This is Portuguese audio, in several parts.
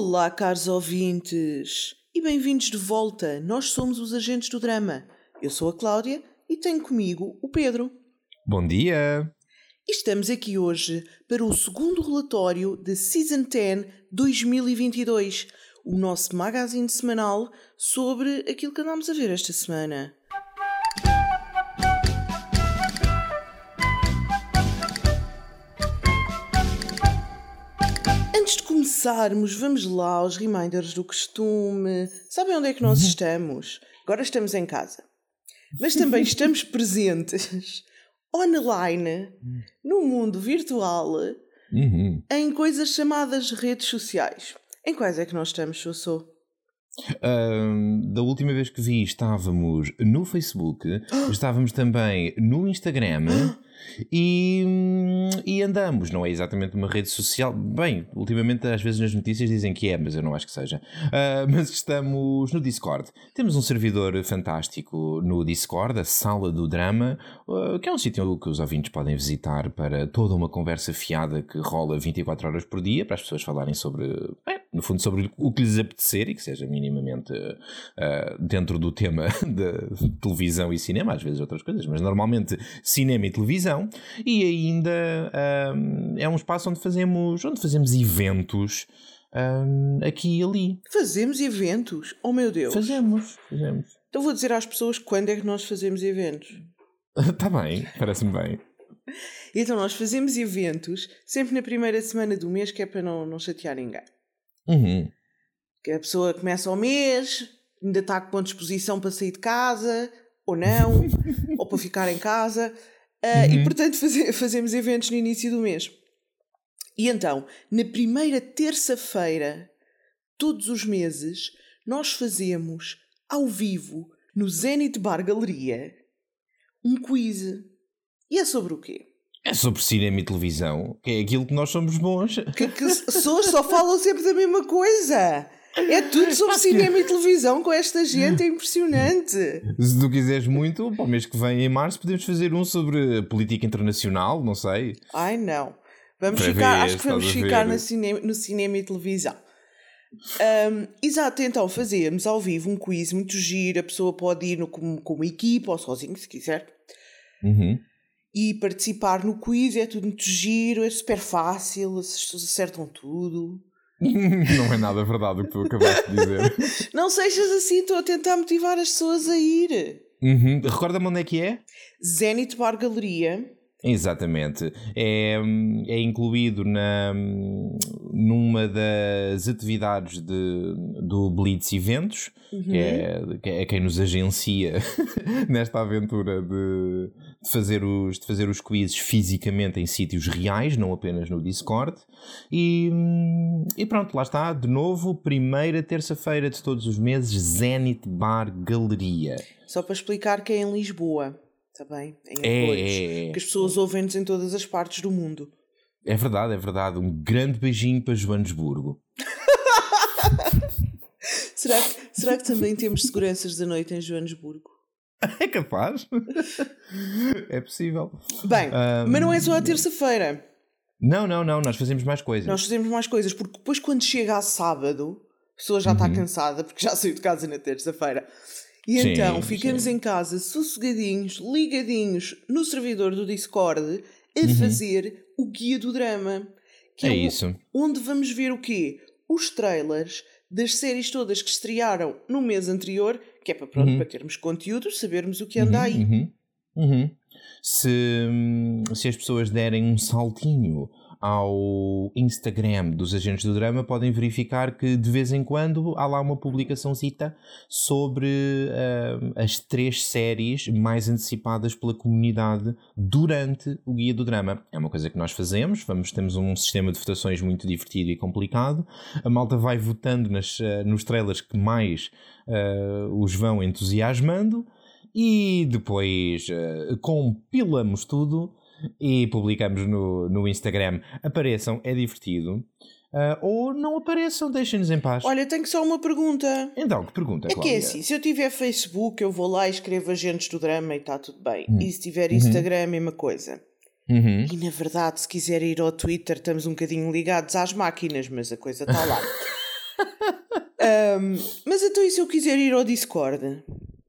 Olá, caros ouvintes, e bem-vindos de volta. Nós somos os agentes do drama. Eu sou a Cláudia e tenho comigo o Pedro. Bom dia! E estamos aqui hoje para o segundo relatório de Season 10 2022, o nosso magazine semanal sobre aquilo que andámos a ver esta semana. Começarmos, vamos lá aos reminders do costume. Sabem onde é que nós estamos? Agora estamos em casa. Mas também estamos presentes online, no mundo virtual, Uhum. em coisas chamadas redes sociais. Em quais é que nós estamos, Sossô? Ahm, da última vez que vi, estávamos no Facebook, estávamos também no Instagram e, e andamos. Não é exatamente uma rede social. Bem, ultimamente, às vezes nas notícias dizem que é, mas eu não acho que seja. Ah, mas estamos no Discord. Temos um servidor fantástico no Discord, a Sala do Drama, ah, que é um sítio que os ouvintes podem visitar para toda uma conversa fiada que rola 24 horas por dia, para as pessoas falarem sobre. bem, no fundo, sobre o que lhes apetecer e que seja minimamente ah, dentro do tema de televisão e cinema, às vezes outras coisas, mas normalmente cinema e televisão. E ainda ah, é um espaço onde fazemos, onde fazemos eventos ah, aqui e ali. Fazemos eventos? Oh meu Deus! Fazemos, fazemos. Então vou dizer às pessoas quando é que nós fazemos eventos. Está bem, parece-me bem. Então nós fazemos eventos sempre na primeira semana do mês, que é para não, não chatear ninguém. Uhum. Que a pessoa começa o mês, ainda está com disposição para sair de casa, ou não, ou para ficar em casa. Ah, E portanto faze- fazemos eventos no início do mês. E então, na primeira terça-feira, todos os meses, nós fazemos ao vivo, no Zenith Bar Galeria, um quiz. E é sobre o quê? É sobre cinema e televisão, que é aquilo que nós somos bons. Que, que as pessoas só falam sempre da mesma coisa. É tudo sobre cinema e televisão com esta gente, é impressionante. Se tu quiseres muito, para o mês que vem, em março, podemos fazer um sobre política internacional, não sei. Ai não. Vamos Para ficar, ver, acho que vamos ficar no cinema, no cinema e televisão. Ahm, exato, então fazemos ao vivo um quiz muito giro. A pessoa pode ir no, com, com uma equipa ou sozinho, se quiser, Uhum. e participar no quiz. É tudo muito giro, é super fácil, as pessoas acertam tudo. não é nada verdade o que tu acabaste de dizer. Não sejas assim, estou a tentar motivar as pessoas a ir. Uhum. Recorda-me onde é que é? Zenith Bar Galeria. Exatamente. É, é incluído na, numa das atividades de, do Blitz Eventos, que, é, que é quem nos agencia nesta aventura de, de fazer os, de fazer os quizzes fisicamente em sítios reais, não apenas no Discord. E, e pronto, lá está, de novo, primeira terça-feira de todos os meses, Zenith Bar Galeria. Só para explicar que é em Lisboa. Está bem? Em É, apoios. é, é. Que as pessoas ouvem-nos em todas as partes do mundo. É verdade, é verdade. Um grande beijinho para Joanesburgo. Será que, será que também temos seguranças da noite em Joanesburgo? É capaz? é possível. Bem, Ahm, mas não é só a terça-feira. Não, não, não. Nós fazemos mais coisas. Nós fazemos mais coisas, porque depois quando chega a sábado, a pessoa já Uhum. está cansada porque já saiu de casa na terça-feira. E Sim, então ficamos sim. em casa sossegadinhos, ligadinhos no servidor do Discord a Uhum. fazer o guia do drama. Que É o- isso. Onde vamos ver o quê? Os trailers das séries todas que estrearam no mês anterior, que é para, pronto, para termos conteúdo, sabermos o que anda aí. Uhum, uhum. Se, hum, se as pessoas derem um saltinho ao Instagram dos agentes do drama, podem verificar que de vez em quando há lá uma publicaçãozita sobre hum, as três séries mais antecipadas pela comunidade durante o Guia do Drama. É uma coisa que nós fazemos, vamos, temos um sistema de votações muito divertido e complicado. A malta vai votando nas, eh, nos trailers que mais eh, os vão entusiasmando e depois compilamos tudo e publicamos no, no Instagram. Apareçam, é divertido. Ah, ou não apareçam, deixem-nos em paz. Olha, tenho só uma pergunta. Então, que pergunta, É que é assim, se eu tiver Facebook, eu vou lá e escrevo agentes do drama e está tudo bem. Hum. E se tiver Instagram, a mesma coisa. Uhum. E na verdade, se quiser ir ao Twitter, estamos um bocadinho ligados às máquinas, mas a coisa está lá. um, mas então e se eu quiser ir ao Discord?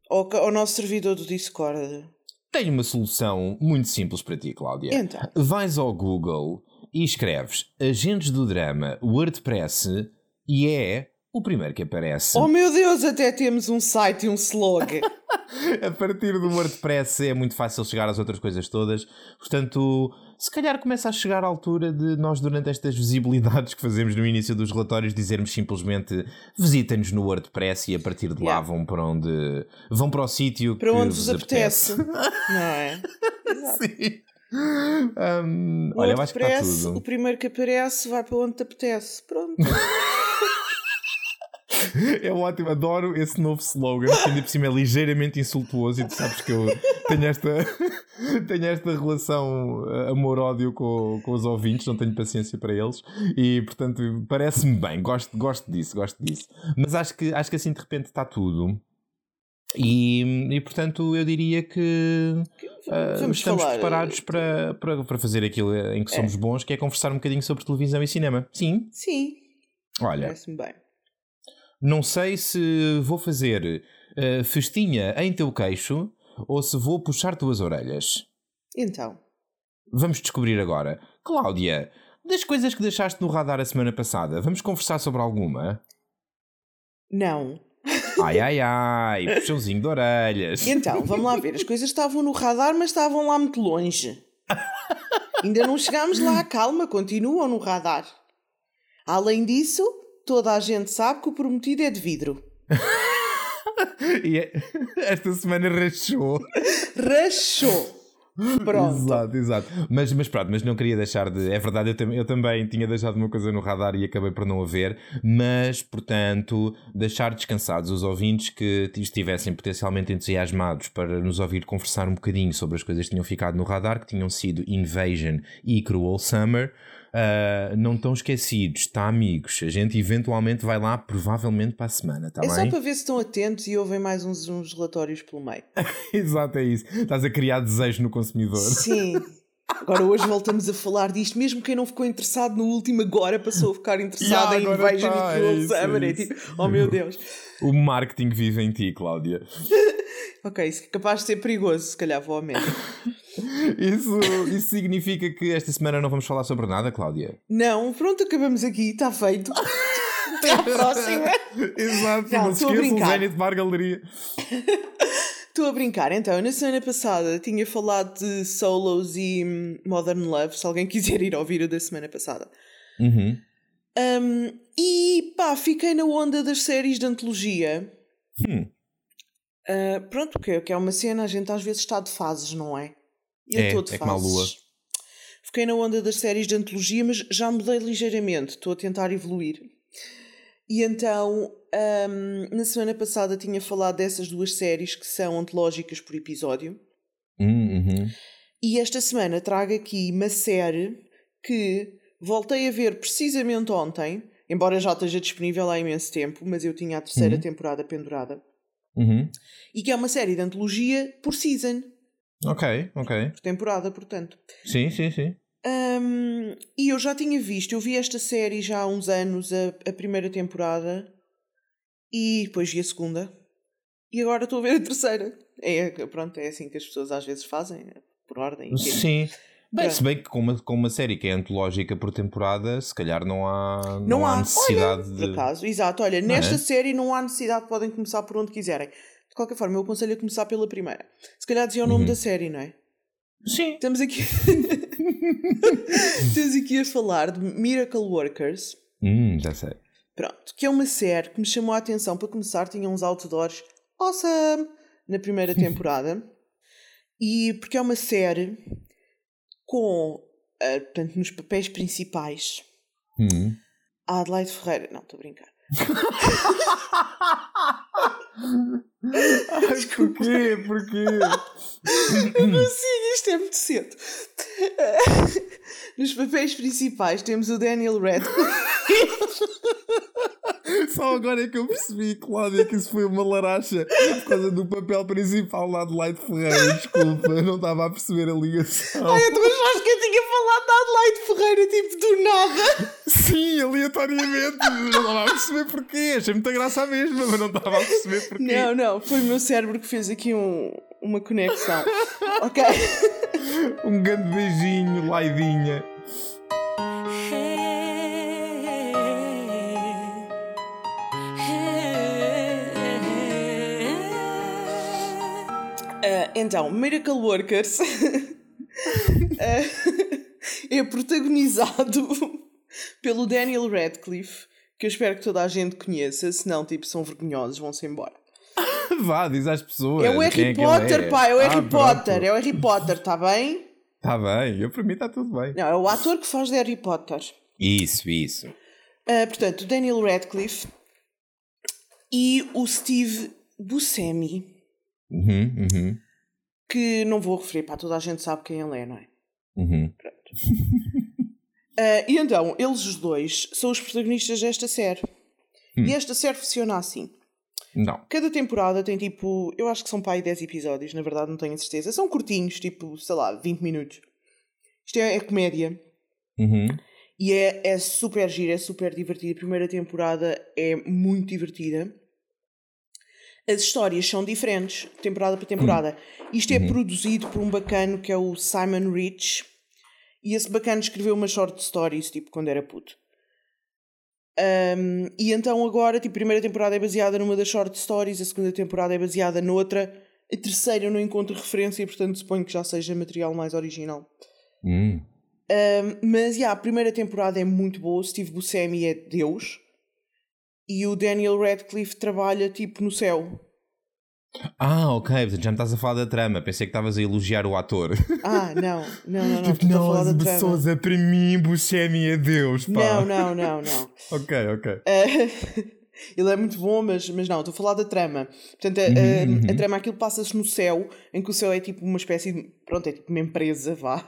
Ao, ao nosso servidor do Discord? Tenho uma solução muito simples para ti, Cláudia. Então. Vais ao Google e escreves Agentes do Drama WordPress e é o primeiro que aparece. Oh meu Deus, até temos um site e um slog. a partir do WordPress é muito fácil chegar às outras coisas todas. Portanto, se calhar começa a chegar a altura de nós, durante estas visibilidades que fazemos no início dos relatórios, dizermos simplesmente visitem-nos no WordPress e a partir de lá yeah. vão para onde vão para o sítio para onde vos apetece. apetece. Não é? Sim. Um, olha, tudo. O primeiro que aparece vai para onde te apetece. Pronto. É ótimo, adoro esse novo slogan, que ainda por cima é ligeiramente insultuoso e tu sabes que eu tenho esta, tenho esta relação eh, amor-ódio com, com os ouvintes, não tenho paciência para eles e portanto parece-me bem, gosto, gosto disso, gosto disso. Mas acho que, acho que assim de repente está tudo. E, e portanto eu diria que uh, estamos falar... preparados para, para, para fazer aquilo em que somos é. bons, que é conversar um bocadinho sobre televisão e cinema. Sim? Sim. Olha. Parece-me bem. Não sei se vou fazer uh, festinha em teu queixo ou se vou puxar tuas orelhas. Então. Vamos descobrir agora. Cláudia, das coisas que deixaste no radar a semana passada, vamos conversar sobre alguma? Não. Ai, ai, ai, puxãozinho de orelhas. Então, vamos lá ver. As coisas estavam no radar, mas estavam lá muito longe. Ainda não chegámos lá. Calma, continuam no radar. Além disso, toda a gente sabe que o prometido é de vidro. e é, esta semana rachou. Rachou. Pronto. Exato, exato. Mas, mas pronto, mas não queria deixar de. É verdade, eu, tam, eu também tinha deixado uma coisa no radar e acabei por não haver. Mas, portanto, deixar descansados os ouvintes que estivessem potencialmente entusiasmados para nos ouvir conversar um bocadinho sobre as coisas que tinham ficado no radar, que tinham sido Invasion e Cruel Summer uh, não estão esquecidos, tá, amigos? A gente eventualmente vai lá, provavelmente para a semana, tá é bem? só para ver se estão atentos e ouvem mais uns, uns relatórios pelo meio. Exato, é isso. Estás a criar desejo no consumidor. Sim. Agora hoje voltamos a falar disto, mesmo quem não ficou interessado no último agora passou a ficar interessado yeah, em Invasion tá, e Cruel é Summer. É tipo, oh meu Deus. O marketing vive em ti, Cláudia. ok, isso é capaz de ser perigoso, se calhar vou ao médico. Isso, isso significa que esta semana não vamos falar sobre nada, Cláudia? Não, pronto, acabamos aqui, está feito. Até à próxima. Exato, não, não se esqueçam, Zenit Bar Galeria. Estou a brincar, então, na semana passada tinha falado de Solos e Modern Love, se alguém quiser ir ouvir o da semana passada. Uhum. Um, e pá, fiquei na onda das séries de antologia. Hum. Uh, pronto, que, que é uma cena, a gente às vezes está de fases, não é? Eu estou é, de é fases. Como a lua. Fiquei na onda das séries de antologia, mas já mudei ligeiramente, estou a tentar evoluir. E então, um, na semana passada tinha falado dessas duas séries que são antológicas por episódio. Uhum. E esta semana trago aqui uma série que voltei a ver precisamente ontem, embora já esteja disponível há imenso tempo, mas eu tinha a terceira uhum. temporada pendurada. Uhum. E que é uma série de antologia por season. Ok, ok. Por temporada, portanto. Sim, sim, sim. Um, e eu já tinha visto, eu vi esta série já há uns anos, a, a primeira temporada, e depois vi a segunda, e agora estou a ver a terceira. É, pronto, é assim que as pessoas às vezes fazem, por ordem. Sim. Bem, se bem que com uma, com uma série que é antológica por temporada, se calhar não há, não, não há, há necessidade olha, de. Por acaso, exato. Olha, nesta é? série não há necessidade, podem começar por onde quiserem. De qualquer forma, eu aconselho a começar pela primeira. Se calhar dizia o nome uhum. da série, não é? Sim. Estamos aqui. Estamos aqui a falar de Miracle Workers. Hum, já sei. Pronto, que é uma série que me chamou a atenção para começar. Tinha uns outdoors awesome na primeira temporada. e porque é uma série com, uh, portanto, nos papéis principais, hum. a Adelaide Ferreira. Não, estou a brincar. Ai, porquê? Porquê? Eu consigo, isto é muito cedo. Nos papéis principais temos o Daniel Radcliffe. Só agora é que eu percebi, Cláudia, que isso foi uma laracha por causa do papel principal lá de Light Ferreira. Desculpa, não estava a perceber a ligação. Ai, tu achaste que eu tinha falado da Adelaide Ferreira, tipo, do nada? Sim, aleatoriamente. Não estava a perceber porquê. Achei muita graça à mesma, mas não estava a perceber porquê. Não, não, foi o meu cérebro que fez aqui um, uma conexão. ok? um grande beijinho, Laidinha. Uh, então, Miracle Workers uh, é protagonizado pelo Daniel Radcliffe, que eu espero que toda a gente conheça, senão, tipo, são vergonhosos, vão-se embora. Vá, diz às pessoas. É o Harry é Potter, é. pá, é o Harry ah, Potter, pronto. é o Harry Potter, está bem? Está bem, eu para mim está tudo bem. Não, é o ator que faz de Harry Potter. Isso, isso. Uh, portanto, o Daniel Radcliffe e o Steve Buscemi, Uhum, uhum, que não vou referir, para toda a gente sabe quem ele é, não é? uhum. Uh, e então, eles os dois são os protagonistas desta série. E esta série funciona assim. Não. Cada temporada tem tipo, eu acho que são para aí 10 episódios, na verdade não tenho a certeza. São curtinhos, tipo, sei lá, 20 minutos. Isto é, é comédia. Uhum. E é, é super gira, é super divertida. A primeira temporada é muito divertida. As histórias são diferentes, temporada para temporada. Isto é produzido por um bacano que é o Simon Rich. E esse bacano escreveu umas short stories, tipo, quando era puto. Um, e então agora, tipo, a primeira temporada é baseada numa das short stories, a segunda temporada é baseada noutra, a terceira eu não encontro referência, portanto suponho que já seja material mais original. Hum. Um, mas, yeah, a primeira temporada é muito boa, Steve Buscemi é Deus, e o Daniel Radcliffe trabalha, tipo, no céu. Ah, ok, já me estás a falar da trama. Pensei que estavas a elogiar o ator. Ah, não, não, não, não, a falar da trama. pessoas é para mim, Buscemi é Deus, pá. Não, não, não, não. Ok, ok. Uh, ele é muito bom, mas, mas não, estou a falar da trama. Portanto, a, Uhum, a- a trama aquilo passa-se no céu, em que o céu é tipo uma espécie de. Pronto, é tipo uma empresa, vá.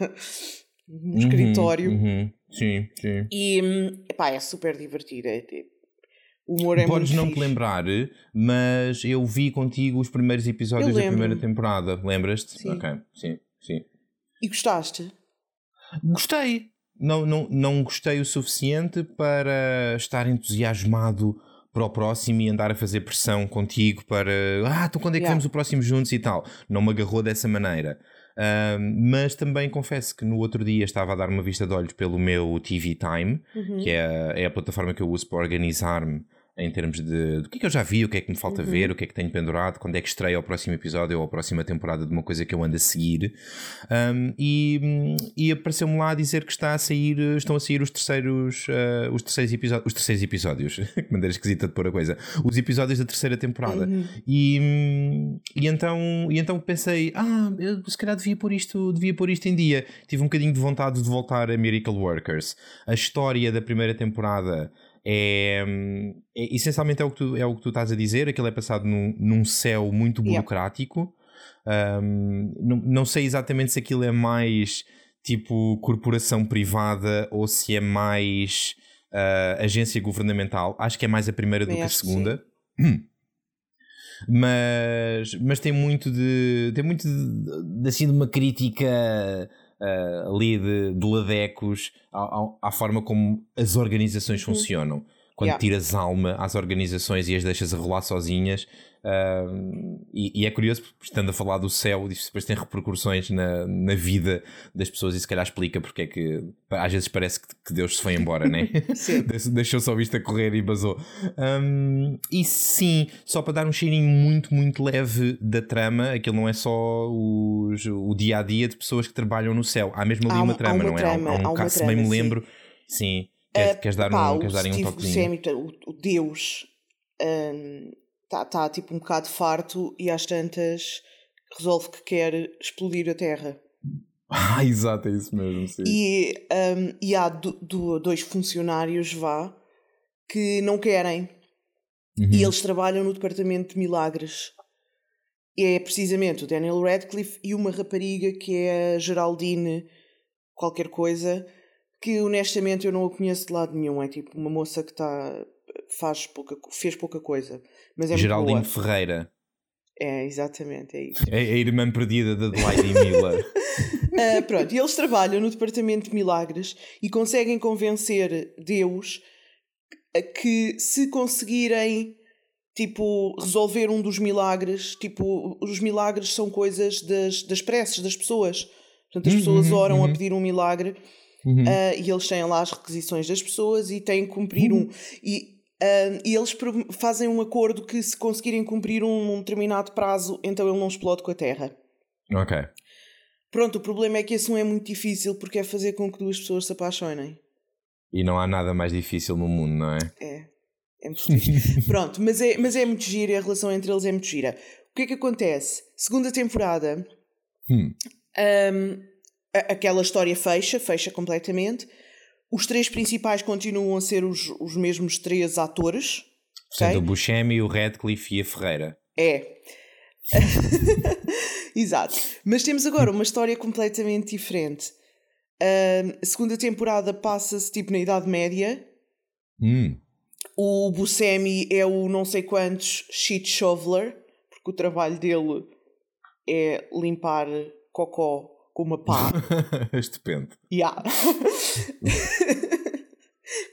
Um escritório. Uhum, Sim, sim. E, hum, epá, é super divertido. É, tipo- humor é Podes não te fixe. lembrar, mas eu vi contigo os primeiros episódios da primeira temporada. Lembras-te? Sim. Ok, sim, sim. E gostaste? Gostei. Não, não, não gostei o suficiente para estar entusiasmado para o próximo e andar a fazer pressão contigo para ah, então quando é que Yeah. vemos o próximo juntos e tal. Não me agarrou dessa maneira. Mas também confesso que no outro dia estava a dar uma vista de olhos pelo meu TV Time, Uhum. que é a, é a plataforma que eu uso para organizar-me em termos de do que é que eu já vi, o que é que me falta Uhum. ver, o que é que tenho pendurado, quando é que estreia o próximo episódio ou a próxima temporada de uma coisa que eu ando a seguir. Um, e, e apareceu-me lá a dizer que está a sair, estão a sair os terceiros, uh, os terceiros episódios, os terceiros episódios, que maneira esquisita de pôr a coisa, os episódios da terceira temporada. E, hum, e, então, e então pensei, ah, eu se calhar devia pôr, isto, devia pôr isto em dia. Tive um bocadinho de vontade de voltar a Miracle Workers. A história da primeira temporada é, é- essencialmente é o, que tu, é o que tu estás a dizer, aquilo é passado num, num céu muito Yeah. burocrático. Um, não, não sei exatamente se aquilo é mais tipo corporação privada ou se é mais ah, agência governamental. Acho que é mais a primeira do que a que segunda. Mas, mas tem muito de tem muito de, de, assim de uma crítica ah, ali de, de ladecos à, à- à forma como as organizações funcionam. Quando Yeah. tiras alma às organizações e as deixas a rolar sozinhas. E, e é curioso, porque estando a falar do céu, isto depois tem repercussões na, na vida das pessoas e se calhar explica porque é que às vezes parece que, que Deus se foi embora, né? Sim. Deixou- só isto a correr e basou. Um, e sim, só para dar um cheirinho muito, muito leve da trama, aquilo não é só os- o dia a dia de pessoas que trabalham no céu. Há mesmo ali Há uma um- há trama, uma não é? Há um- trama, há um, há uma caso, se bem me trama, sim. lembro. Sim. Queres, queres dar, Pá, um, queres dar um toquezinho? Portanto, o, o Deus, está tá, tipo um bocado farto e às tantas resolve que quer explodir a Terra. Ah, exato, é isso mesmo. Sim. E, um, e há do- do- dois funcionários, vá, que não querem. Uhum. E eles trabalham no departamento de milagres. E é precisamente o Daniel Radcliffe e uma rapariga que é a Geraldine qualquer coisa, que honestamente eu não a conheço de lado nenhum. É tipo uma moça que está faz pouca, fez pouca coisa. Mas é Geraldine. Ferreira. É, exatamente, é isso. É a irmã perdida da Adelaide Miller. Uh, pronto, e eles trabalham no departamento de milagres e conseguem convencer Deus a que se conseguirem tipo resolver um dos milagres, tipo, os milagres são coisas das, das preces das pessoas. Portanto, as pessoas Uhum, oram a uhum. pedir um milagre Uhum. uh, e eles têm lá as requisições das pessoas e têm que cumprir um. E, uh, e eles fazem um acordo que se conseguirem cumprir um, um determinado prazo, então ele não explode com a Terra. Ok. Pronto, o problema é que esse não é muito difícil porque é fazer com que duas pessoas se apaixonem. E não há nada mais difícil no mundo, não é? É. É muito fixe. Pronto, mas é, mas é muito gira a relação entre eles é muito gira. O que é que acontece? Segunda temporada, Hum. hum, a- aquela história fecha, fecha completamente. Os três principais continuam a ser os, os mesmos três atores. Portanto, ok? o Buscemi, o Radcliffe e a Ferreira. É. Exato. Mas temos agora uma história completamente diferente. Hum, a segunda temporada passa-se tipo na Idade Média. Hum. O Buscemi é o não sei quantos shit shoveler, porque o trabalho dele é limpar cocó com uma pá. Estupendo. Yeah.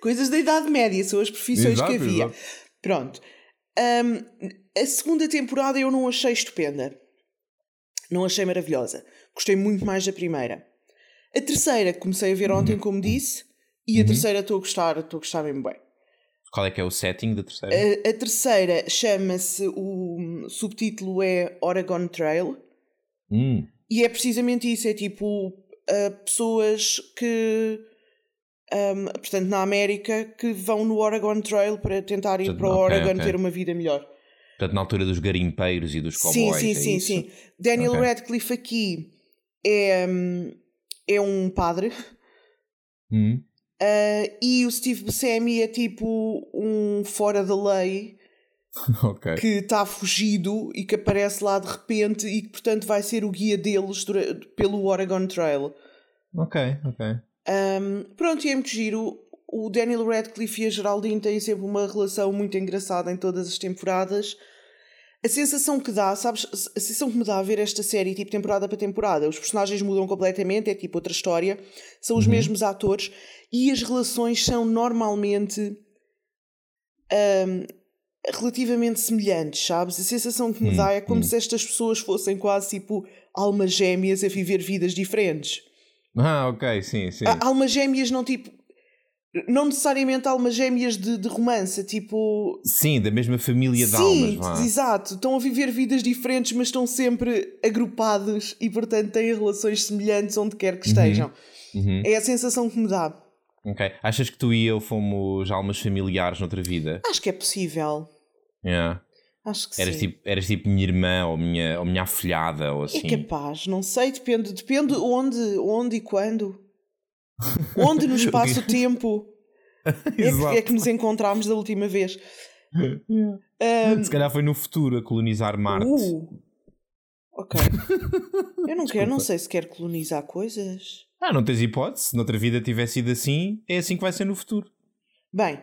Coisas da Idade Média, são as profissões Exato, que havia. exato. Pronto. Hum, a segunda temporada eu não achei estupenda. Não achei maravilhosa. Gostei muito mais da primeira. A terceira comecei a ver ontem, Uhum. como disse, e a terceira estou a gostar, estou a gostar mesmo bem. Qual é que é o setting da terceira? A, a terceira chama-se, o subtítulo é Oregon Trail, Hum. E é precisamente isso: é tipo ah, pessoas que, ahm, portanto, na América, que vão no Oregon Trail para tentar ir Portanto, para o ok, Oregon ok. ter uma vida melhor. Portanto, na altura dos garimpeiros e dos Sim, cowboys. sim, é sim, isso? sim. Daniel Ok. Radcliffe aqui é, hum, é um padre. Hum. ah, e o Steve Buscemi é tipo um fora da lei ok. que está fugido e que aparece lá de repente e que portanto vai ser o guia deles pelo Oregon Trail. Ok, ok. Um, pronto, e é muito giro. O Daniel Radcliffe e a Geraldine têm sempre uma relação muito engraçada em todas as temporadas. A sensação que dá, sabes? A sensação que me dá a ver esta série, tipo temporada para temporada, os personagens mudam completamente, é tipo outra história, são os mesmos atores e as relações são normalmente um, relativamente semelhantes, sabes? A sensação que me dá é como se estas pessoas fossem quase tipo almas gêmeas a viver vidas diferentes. Ah, ok, sim, sim. Almas gêmeas não tipo. Não necessariamente almas gêmeas de, de romance, tipo. Sim, da mesma família de Sim, almas, vá. exato. Estão a viver vidas diferentes, mas estão sempre agrupados e, portanto, têm relações semelhantes onde quer que estejam. Uhum. É a sensação que me dá. Ok. Achas que tu e eu fomos almas familiares noutra vida? Acho que é possível. Yeah. Acho que Eras, sim. tipo, eras tipo minha irmã ou minha, ou minha afilhada ou É assim. capaz, não sei, depende, depende onde, onde e quando. Onde no espaço-tempo é, que- é que nos encontramos da última vez. Se calhar foi no futuro a colonizar Marte. Uh, ok. Eu não quero, não sei se quero colonizar coisas. Ah, não tens hipótese. Se noutra vida tivesse sido assim, é assim que vai ser no futuro. Bem,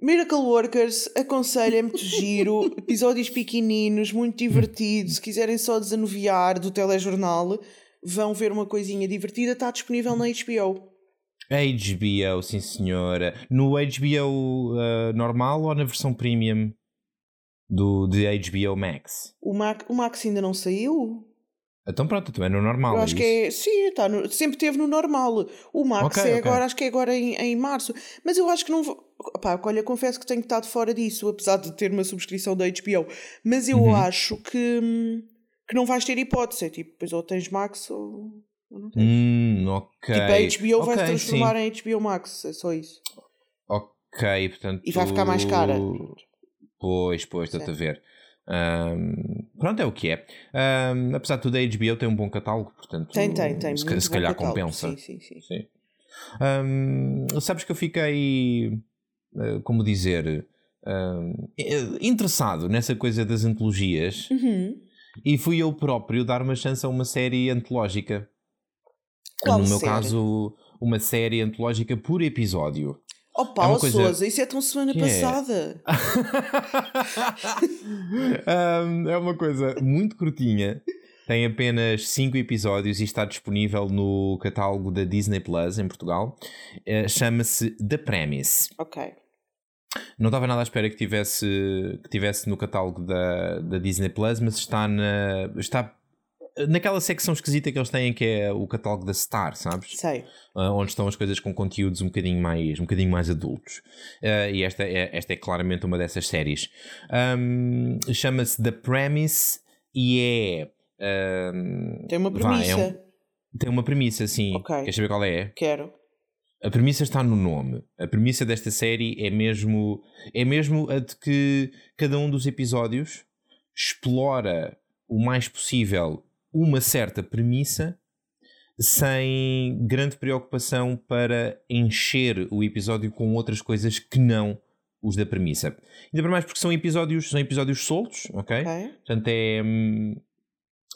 Miracle Workers aconselho, é muito giro, episódios pequeninos, muito divertidos. Se quiserem só desanuviar do telejornal, vão ver uma coisinha divertida, está disponível na HBO. HBO, sim senhora. No HBO uh, normal ou na versão premium do, de HBO Max? O, Mac, o Max ainda não saiu? Então pronto, também no normal. Eu é acho que isso? é. Sim, tá no- sempre teve no normal. O Max Ok, é ok. agora, acho que é agora em, em março. Mas eu acho que não vou. Opá, olha, confesso que tenho estado fora disso, apesar de ter uma subscrição da HBO. Mas eu Uhum. acho que, que não vais ter hipótese. É tipo, depois ou tens Max ou. ou não tens. Hum, ok. Tipo, a HBO vai se transformar sim. em HBO Max. É só isso. Ok, portanto. E vai ficar mais cara. Pois, pois, estou-te a ver. Ahm, pronto, é o que é. Ahm, apesar de tudo, a HBO tem um bom catálogo, portanto. Tem, tem, tem. Se, se calhar catálogo. compensa. Sim, sim, sim. Sim. Ahm, sabes que eu fiquei, eh, como dizer, eh, interessado nessa coisa das antologias Uhum. e fui eu próprio dar uma chance a uma série antológica. Qual no meu série? caso, uma série antológica por episódio. Oh, Paulo coisa... Souza, isso é tão semana que passada. É? um, é uma coisa muito curtinha. Tem apenas 5 episódios e está disponível no catálogo da Disney Plus em Portugal. Uh, Chama-se The Premise. Ok. Não estava nada à espera que tivesse, que tivesse no catálogo da, da Disney Plus, mas está, na, está naquela secção esquisita que eles têm que é o catálogo da Star, sabes? Sei. Uh, onde estão as coisas com conteúdos um bocadinho mais, um bocadinho mais adultos. Uh, e esta é, esta é claramente uma dessas séries. Um, Chama-se The Premise e é. Um, tem uma premissa. Vai, é um, tem uma premissa, sim. Okay. Queres saber qual é? Quero. A premissa está no nome. A premissa desta série é mesmo, é mesmo a de que cada um dos episódios explora o mais possível uma certa premissa sem grande preocupação para encher o episódio com outras coisas que não os da premissa. Ainda para mais porque são episódios, são episódios soltos, ok? okay. Portanto, é. Hum,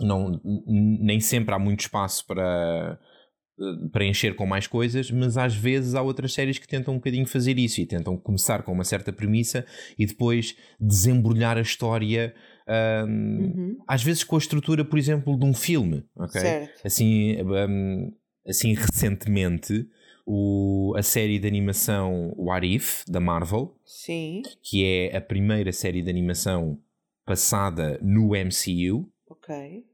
não, nem sempre há muito espaço para eh, preencher com mais coisas, mas às vezes há outras séries que tentam um bocadinho fazer isso e tentam começar com uma certa premissa e depois desembrulhar a história. Um, uhum. Às vezes com a estrutura, por exemplo, de um filme, ok? Certo. Assim, um, assim recentemente, o, a série de animação What If, da Marvel, Sim. que é a primeira série de animação passada no MCU. Ok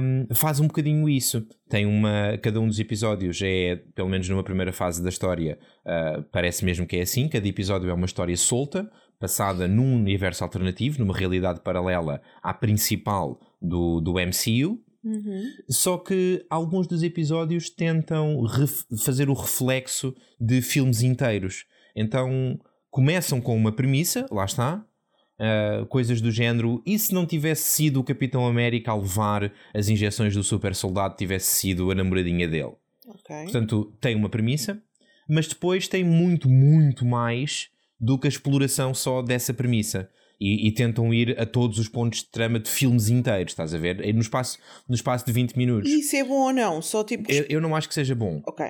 um, faz um bocadinho isso. Tem uma. Cada um dos episódios é, pelo menos numa primeira fase da história, uh, parece mesmo que é assim. Cada episódio é uma história solta, passada num universo alternativo, numa realidade paralela à principal do, do MCU. Uhum. Só que alguns dos episódios tentam fazer o reflexo de filmes inteiros. Então começam com uma premissa, lá está, Uh, coisas do género. E se não tivesse sido o Capitão América a levar as injeções do super soldado, tivesse sido a namoradinha dele? Okay. Portanto, tem uma premissa, mas depois tem muito, muito mais do que a exploração só dessa premissa. E, e, tentam ir a todos os pontos de trama de filmes inteiros, estás a ver? No espaço, no espaço de 20 minutos. E isso é bom ou não? Só tipo. Eu, eu não acho que seja bom. Ok.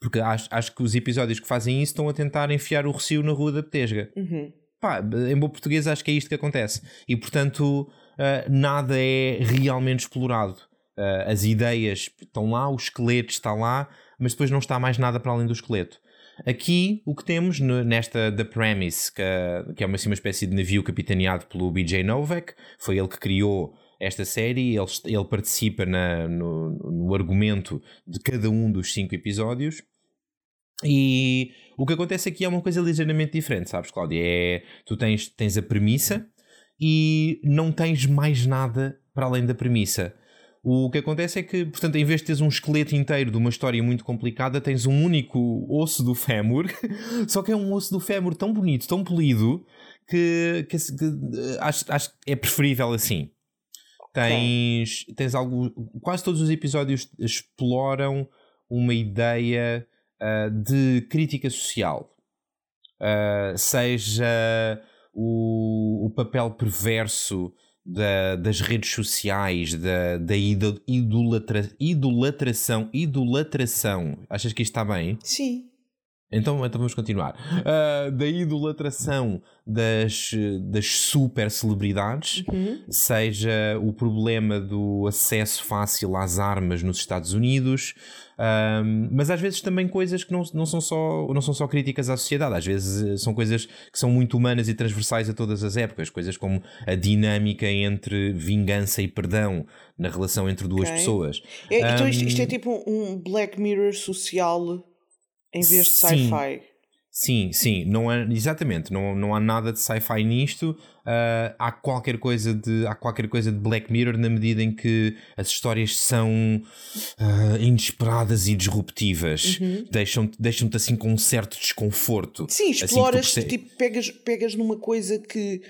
Porque acho, acho que os episódios que fazem isso estão a tentar enfiar o recio na rua da Petesga. Uhum pá, em bom português acho que é isto que acontece. E portanto, uh, nada é realmente explorado. Uh, as ideias estão lá, o esqueleto está lá, mas depois não está mais nada para além do esqueleto. Aqui o que temos nesta The Premise, que, que é uma, assim, uma espécie de navio capitaneado pelo BJ Novak, foi ele que criou esta série, ele, ele participa na, no, no argumento de cada um dos cinco episódios e o que acontece aqui é uma coisa ligeiramente diferente, sabes, Cláudia? É, tu tens, tens a premissa e não tens mais nada para além da premissa. O que acontece é que, portanto, em vez de teres um esqueleto inteiro de uma história muito complicada, tens um único osso do fémur, só que é um osso do fémur tão bonito, tão polido, que, que, que acho, acho que é preferível assim. Tens, tens algo. Quase todos os episódios exploram uma ideia uh, de crítica social, uh, seja o, o, papel perverso da, das redes sociais, da, da idolatra, idolatração, idolatração. Achas que isto está bem? Sim. Então, então vamos continuar. Uh, da idolatração das, das super celebridades, uhum. seja o problema do acesso fácil às armas nos Estados Unidos, um, mas às vezes também coisas que não, não, são só, não são só críticas à sociedade, às vezes eh, são coisas que são muito humanas e transversais a todas as épocas, coisas como a dinâmica entre vingança e perdão na relação entre duas okay. pessoas. É, então isto, isto, é tipo um Black Mirror social em vez de sci-fi. Sim, sim, não é, exatamente, não, não há nada de sci-fi nisto. Uh, há qualquer coisa de há qualquer coisa de Black Mirror na medida em que as histórias são uh, inesperadas e disruptivas, uhum. deixam-te deixam assim com um certo desconforto. Sim, assim exploras, assim tipo, pegas, pegas numa coisa que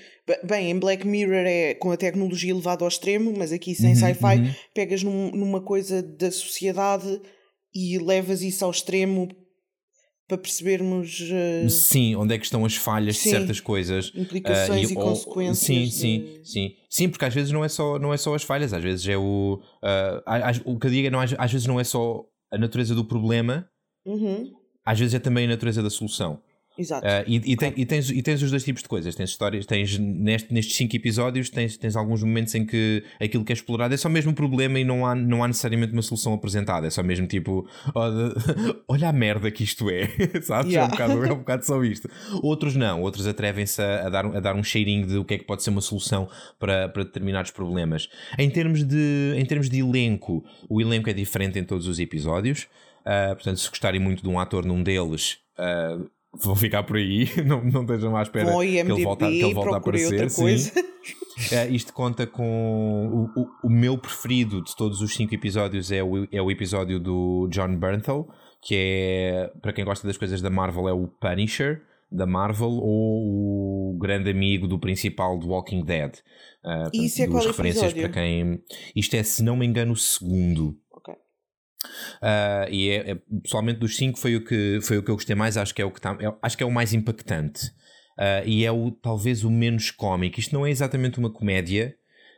bem, em Black Mirror é com a tecnologia elevada ao extremo, mas aqui sem uhum, sci-fi uhum. pegas num, numa coisa da sociedade e levas isso ao extremo para percebermos. Uh... Sim, onde é que estão as falhas sim. de certas coisas. Implicações uh, e, e, consequências. Sim, sim, de... sim. Sim, porque às vezes não é só, não é só as falhas, às vezes é o. Uh, o que eu digo é, não, às, às, vezes não é só a natureza do problema, uhum. às vezes é também a natureza da solução. Exato. Uh, e, e, tem, e, tens, e tens os dois tipos de coisas. Tens histórias, tens neste, nestes cinco episódios, tens, tens alguns momentos em que aquilo que é explorado é só mesmo um problema e não há, não há necessariamente uma solução apresentada. É só mesmo tipo, olha, olha a merda que isto é, sabes? Yeah. É, um bocado, é um bocado só isto. Outros não, outros atrevem-se a, a, dar, a dar um cheirinho de o que é que pode ser uma solução para, para determinados problemas. Em termos, de, em termos de elenco, o elenco é diferente em todos os episódios. Uh, portanto, se gostarem muito de um ator num deles. Uh, vão ficar por aí, não, não estejam à espera que ele volte, a, que ele volte a aparecer. Sim. é, isto conta com o, o, o, meu preferido de todos os cinco episódios é o, é o episódio do John Bernthal, que é para quem gosta das coisas da Marvel, é o Punisher da Marvel ou o grande amigo do principal do Walking Dead. Uh, Isso é qual referências episódio? para quem. Isto é, se não me engano, o segundo. Uh, e é, é, pessoalmente dos cinco foi o que foi o que eu gostei mais acho que é o que tá, é, acho que é o mais impactante. Uh, e é o talvez o menos cómico. Isto não é exatamente uma comédia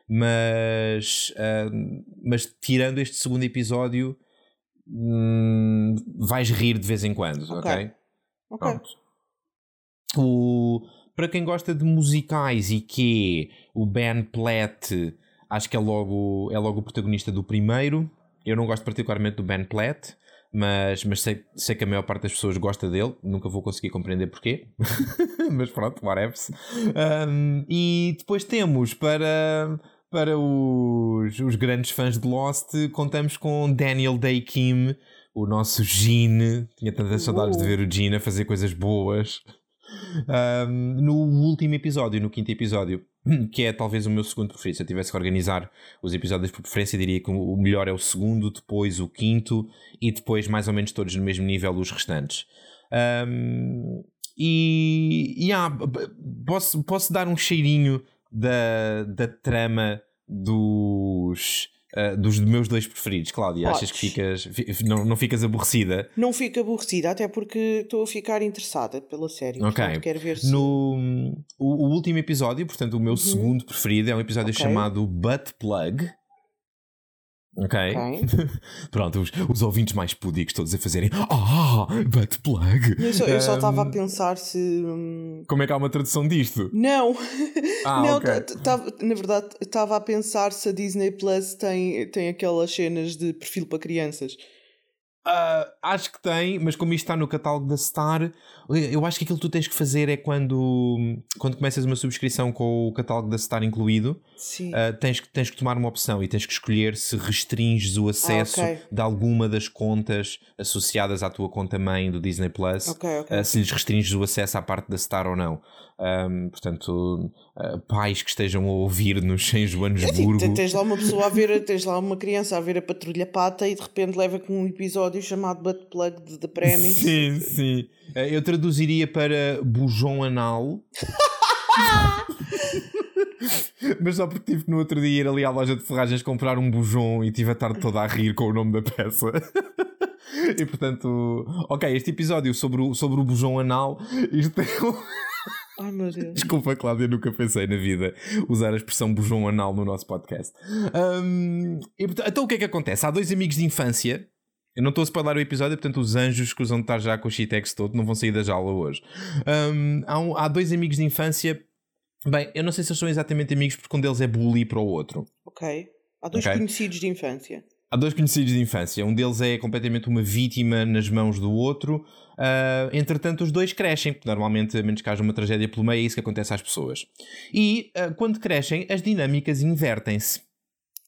mas uh, mas tirando este segundo episódio hum, vais rir de vez em quando ok, okay? O, para quem gosta de musicais e que o Ben Platt acho que é logo é logo o protagonista do primeiro eu não gosto particularmente do Ben Platt, mas, mas sei, sei que a maior parte das pessoas gosta dele, nunca vou conseguir compreender porquê, mas pronto, whatever. Um, e depois temos para, para os, os grandes fãs de Lost, contamos com Daniel Day Kim, o nosso Gene. Tinha tantas saudades de ver o Gene a fazer coisas boas. Um, no último episódio, no quinto episódio, que é talvez o meu segundo preferido. Se eu tivesse que organizar os episódios por preferência, diria que o melhor é o segundo, depois o quinto e depois mais ou menos todos no mesmo nível os restantes. Um, e yeah, posso, posso dar um cheirinho da, da trama dos uh, dos meus dois preferidos, Cláudia? Achas que ficas, não, não ficas aborrecida? Não fico aborrecida, até porque estou a ficar interessada pela série. Ok. Portanto, quero ver se... No o, o, último episódio, portanto, o meu uhum. segundo preferido é um episódio okay. chamado Butt Plug. Ok. okay. Pronto, os, os, ouvintes mais púdicos todos a fazerem Ah, butt plug. Eu só estava um, a pensar se. Hum... Como é que há uma tradução disto? Não, ah, não okay. tava, na verdade estava a pensar se a Disney Plus tem, tem aquelas cenas de perfil para crianças. Uh, acho que tem, mas como isto está no catálogo da Star, eu acho que aquilo que tu tens que fazer é quando, quando começas uma subscrição com o catálogo da Star incluído, uh, tens, que, tens que tomar uma opção e tens que escolher se restringes o acesso ah, okay. de alguma das contas associadas à tua conta mãe do Disney Plus, okay, okay. Uh, se lhes restringes o acesso à parte da Star ou não. Um, portanto, uh, pais que estejam a ouvir-nos em Joanesburgo. É, tens lá uma pessoa a ver, tens lá uma criança a ver a Patrulha Pata e de repente leva com um episódio chamado Butt Plug de The Premise. Sim, sim. Eu traduziria para bujão anal. Mas só porque tive no outro dia ir ali à loja de ferragens comprar um bujão e tive a tarde toda a rir com o nome da peça. e portanto, ok, este episódio sobre o, sobre o bujão anal, isto é um. Ai meu Deus. Desculpa, Cláudia, nunca pensei na vida usar a expressão bujão anal no nosso podcast. Um, e, então o que é que acontece? Há dois amigos de infância. Eu não estou a spoiler o episódio, portanto, os anjos que usam de estar já com o Shitex todo não vão sair da jaula hoje. Um, há, um, há dois amigos de infância. Bem, eu não sei se eles são exatamente amigos porque um deles é bully para o outro. Ok. Há dois okay. conhecidos de infância. Há dois conhecidos de infância. Um deles é completamente uma vítima nas mãos do outro. Uh, entretanto, os dois crescem, porque normalmente, a menos que haja uma tragédia pelo meio, é isso que acontece às pessoas. E uh, quando crescem, as dinâmicas invertem-se.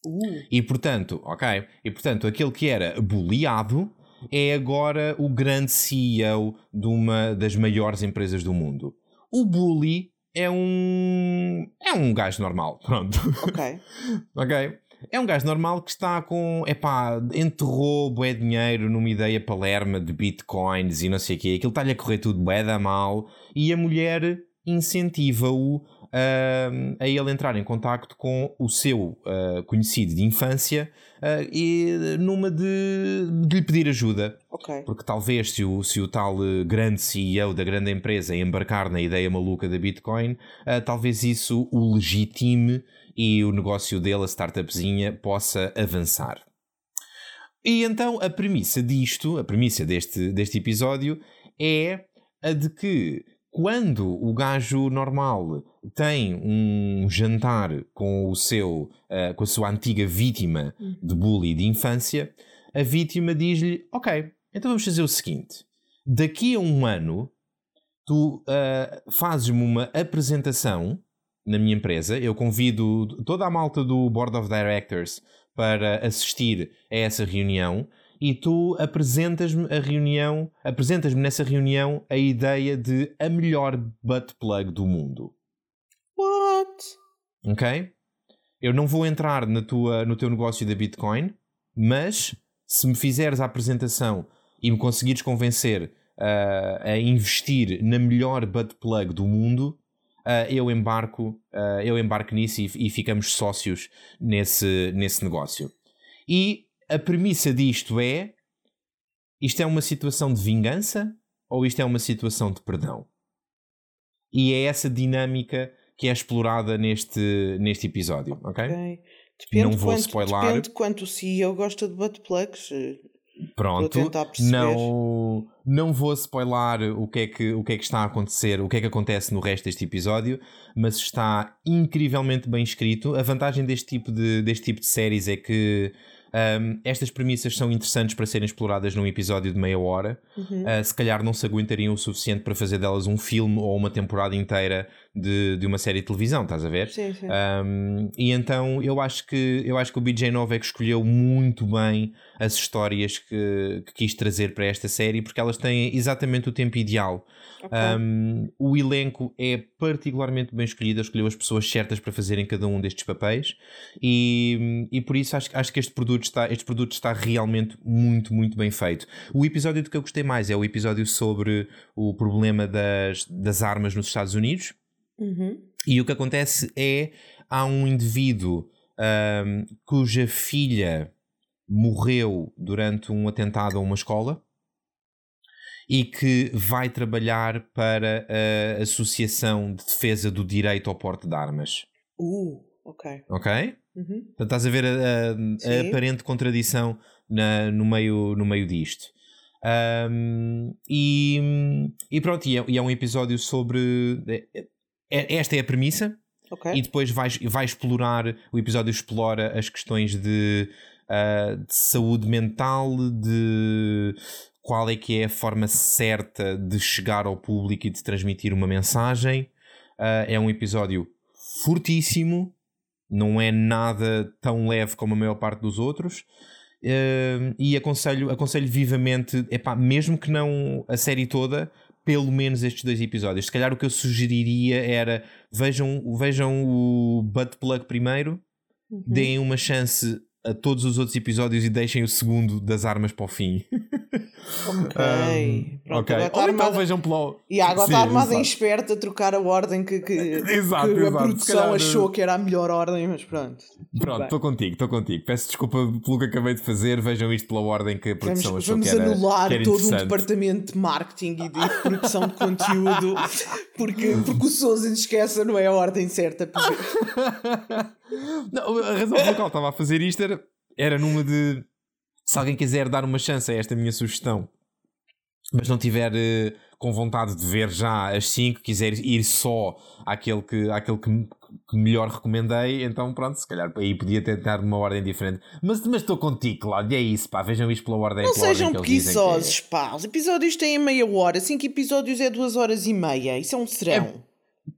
Uh. E portanto, ok, e portanto, aquele que era bullyado é agora o grande CEO de uma das maiores empresas do mundo. O bully é um. é um gajo normal, pronto. Ok. ok. É um gajo normal que está com. Epá, enterrou bué dinheiro numa ideia palerma de bitcoins e não sei o quê. Aquilo está-lhe a correr tudo bué da mal e a mulher incentiva-o uh, a ele entrar em contacto com o seu uh, conhecido de infância uh, e numa de, de, lhe pedir ajuda. Okay. Porque talvez se o, se o tal grande CEO da grande empresa embarcar na ideia maluca da Bitcoin, talvez isso o legitime e o negócio dele, a startupzinha, possa avançar. E então a premissa disto, a premissa deste, deste episódio é a de que quando o gajo normal tem um jantar com o seu uh, com a sua antiga vítima de bullying de infância, a vítima diz-lhe: Ok, então vamos fazer o seguinte: daqui a um ano tu uh, fazes-me uma apresentação na minha empresa. Eu convido toda a malta do Board of Directors para assistir a essa reunião e tu apresentas-me a reunião, apresentas-me nessa reunião a ideia de a melhor butt plug do mundo. What? Ok? Eu não vou entrar na tua, no teu negócio da Bitcoin, mas se me fizeres a apresentação e me conseguires convencer uh, a investir na melhor butt plug do mundo, uh, eu embarco, uh, eu embarco nisso e, e ficamos sócios nesse, nesse negócio. E a premissa disto é: isto é uma situação de vingança ou isto é uma situação de perdão? E é essa dinâmica que é explorada neste, neste episódio, ok? okay. Depende não vou quanto, spoiler. Depende quanto o CEO gosta de butt plugs. Pronto, não, não vou spoiler o que, é que, o que é que está a acontecer, o que é que acontece no resto deste episódio, mas está incrivelmente bem escrito. A vantagem deste tipo de, deste tipo de séries é que um, estas premissas são interessantes para serem exploradas num episódio de meia hora. Uhum. Uh, se calhar não se aguentariam o suficiente para fazer delas um filme ou uma temporada inteira de, de uma série de televisão, estás a ver? Sim, sim. Um, e então eu acho que eu acho que o BJ Novak escolheu muito bem as histórias que, que quis trazer para esta série porque elas têm exatamente o tempo ideal. Okay. Um, o elenco é particularmente bem escolhido, escolheu as pessoas certas para fazerem cada um destes papéis e, e por isso acho, acho que este produto, está, este produto está realmente muito, muito bem feito. O episódio do que eu gostei mais é o episódio sobre o problema das, das armas nos Estados Unidos Uhum. E o que acontece é há um indivíduo um, cuja filha morreu durante um atentado a uma escola e que vai trabalhar para a Associação de Defesa do Direito ao Porte de Armas. Uh, ok. Ok? Uhum. Portanto, estás a ver a, a, a aparente contradição na, no, meio, no meio disto. Um, e, e pronto, e é, e é um episódio sobre. É, esta é a premissa. Okay. E depois vai, vai explorar, o episódio explora as questões de, uh, de saúde mental, de qual é que é a forma certa de chegar ao público e de transmitir uma mensagem. Uh, é um episódio fortíssimo, não é nada tão leve como a maior parte dos outros. Uh, e aconselho, aconselho vivamente, epá, mesmo que não a série toda, pelo menos estes dois episódios. Se calhar o que eu sugeriria era vejam, vejam o Butt Plug primeiro, uhum. deem uma chance a todos os outros episódios e deixem o segundo das armas para o fim. Ok. um, Pronto, okay. Ou então armada... vejam pelo. E agora está armada em esperta a trocar a ordem que, que, exato, que exato. a produção calhar... achou que era a melhor ordem, mas pronto. Pronto, estou contigo, estou contigo. Peço desculpa pelo que acabei de fazer. Vejam isto pela ordem que a produção vamos, achou vamos que era. Vamos anular que era todo um departamento de marketing e de produção de conteúdo porque, porque o Souza esquece, não é a ordem certa. não, a razão pela qual estava a fazer isto era, era numa de se alguém quiser dar uma chance a esta minha sugestão, mas não tiver uh, com vontade de ver já as 5, quiser ir só àquele que, àquele que, que, melhor recomendei, então pronto, se calhar aí podia tentar uma ordem diferente. Mas estou contigo, Cláudio, é isso, pá, vejam isto pela ordem Não pela sejam ordem preguiçosos, é. pá, os episódios têm meia hora, 5 episódios é 2 horas e meia, isso é um serão. É...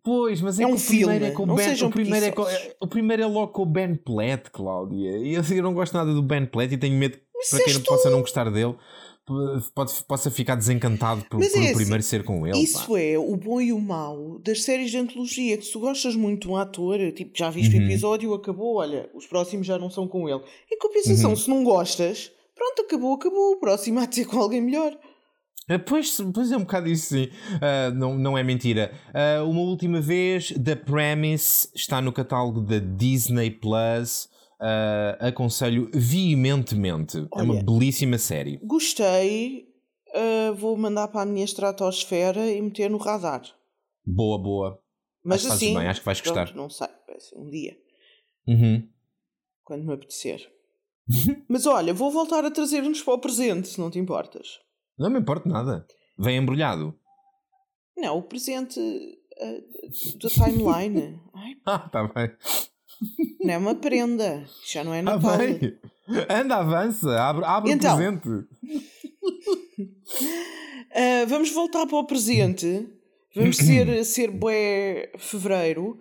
Pois, mas é, é um o filme. É com não ben, sejam o, primeiro é com, o primeiro é logo com o Ben Platt, Cláudia. E eu, eu não gosto nada do Ben Platt e tenho medo mas para quem não tu... possa não gostar dele pode, possa ficar desencantado por, por é o assim, primeiro ser com ele. Isso pá. é o bom e o mau das séries de antologia. Que se tu gostas muito de um ator, tipo, já viste uhum. o episódio, acabou, olha, os próximos já não são com ele. Em compensação, uhum. se não gostas, pronto, acabou, acabou. O próximo há de ser com alguém melhor. Ah, pois, pois é um bocado isso, sim. Uh, não, não é mentira. Uh, uma última vez, The Premise está no catálogo da Disney Plus uh, aconselho veementemente. Olha, é uma belíssima série. Gostei. Vou mandar para a minha estratosfera e meter no radar. Boa, boa. Mas acho assim, bem, acho que vais pronto, gostar. Não sei, um dia. Uhum. Quando me apetecer. Mas olha, vou voltar a trazer-nos para o presente, se não te importas. Não me importa nada. Vem embrulhado. Não, o presente uh, da timeline. Ai, Ah, tá bem. não é uma prenda. Já não é Tá Natal. bem. Anda, avança. Abre, abre Então. o presente. Uh, vamos voltar para o presente. Vamos ser, ser bué fevereiro.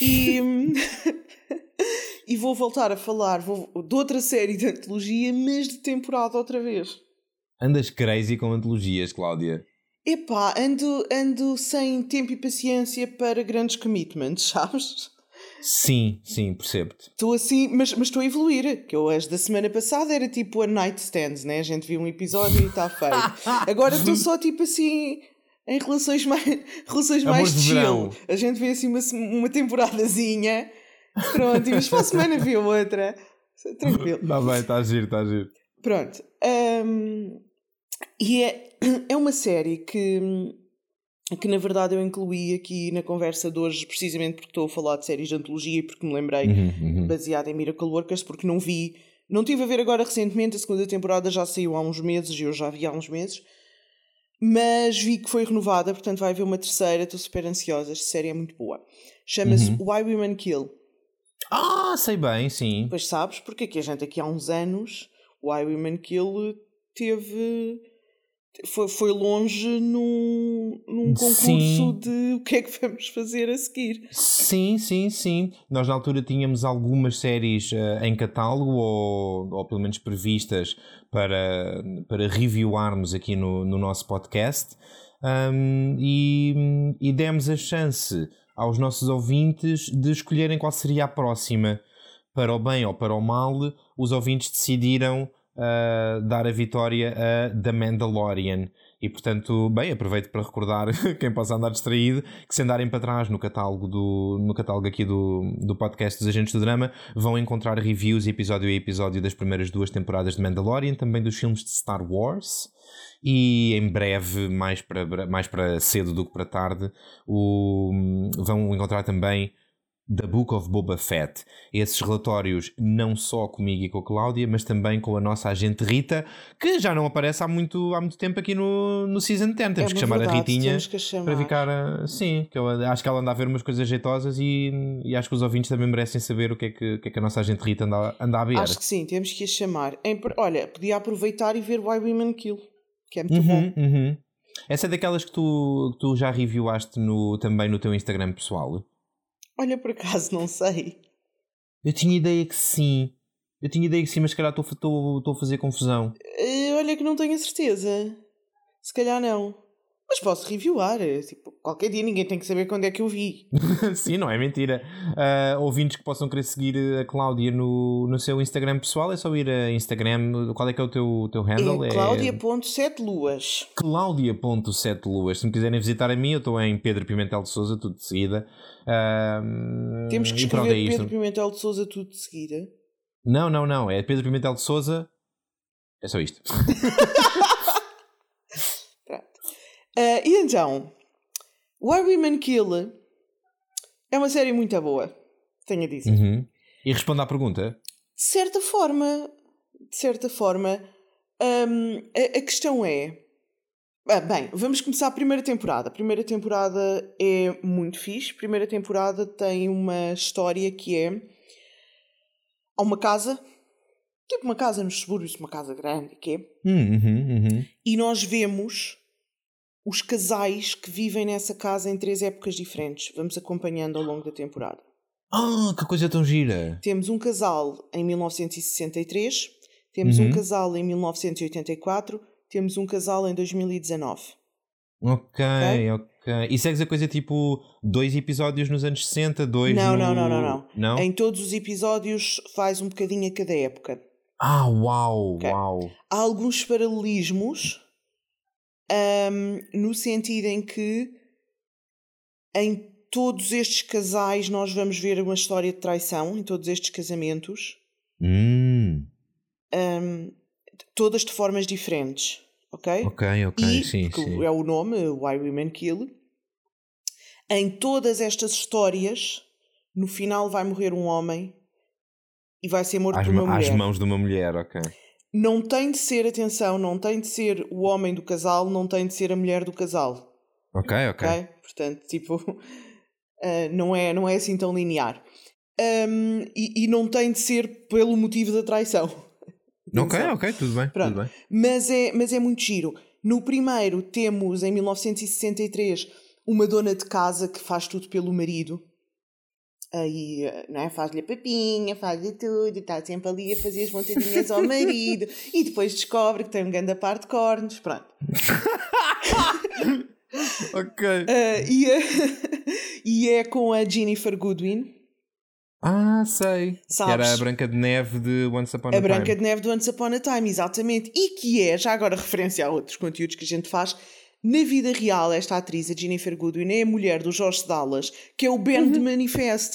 E, e vou voltar a falar vou, de outra série de antologia, mas de temporada outra vez. Andas crazy com antologias, Cláudia. Epá, ando, ando sem tempo e paciência para grandes commitments, sabes? Sim, sim, percebo-te. Estou assim, mas, mas estou a evoluir. Que eu, as da semana passada, era tipo a nightstands, né? A gente viu um episódio e está feito. Agora estou só tipo assim, em relações mais, relações mais chill. verão. A gente vê assim uma, uma temporadazinha. Pronto, e mas para a semana viu outra. Tranquilo. Está bem, está a giro, está a giro. Pronto. hum, e é, é uma série que, que, na verdade, eu incluí aqui na conversa de hoje, precisamente porque estou a falar de séries de antologia e porque me lembrei, Uhum, uhum. baseada em Miracle Workers, porque não vi. Não tive a ver agora recentemente, a segunda temporada já saiu há uns meses e eu já vi há uns meses. Mas vi que foi renovada, portanto vai haver uma terceira, estou super ansiosa. Esta série é muito boa. Chama-se Uhum. Why Women Kill. Ah, sei bem, sim. Pois sabes, porque aqui a gente aqui há uns anos, Why Women Kill teve. Foi, foi longe num, num concurso Sim. de o que é que vamos fazer a seguir. Sim, sim, sim. Nós na altura tínhamos algumas séries eh, em catálogo ou, ou pelo menos previstas para, para reviewarmos aqui no, no nosso podcast Ahm, e, e demos a chance aos nossos ouvintes de escolherem qual seria a próxima. Para o bem ou para o mal, os ouvintes decidiram ah, dar a vitória a The Mandalorian. E portanto, bem, aproveito para recordar quem possa andar distraído que se andarem para trás no catálogo, do, no catálogo aqui do, do podcast dos Agentes do Drama, vão encontrar reviews episódio a episódio das primeiras duas temporadas de Mandalorian, também dos filmes de Star Wars. E em breve, mais para, mais para cedo do que para tarde, o, vão encontrar também The Book of Boba Fett. Esses relatórios não só comigo e com a Cláudia, mas também com a nossa agente Rita, que já não aparece há muito, há muito tempo aqui no, no Season 10. Temos É que chamar verdade, a Ritinha a para ficar. ah, Sim, que eu acho que ela anda a ver umas coisas jeitosas e, e acho que os ouvintes também merecem saber o que é que, que, é que a nossa agente Rita anda, anda a ver. Acho que sim, temos que a chamar. Em olha, podia aproveitar e ver Why Women Kill, que é muito bom. Uhum, uhum. Essa é daquelas que tu, que tu já reviewaste no, também no teu Instagram pessoal? Olha, por acaso, não sei. Eu tinha ideia que sim. Eu tinha ideia que sim, mas se calhar estou- a fazer confusão. Eh, olha que não tenho a certeza. Se calhar não. Mas posso reviewar. eh, Tipo, qualquer dia ninguém tem que saber quando é que eu vi. sim, não é mentira. Ah, ouvintes que possam querer seguir a Cláudia no, no seu Instagram pessoal, é só ir a Instagram. Qual é que é o teu, teu handle? É Cláudia.7luas. Cláudia.7luas. Se me quiserem visitar a mim, eu estou em Pedro Pimentel de Souza, tudo de seguida. Ah, Temos que é escrever isto. Pedro Pimentel de Souza tudo de seguida. Não, não, não. É Pedro Pimentel de Souza. É só isto. Ah, e então, Why Women Kill é uma série muito boa, tenho a dizer. Uhum. E responda à pergunta. De certa forma, de certa forma, hum, a, a questão é. Ah, bem, vamos começar a primeira temporada. A primeira temporada é muito fixe. A primeira temporada tem uma história que é. Há uma casa, tipo uma casa nos subúrbios, uma casa grande, que é. Hum, uhum, uhum. E nós vemos os casais que vivem nessa casa em três épocas diferentes. Vamos acompanhando ao longo da temporada. Ah, que coisa tão gira! Temos um casal em 1963, temos Uhum. um casal em 1984, temos um casal em 2019. Ok, Ok? ok. E segues a coisa tipo dois episódios nos anos 60, dois Não, no... não, não, não, não. Não? Em todos os episódios faz um bocadinho a cada época. Ah, uau, Ok. uau. Há alguns paralelismos ahm, no sentido em que em todos estes casais nós vamos ver uma história de traição, em todos estes casamentos, Hum, ahm, todas de formas diferentes, ok? ok, ok, e, sim, sim. é o nome, Why Women Kill, em todas estas histórias, no final vai morrer um homem e vai ser morto às, por uma mulher. às mãos de uma mulher, ok. Não tem de ser, atenção, não tem de ser o homem do casal, não tem de ser a mulher do casal. Ok, ok. Ok? Portanto, tipo, uh, não, é, não é assim tão linear. Um, e, e, não tem de ser pelo motivo da traição. Ok, ok, tudo bem, tudo bem. Mas, é, mas é muito giro. No primeiro, temos em 1963 uma dona de casa que faz tudo pelo marido. Aí, é? Faz-lhe a papinha, faz-lhe tudo, está sempre ali a fazer as vontadinhas ao marido e depois descobre que tem um grande par de cornos. Pronto. ok. Uh, e, é, e é com a Jennifer Goodwin. Ah, sei. Sabes? Que era a Branca de Neve de Once Upon a, a Time. A Branca de Neve de Once Upon a Time, exatamente. E que é, já agora referência a outros conteúdos que a gente faz, na vida real, esta atriz, a Jennifer Goodwin, é a mulher do Jorge Dallas, que é o Ben uhum. de Manifest.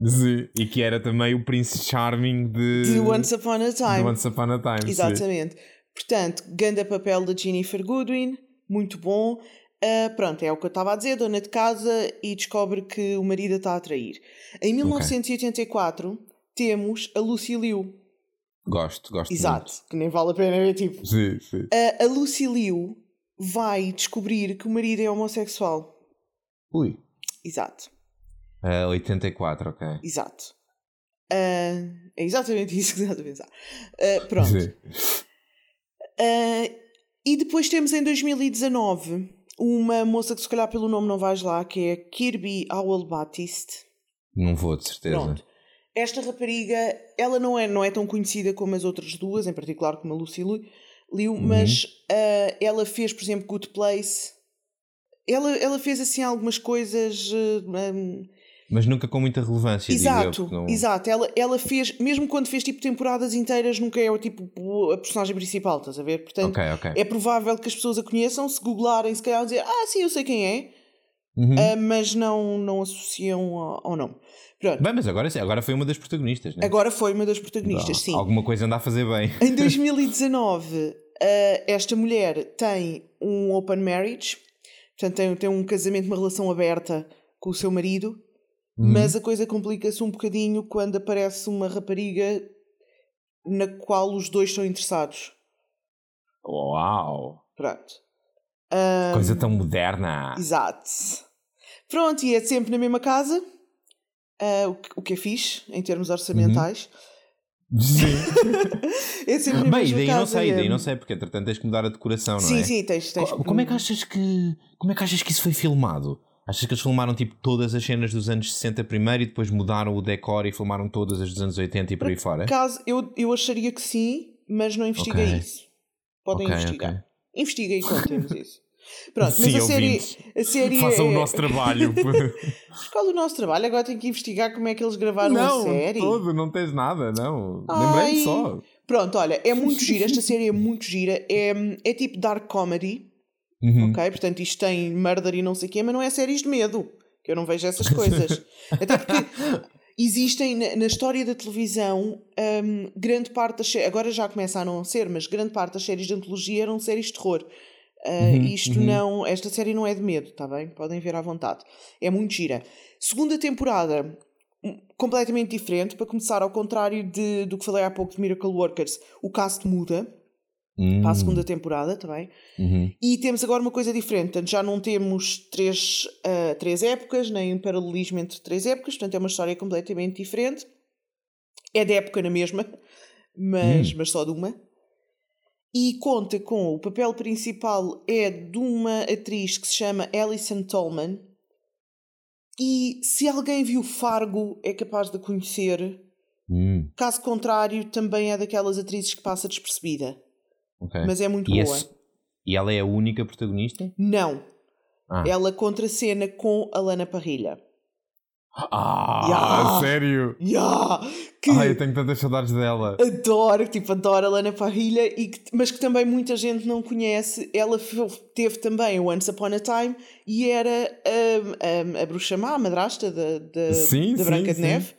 Sim, e que era também o Prince Charming de... de Once Upon a Time. Once Upon a Time, Exatamente. Sim. Portanto, ganda papel da Jennifer Goodwin, muito bom. Uh, pronto, é o que eu estava a dizer, dona de casa e descobre que o marido está a trair. Em 1984 okay. temos a Lucy Liu. Gosto, gosto Exato, muito. que nem vale a pena ver tipo. Sim, sim. Uh, a Lucy Liu vai descobrir que o marido é homossexual. Ui. Exato. Uh, 84, ok. Exato. Uh, é exatamente isso que estás a pensar. Uh, pronto. Uh, e depois temos em 2019 uma moça que se calhar pelo nome não vais lá, que é Kirby Howell Baptiste. Não vou, de certeza. Pronto. Esta rapariga, ela não é, não é tão conhecida como as outras duas, em particular como a Lucy Liu, uhum. mas uh, ela fez, por exemplo, Good Place. Ela, ela fez assim algumas coisas. Uh, um, mas nunca com muita relevância. Exato, eu, não... exato. Ela, ela fez, mesmo quando fez tipo temporadas inteiras, nunca é o tipo a personagem principal, estás a ver? Portanto, okay, okay. é provável que as pessoas a conheçam, se googlarem, se calhar dizer, ah, sim, eu sei quem é, uhum. uh, mas não, não associam ao, ao nome. Pronto. Bem, mas agora, agora foi uma das protagistas, né? Agora foi uma das protagonistas, sim. Alguma coisa anda a fazer bem. Em 2019, uh, esta mulher tem um open marriage, portanto, tem, tem um casamento, uma relação aberta com o seu marido Uhum. Mas a coisa complica-se um bocadinho quando aparece uma rapariga na qual os dois estão interessados. Uau! Pronto. Um, coisa tão moderna. Exato. Pronto, e é sempre na mesma casa, uh, o, que, o que é fixe em termos orçamentais. Uhum. Sim. é sempre Bem, daí não sei, é... daí não sei, porque entretanto tens que mudar a decoração, não sim, é? Sim, sim, tens, tens. Como é que achas que. Como é que achas que isso foi filmado? Achas que eles filmaram tipo todas as cenas dos anos 60 primeiro e depois mudaram o decor e filmaram todas as dos anos 80 e por, por aí fora? Caso, eu, eu acharia que sim, mas não investiguei okay. isso. Podem okay, investigar. Okay. Investiguem e contem-nos isso. Pronto, sim, mas a série, a série Façam é... o nosso trabalho. Qual o nosso trabalho? Agora tenho que investigar como é que eles gravaram não, a série. Não, todo, não tens nada, não. Lembrei-me só. Pronto, olha, é muito gira. Esta série é muito gira. É, é tipo dark comedy. Uhum. Ok? Portanto, isto tem murder e não sei o quê, mas não é séries de medo. Que eu não vejo essas coisas. Até porque existem na, na história da televisão um, grande parte das agora já começa a não ser, mas grande parte das séries de antologia eram séries de terror. Uh, uhum, isto uhum. não, esta série não é de medo, está bem? Podem ver à vontade. É muito gira. Segunda temporada, hum, completamente diferente. Para começar, ao contrário de, do que falei há pouco de Miracle Workers, o cast muda hum. para a segunda temporada também. Uhum. E temos agora uma coisa diferente, portanto, já não temos três, uh, três épocas, nem um paralelismo entre três épocas, portanto, é uma história completamente diferente. É da época na mesma, mas, hum. mas só de uma. E conta com o papel principal é de uma atriz que se chama Alison Tolman. E se alguém viu Fargo, é capaz de conhecer. Hum. Caso contrário, também é daquelas atrizes que passa despercebida. Okay. Mas é muito e boa. Esse... E ela é a única protagonista? Não. Ah. Ela contracena com a Lana Parrilha. Ah, yeah. sério? Yeah. Que Ai, eu tenho tantas saudades dela. Adoro, tipo, adoro a Lana Parrilha, e que, mas que também muita gente não conhece. Ela teve também o Once Upon a Time e era a, a, a bruxa má, a madrasta da, da, sim, da Branca sim, de Neve.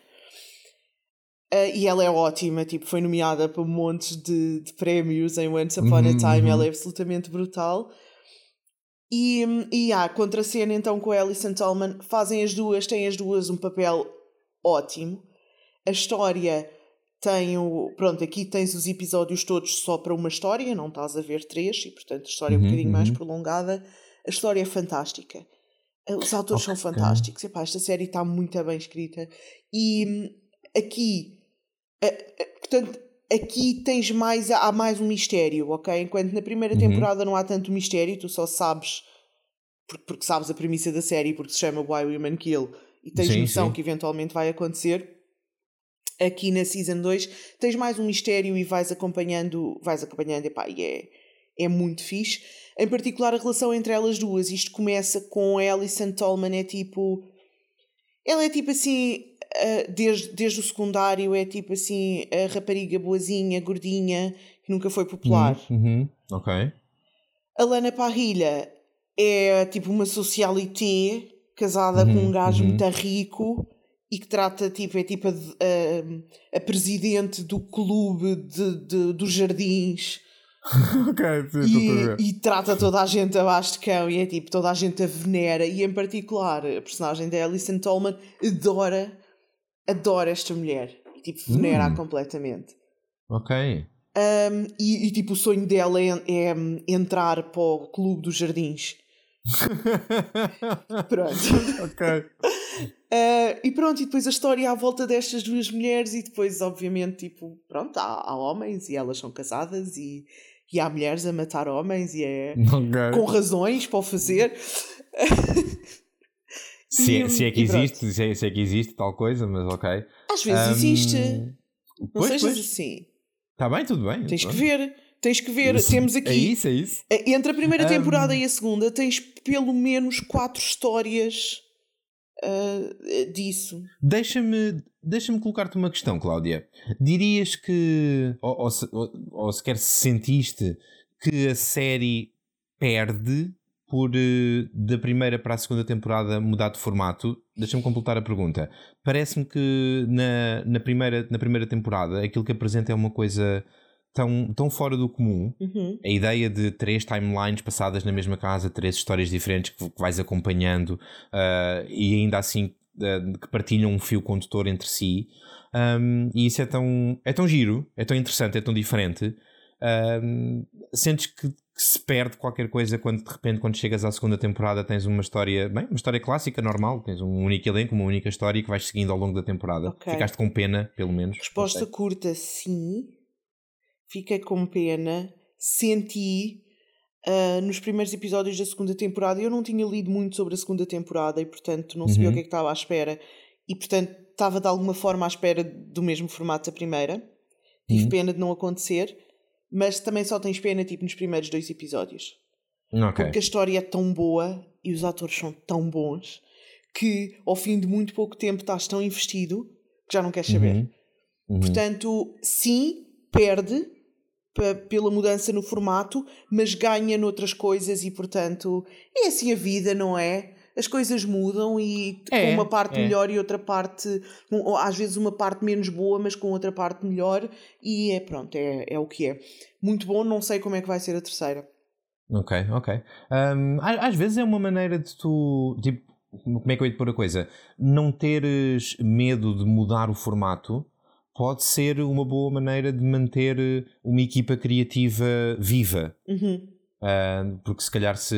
Uh, e ela é ótima, tipo, foi nomeada para montes de, de prémios em Once Upon uhum, a Time, uhum. ela é absolutamente brutal. E, e há contra cena então com a Alison Tolman, fazem as duas, têm as duas um papel ótimo. A história tem o. Pronto, aqui tens os episódios todos só para uma história, não estás a ver três, e portanto a história é um Uhum, bocadinho mais uhum. prolongada. A história é fantástica. Eh, Os autores são Ok. fantásticos. Epá, esta série está muito bem escrita. E hum, aqui, eh, eh, portanto, aqui tens mais, há mais um mistério, ok? Enquanto na primeira Uhum. temporada não há tanto mistério, tu só sabes, porque, porque sabes a premissa da série, porque se chama Why Women Kill, e tens Sim, noção sim. que eventualmente vai acontecer. Aqui na Season 2 tens mais um mistério e vais acompanhando, vais acompanhando, epá, e é, é muito fixe. Em particular a relação entre elas duas. Isto começa com a Alison Tolman, é tipo. Ela é tipo assim, desde, desde o secundário, é tipo assim, a rapariga boazinha, gordinha, que nunca foi popular. Uhum, uhum. Ok. A Lana Parrilha é tipo uma socialité casada com um Uhum, gajo uhum. muito rico e que trata tipo, é tipo a, a- a presidente do clube de, de- dos jardins ok, sim, e, e trata toda a gente abaixo de cão e é tipo toda a gente a venera e em particular a personagem da Alison Tolman adora adora esta mulher e tipo venera-a Hum. completamente Ok. Um, e, e, tipo o sonho dela é, é entrar para o clube dos jardins pronto ok. Uh, e pronto, e depois a história à volta destas duas mulheres, e depois, obviamente, tipo, pronto, há, há homens e elas são casadas, e, e há mulheres a matar homens, e é Ok. com razões para o fazer. Se, é, E- se é que existe, se é, se é que existe tal coisa, mas ok. Às vezes Ahm, existe, não Pois, sejas pois. assim. Está bem, tudo bem. Tens que ver, tens que ver. Isso- Temos aqui, É isso, é isso. entre a primeira temporada e a segunda, tens pelo menos quatro histórias uh, disso. Deixa-me deixa colocar-te uma questão, Cláudia. Dirias que, ou, ou, ou sequer se sentiste que a série perde por eh, da primeira para a segunda temporada mudar de formato? Deixa-me completar a pergunta. Parece-me que na, na, primeira, na primeira temporada aquilo que apresenta é uma coisa tão, tão fora do comum Uhum. a ideia de três timelines passadas na mesma casa, três histórias diferentes que, vais acompanhando ah, e ainda assim ah, que partilham um fio condutor entre si. Um, e isso é tão, é tão giro, é tão interessante, é tão diferente. Um, sentes que, que se perde qualquer coisa quando de repente, quando chegas à segunda temporada, tens uma história, bem, uma história clássica, normal, tens um único elenco, uma única história que vais seguindo ao longo da temporada. Ok. Ficaste com pena, pelo menos. Resposta curta, sim. Fiquei com pena. Senti ah, nos primeiros episódios da segunda temporada. Eu não tinha lido muito sobre a segunda temporada e, portanto, não sabia Uhum. o que é que estava à espera. E, portanto, estava de alguma forma à espera do mesmo formato da primeira. Tive Uhum. pena de não acontecer, mas também só tens pena tipo nos primeiros dois episódios. Ok. Porque a história é tão boa e os atores são tão bons que ao fim de muito pouco tempo estás tão investido que já não queres saber. Uhum. Uhum. Portanto, sim, perde pela mudança no formato, mas ganha noutras coisas e, portanto, é assim a vida, não é? As coisas mudam e É, com uma parte é. melhor e outra parte, com- ou às vezes uma parte menos boa, mas com outra parte melhor, e é pronto, é, é o que é. Muito bom, não sei como é que vai ser a terceira. Ok, ok. Um, às vezes é uma maneira de tu. Tipo, como é que eu ia te pôr a coisa? Não teres medo de mudar o formato pode ser uma boa maneira de manter uma equipa criativa viva. Uhum. Uh, porque se calhar se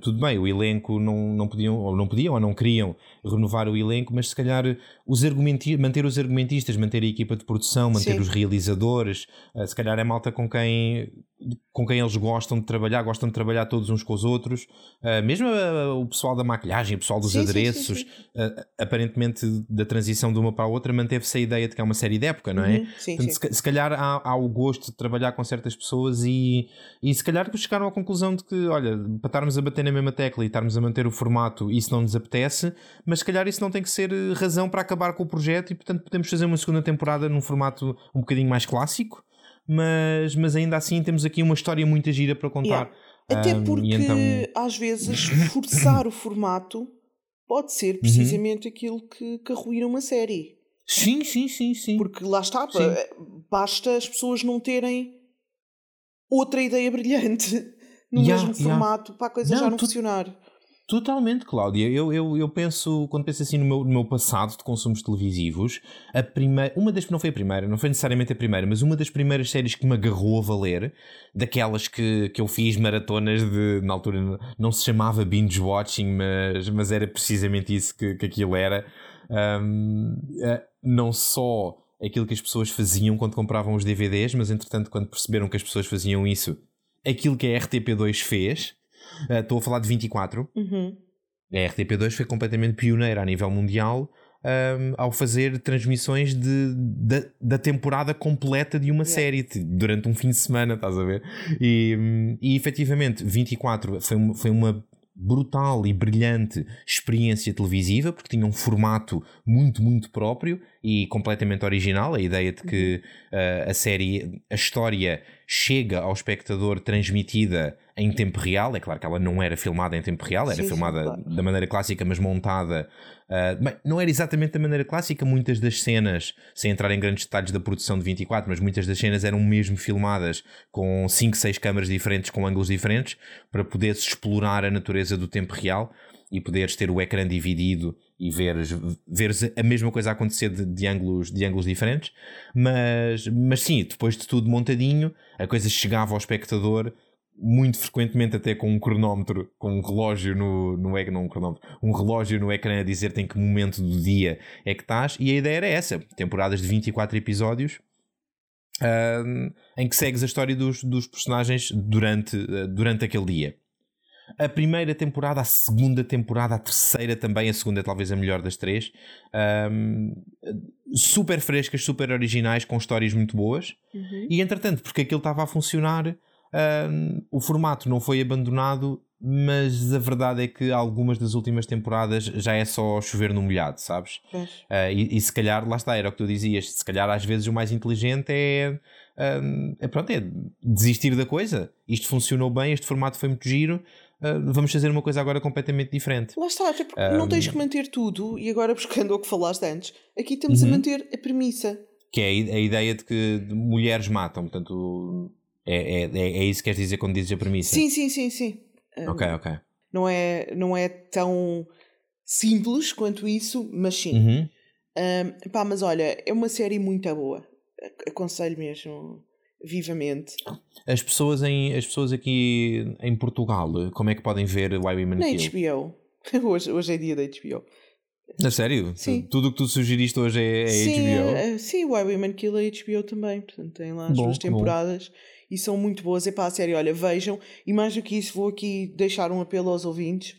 tudo bem, o elenco não, não podiam ou não podiam ou não queriam renovar o elenco, mas se calhar os argumenti manter os argumentistas, manter a equipa de produção, manter Sim. os realizadores, uh, se calhar é malta com quem com quem eles gostam de trabalhar, gostam de trabalhar todos uns com os outros, uh, mesmo uh, o pessoal da maquilhagem, o pessoal dos Sim, sim, sim, adereços, sim. uh, aparentemente da transição de uma para a outra manteve-se a ideia de que é uma série de época, não é? Uhum. Sim, Portanto, sim. se, se calhar há, há o gosto de trabalhar com certas pessoas e, e se calhar chegaram à conclusão de que, olha, para estarmos a bater na mesma tecla e estarmos a manter o formato, isso não nos apetece, mas se calhar isso não tem que ser eh, razão para acabar com o projeto e, portanto, podemos fazer uma segunda temporada num formato um bocadinho mais clássico, mas, mas ainda assim temos aqui uma história muito gira para contar. Yeah. Até Um, porque então- às vezes forçar o formato pode ser Uhum. precisamente aquilo que, que arruína uma série. Sim, sim, sim, sim. Porque lá está, Sim. pá, basta as pessoas não terem outra ideia brilhante no Yeah, mesmo yeah. formato para a coisa Não, já não tu- funcionar. Totalmente, Cláudia. Eu, eu, eu penso, quando penso assim no meu, no meu passado de consumos televisivos, a primeira, uma das, não foi a primeira, não foi necessariamente a primeira, mas uma das primeiras séries que me agarrou a valer, daquelas que, que eu fiz maratonas de, na altura não se chamava binge watching, mas, mas era precisamente isso que, que aquilo era. Um, eh, não só aquilo que as pessoas faziam quando compravam os DVDs, mas entretanto, quando perceberam que as pessoas faziam isso, aquilo que a RTP2 fez Uh, estou a falar de 24. Uhum. A RTP2 foi completamente pioneira a nível mundial um, ao fazer transmissões de, de, da temporada completa de uma yeah. série durante um fim de semana, estás a ver? E, e efetivamente, 24 foi, foi uma brutal e brilhante experiência televisiva, porque tinha um formato muito, muito próprio e completamente original. A ideia de que uh, a série, a história chega ao espectador transmitida em tempo real. É claro que ela não era filmada em tempo real, era sim, filmada sim, claro. da maneira clássica, mas montada. Uh, bem, não era exatamente da maneira clássica, muitas das cenas, sem entrar em grandes detalhes da produção de 24, mas muitas das cenas eram mesmo filmadas com 5, 6 câmaras diferentes, com ângulos diferentes, para poder-se explorar a natureza do tempo real e poderes ter o ecrã dividido e veres, veres a mesma coisa acontecer de, de, ângulos, de ângulos diferentes, mas, mas sim, depois de tudo montadinho, a coisa chegava ao espectador muito frequentemente até com um cronómetro, com um relógio no, no ecrã, não um cronómetro, um relógio no ecrã a dizer em que momento do dia é que estás, e a ideia era essa, temporadas de 24 episódios, em que segues a história dos, dos personagens durante, uh, durante aquele dia. A primeira temporada, a segunda temporada, a terceira também, a segunda é talvez a melhor das três. Um, super frescas, super originais, com histórias muito boas. Uhum. E entretanto, porque aquilo estava a funcionar, um, o formato não foi abandonado, mas a verdade é que algumas das últimas temporadas já é só chover no molhado, sabes? Uh, e, e, se calhar, lá está, era o que tu dizias, se calhar às vezes o mais inteligente é, um, é, pronto, é desistir da coisa. Isto funcionou bem, este formato foi muito giro. Uh, vamos fazer uma coisa agora completamente diferente. Lá está, até porque um... não tens que manter tudo, e agora buscando o que falaste antes, aqui estamos uhum. a manter a premissa. Que é a, a ideia de que mulheres matam, portanto, é, é, é, é isso que queres dizer quando dizes a premissa? Sim, sim, sim, sim. Ok, ok. Não é, não é tão simples quanto isso, mas sim. Uhum. Um, pá, mas olha, é uma série muito boa. Aconselho mesmo vivamente. As pessoas, em, as pessoas aqui em Portugal, como é que podem ver Why Women Na Kill? HBO. Hoje, hoje é dia da HBO. A sério? Sim. Tudo o que tu sugeriste hoje é, é sim, HBO? É, sim, Why Women Kill é HBO também. Portanto, tem lá as bom, duas temporadas. Bom e são muito boas. Para a série, olha, vejam. E mais do que isso, vou aqui deixar um apelo aos ouvintes.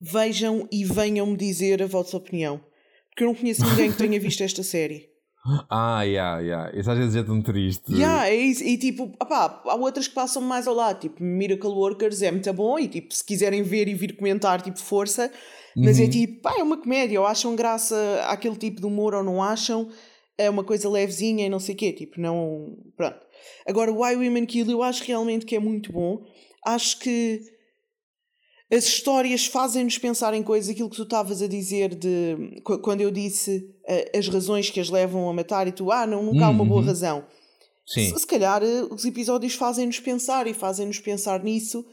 Vejam e venham-me dizer a vossa opinião. Porque eu não conheço ninguém que tenha visto esta série. Ah, yeah, yeah. Isso às vezes é tão triste. Yeah, é isso. E tipo, opá, há outras que passam mais ao lado. Tipo, Miracle Workers é muito bom. E tipo, se quiserem ver e vir comentar, tipo, força. Mas é uhum. é tipo, pá, é uma comédia. Ou acham graça àquele tipo de humor ou não acham. É uma coisa levezinha e não sei o quê. Tipo, não. Pronto. Agora, Why Women Kill, eu acho realmente que é muito bom. Acho que as histórias fazem-nos pensar em coisas, aquilo que tu estavas a dizer de quando eu disse uh, as razões que as levam a matar e tu, ah, não, nunca há uma boa uhum. razão. Sim. Se, se calhar uh, os episódios fazem-nos pensar e fazem-nos pensar nisso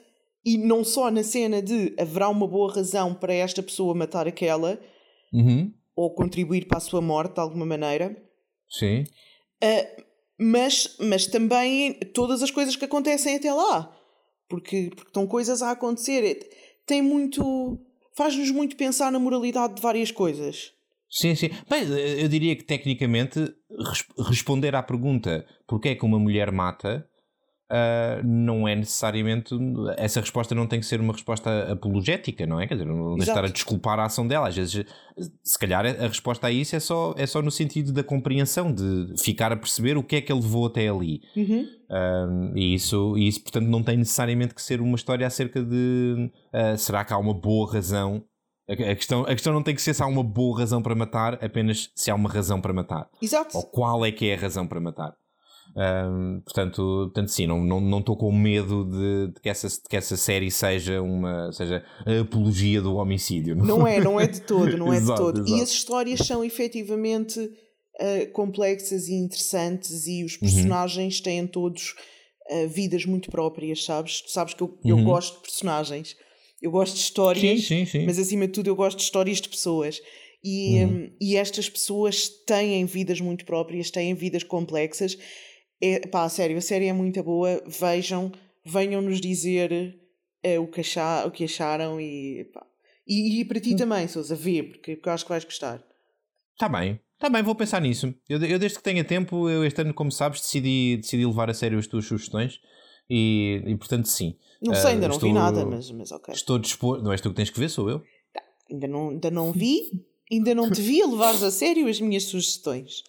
e não só na cena de haverá uma boa razão para esta pessoa matar aquela uhum. ou contribuir para a sua morte de alguma maneira. Sim. Uh, mas, mas também todas as coisas que acontecem até lá. Porque, porque estão coisas a acontecer. Tem muito. faz-nos muito pensar na moralidade de várias coisas. Sim, sim. Bem, eu diria que tecnicamente responder à pergunta porque é que uma mulher mata uh, não é necessariamente. Essa resposta não tem que ser uma resposta apologética, não é? Quer dizer, não de estar a desculpar a ação dela. Às vezes, se calhar, a resposta a isso é só, é só no sentido da compreensão, de ficar a perceber o que é que ele levou até ali. Uhum. Uh, e, isso, e isso, portanto, não tem necessariamente que ser uma história acerca de uh, será que há uma boa razão a questão, a questão não tem que ser se há uma boa razão para matar, apenas se há uma razão para matar. Exato. Ou qual é que é a razão para matar. Um, portanto, portanto, sim, não estou não, não com medo de, de, que essa, de que essa série seja uma seja a apologia do homicídio. Não, não é, não é de todo, não é exato, de todo. Exato. E as histórias são efetivamente uh, complexas e interessantes e os uhum. personagens uhum. têm todos uh, vidas muito próprias, sabes? Tu sabes que eu, eu uhum. gosto de personagens Eu gosto de histórias, Sim, sim, sim. mas acima de tudo eu gosto de histórias de pessoas. E, hum, e estas pessoas têm vidas muito próprias, têm vidas complexas. É, pá, a sério, a série é muito boa. Vejam, venham nos dizer eh, o, que achar, o que acharam e, pá. e, e para ti também, Sousa, vê, porque, porque eu acho que vais gostar. Está bem, está bem, vou pensar nisso. Eu, eu desde que tenha tempo, eu este ano, como sabes, decidi, decidi levar a sério as tuas sugestões e, e portanto sim. Não sei, ainda não vi nada, mas, mas ok. Estou disposto. Não és tu que tens que ver, sou eu. Tá, ainda, não, ainda não vi, ainda não te vi a levares a sério as minhas sugestões.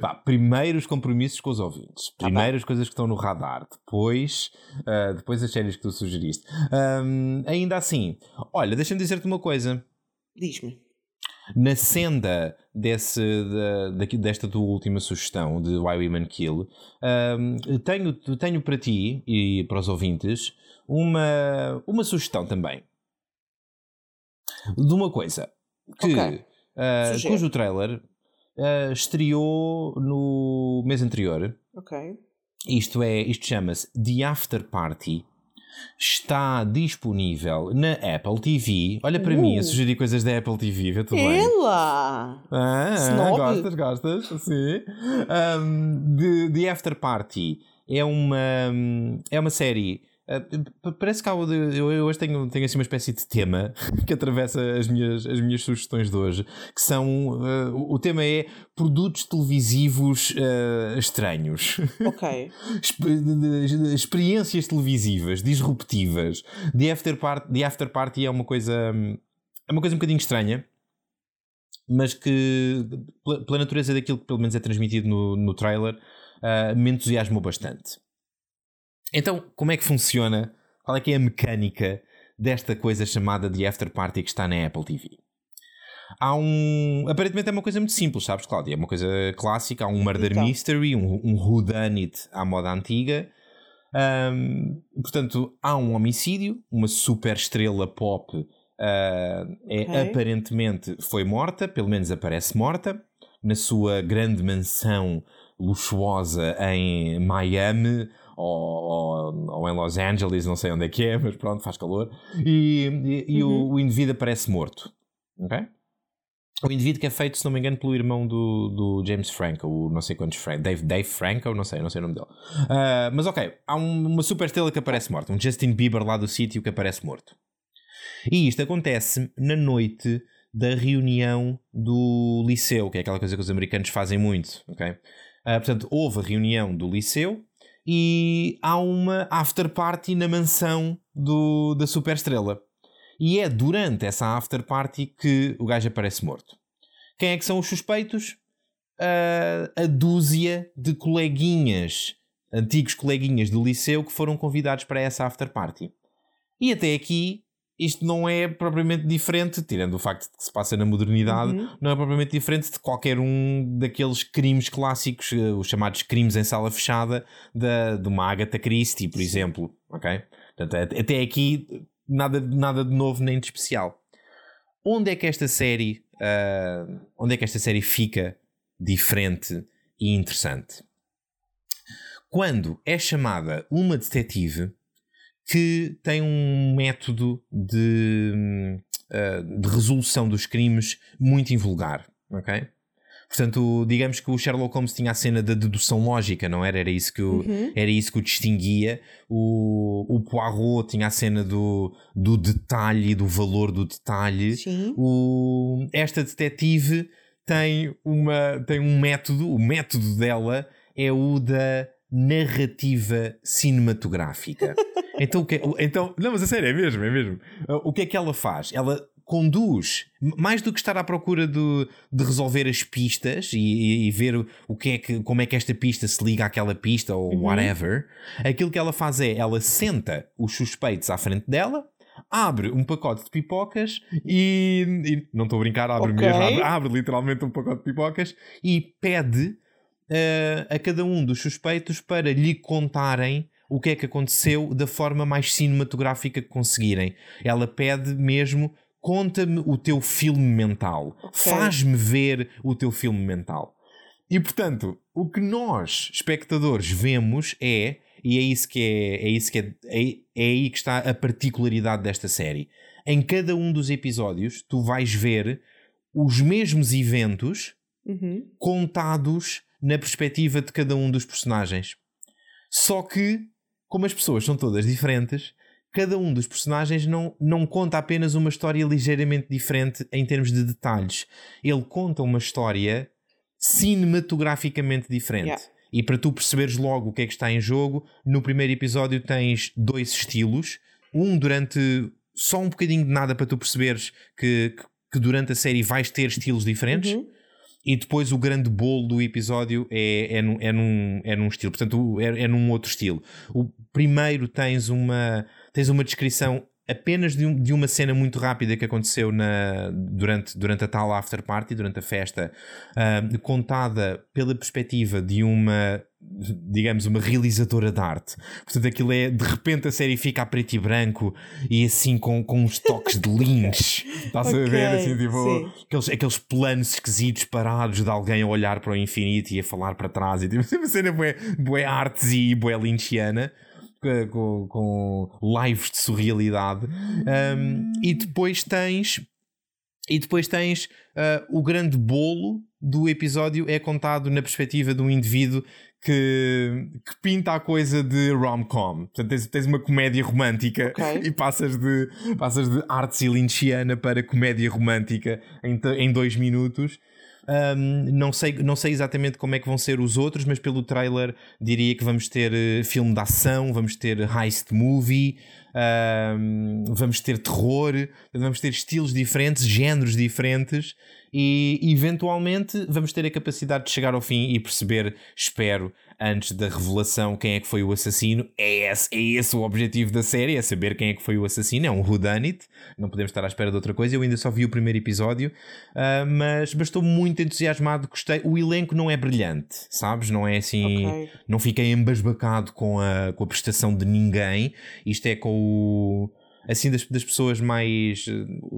Vá, primeiro os compromissos com os ouvintes. Tá Primeiro as coisas que estão no radar. Depois, uh, depois as séries que tu sugeriste. Um, ainda assim, olha, deixa-me dizer-te uma coisa. Diz-me. Na senda desse, da, desta tua última sugestão de Why Women Kill, um, tenho, tenho para ti e para os ouvintes uma, uma sugestão também. De uma coisa que, Ok. uh, cujo trailer uh, estreou no mês anterior. Ok. Isto é, isto chama-se The After Party. Está disponível na Apple TV. Olha para mim a Uh. sugerir coisas da Apple TV, vê tu bem. Ela! Ah, Snob. gostas, gostas, sim. Um, the, The After Party é uma, é uma série. P- parece que há, eu, hoje tenho, tenho assim uma espécie de tema que atravessa as minhas, as minhas sugestões de hoje, que são ah, o tema é produtos televisivos ah, estranhos. Ok. Experiências televisivas disruptivas. The After, Party, The After Party é uma coisa é uma coisa um bocadinho estranha, mas que pela, natureza daquilo que pelo menos é transmitido no, no trailer me entusiasmou bastante. Então, como é que funciona? Qual é que é a mecânica desta coisa chamada The After Party que está na Apple TV? Há um. Aparentemente é uma coisa muito simples, sabes, Cláudia? É uma coisa clássica. Há um murder Então. mystery, um, um whodunit à moda antiga. Ahm, portanto, há um homicídio, uma super estrela pop ah, é, Ok. aparentemente foi morta, pelo menos aparece morta, na sua grande mansão luxuosa em Miami ou, ou, em Los Angeles, não sei onde é que é, mas pronto, faz calor. E, e- e o, o indivíduo aparece morto. Ok? O indivíduo que é feito, se não me engano, pelo irmão do, do James Franco, o não sei quantos Franco, Dave, Dave Franco, não sei, não sei o nome dele. Ah, mas ok, há um- uma super estrela que aparece morta, um Justin Bieber lá do sítio que aparece morto. E isto acontece na noite da reunião do liceu, que é aquela coisa que os americanos fazem muito, ok? Ah, portanto, houve a reunião do liceu e há uma after party na mansão do, da super estrela. E é durante essa after party que o gajo aparece morto. Quem é que são os suspeitos? Ah, a dúzia de coleguinhas, antigos coleguinhas do liceu que foram convidados para essa after party. E até aqui, isto não é propriamente diferente, tirando o facto de que se passa na modernidade, Uhum. não é propriamente diferente de qualquer um daqueles crimes clássicos, eh, os chamados crimes em sala fechada, da, de uma Agatha Christie, por exemplo. Ok? Portanto, at- até aqui, nada, nada de novo nem de especial. Onde é que esta série, ah, onde é que esta série fica diferente e interessante? Quando é chamada uma detetive que tem um método de, hum, ah, de resolução dos crimes muito invulgar, ok? Portanto, digamos que o Sherlock Holmes tinha a cena da dedução lógica, não era? Era isso que o, Uhum. era isso que o distinguia. O, o Poirot tinha a cena do, do detalhe, do valor do detalhe. Sim. O, esta detetive tem, uma, tem um método, o método dela é o da narrativa cinematográfica. então, o que, é- então, não, mas a sério, é mesmo, é mesmo. O que é que ela faz? Ela conduz, mais do que estar à procura do, de resolver as pistas e, e- e ver o que é que, como é que esta pista se liga àquela pista ou Uhum. whatever, aquilo que ela faz é, ela senta os suspeitos à frente dela, abre um pacote de pipocas e, e- não estou a brincar, abre Ok. mesmo, abre, abre literalmente um pacote de pipocas e pede eh, a cada um dos suspeitos para lhe contarem o que é que aconteceu da forma mais cinematográfica que conseguirem. Ela pede mesmo conta-me o teu filme mental, faz-me ver o teu filme mental. E portanto, o que nós, espectadores, vemos é e é isso que é, é isso que é, é, é aí que está a particularidade desta série. Em cada um dos episódios, tu vais ver os mesmos eventos Uhum. contados na perspectiva de cada um dos personagens. Só que, como as pessoas são todas diferentes, cada um dos personagens não, não conta apenas uma história ligeiramente diferente em termos de detalhes. Ele conta uma história cinematograficamente diferente. Yeah. E para tu perceberes logo o que é que está em jogo, no primeiro episódio tens dois estilos. Um durante só um bocadinho de nada para tu perceberes que, que, que durante a série vais ter estilos diferentes. Uhum. E depois o grande bolo do episódio é, é, num, é, num, é num estilo, portanto, é, é num outro estilo. O primeiro tens uma, tens uma descrição apenas de, um- de uma cena muito rápida que aconteceu na, durante, durante a tal after party, durante a festa, ah, contada pela perspectiva de uma, digamos, uma realizadora de arte. Portanto, aquilo é, de repente a série fica a preto e branco e assim com, com uns toques de lynch. Estás a Ok, ver? Assim, tipo, aqueles, aqueles planos esquisitos parados de alguém a olhar para o infinito e a falar para trás. E tipo, uma cena bué, bué artes e bué lynchiana. Com, com lives de surrealidade Um, e depois tens e depois tens ah, o grande bolo do episódio é contado na perspectiva de um indivíduo que, que pinta a coisa de rom-com. Portanto, tens, tens uma comédia romântica Ok. e passas de, passas de arte lynchiana para comédia romântica em, em dois minutos. Um, não, sei, não sei exatamente como é que vão ser os outros, mas pelo trailer diria que vamos ter eh, filme de ação, vamos ter heist movie, um, vamos ter terror, vamos ter estilos diferentes, géneros diferentes e eventualmente vamos ter a capacidade de chegar ao fim e perceber, espero, antes da revelação quem é que foi o assassino. É esse, é esse o objetivo da série, é saber quem é que foi o assassino, é um whodunit, não podemos estar à espera de outra coisa. Eu ainda só vi o primeiro episódio, ah, mas, mas estou muito entusiasmado, gostei. O elenco não é brilhante, sabes? Não é assim. Ok. Não fiquei embasbacado com a, com a prestação de ninguém. Isto é com o. Assim, das, das pessoas mais.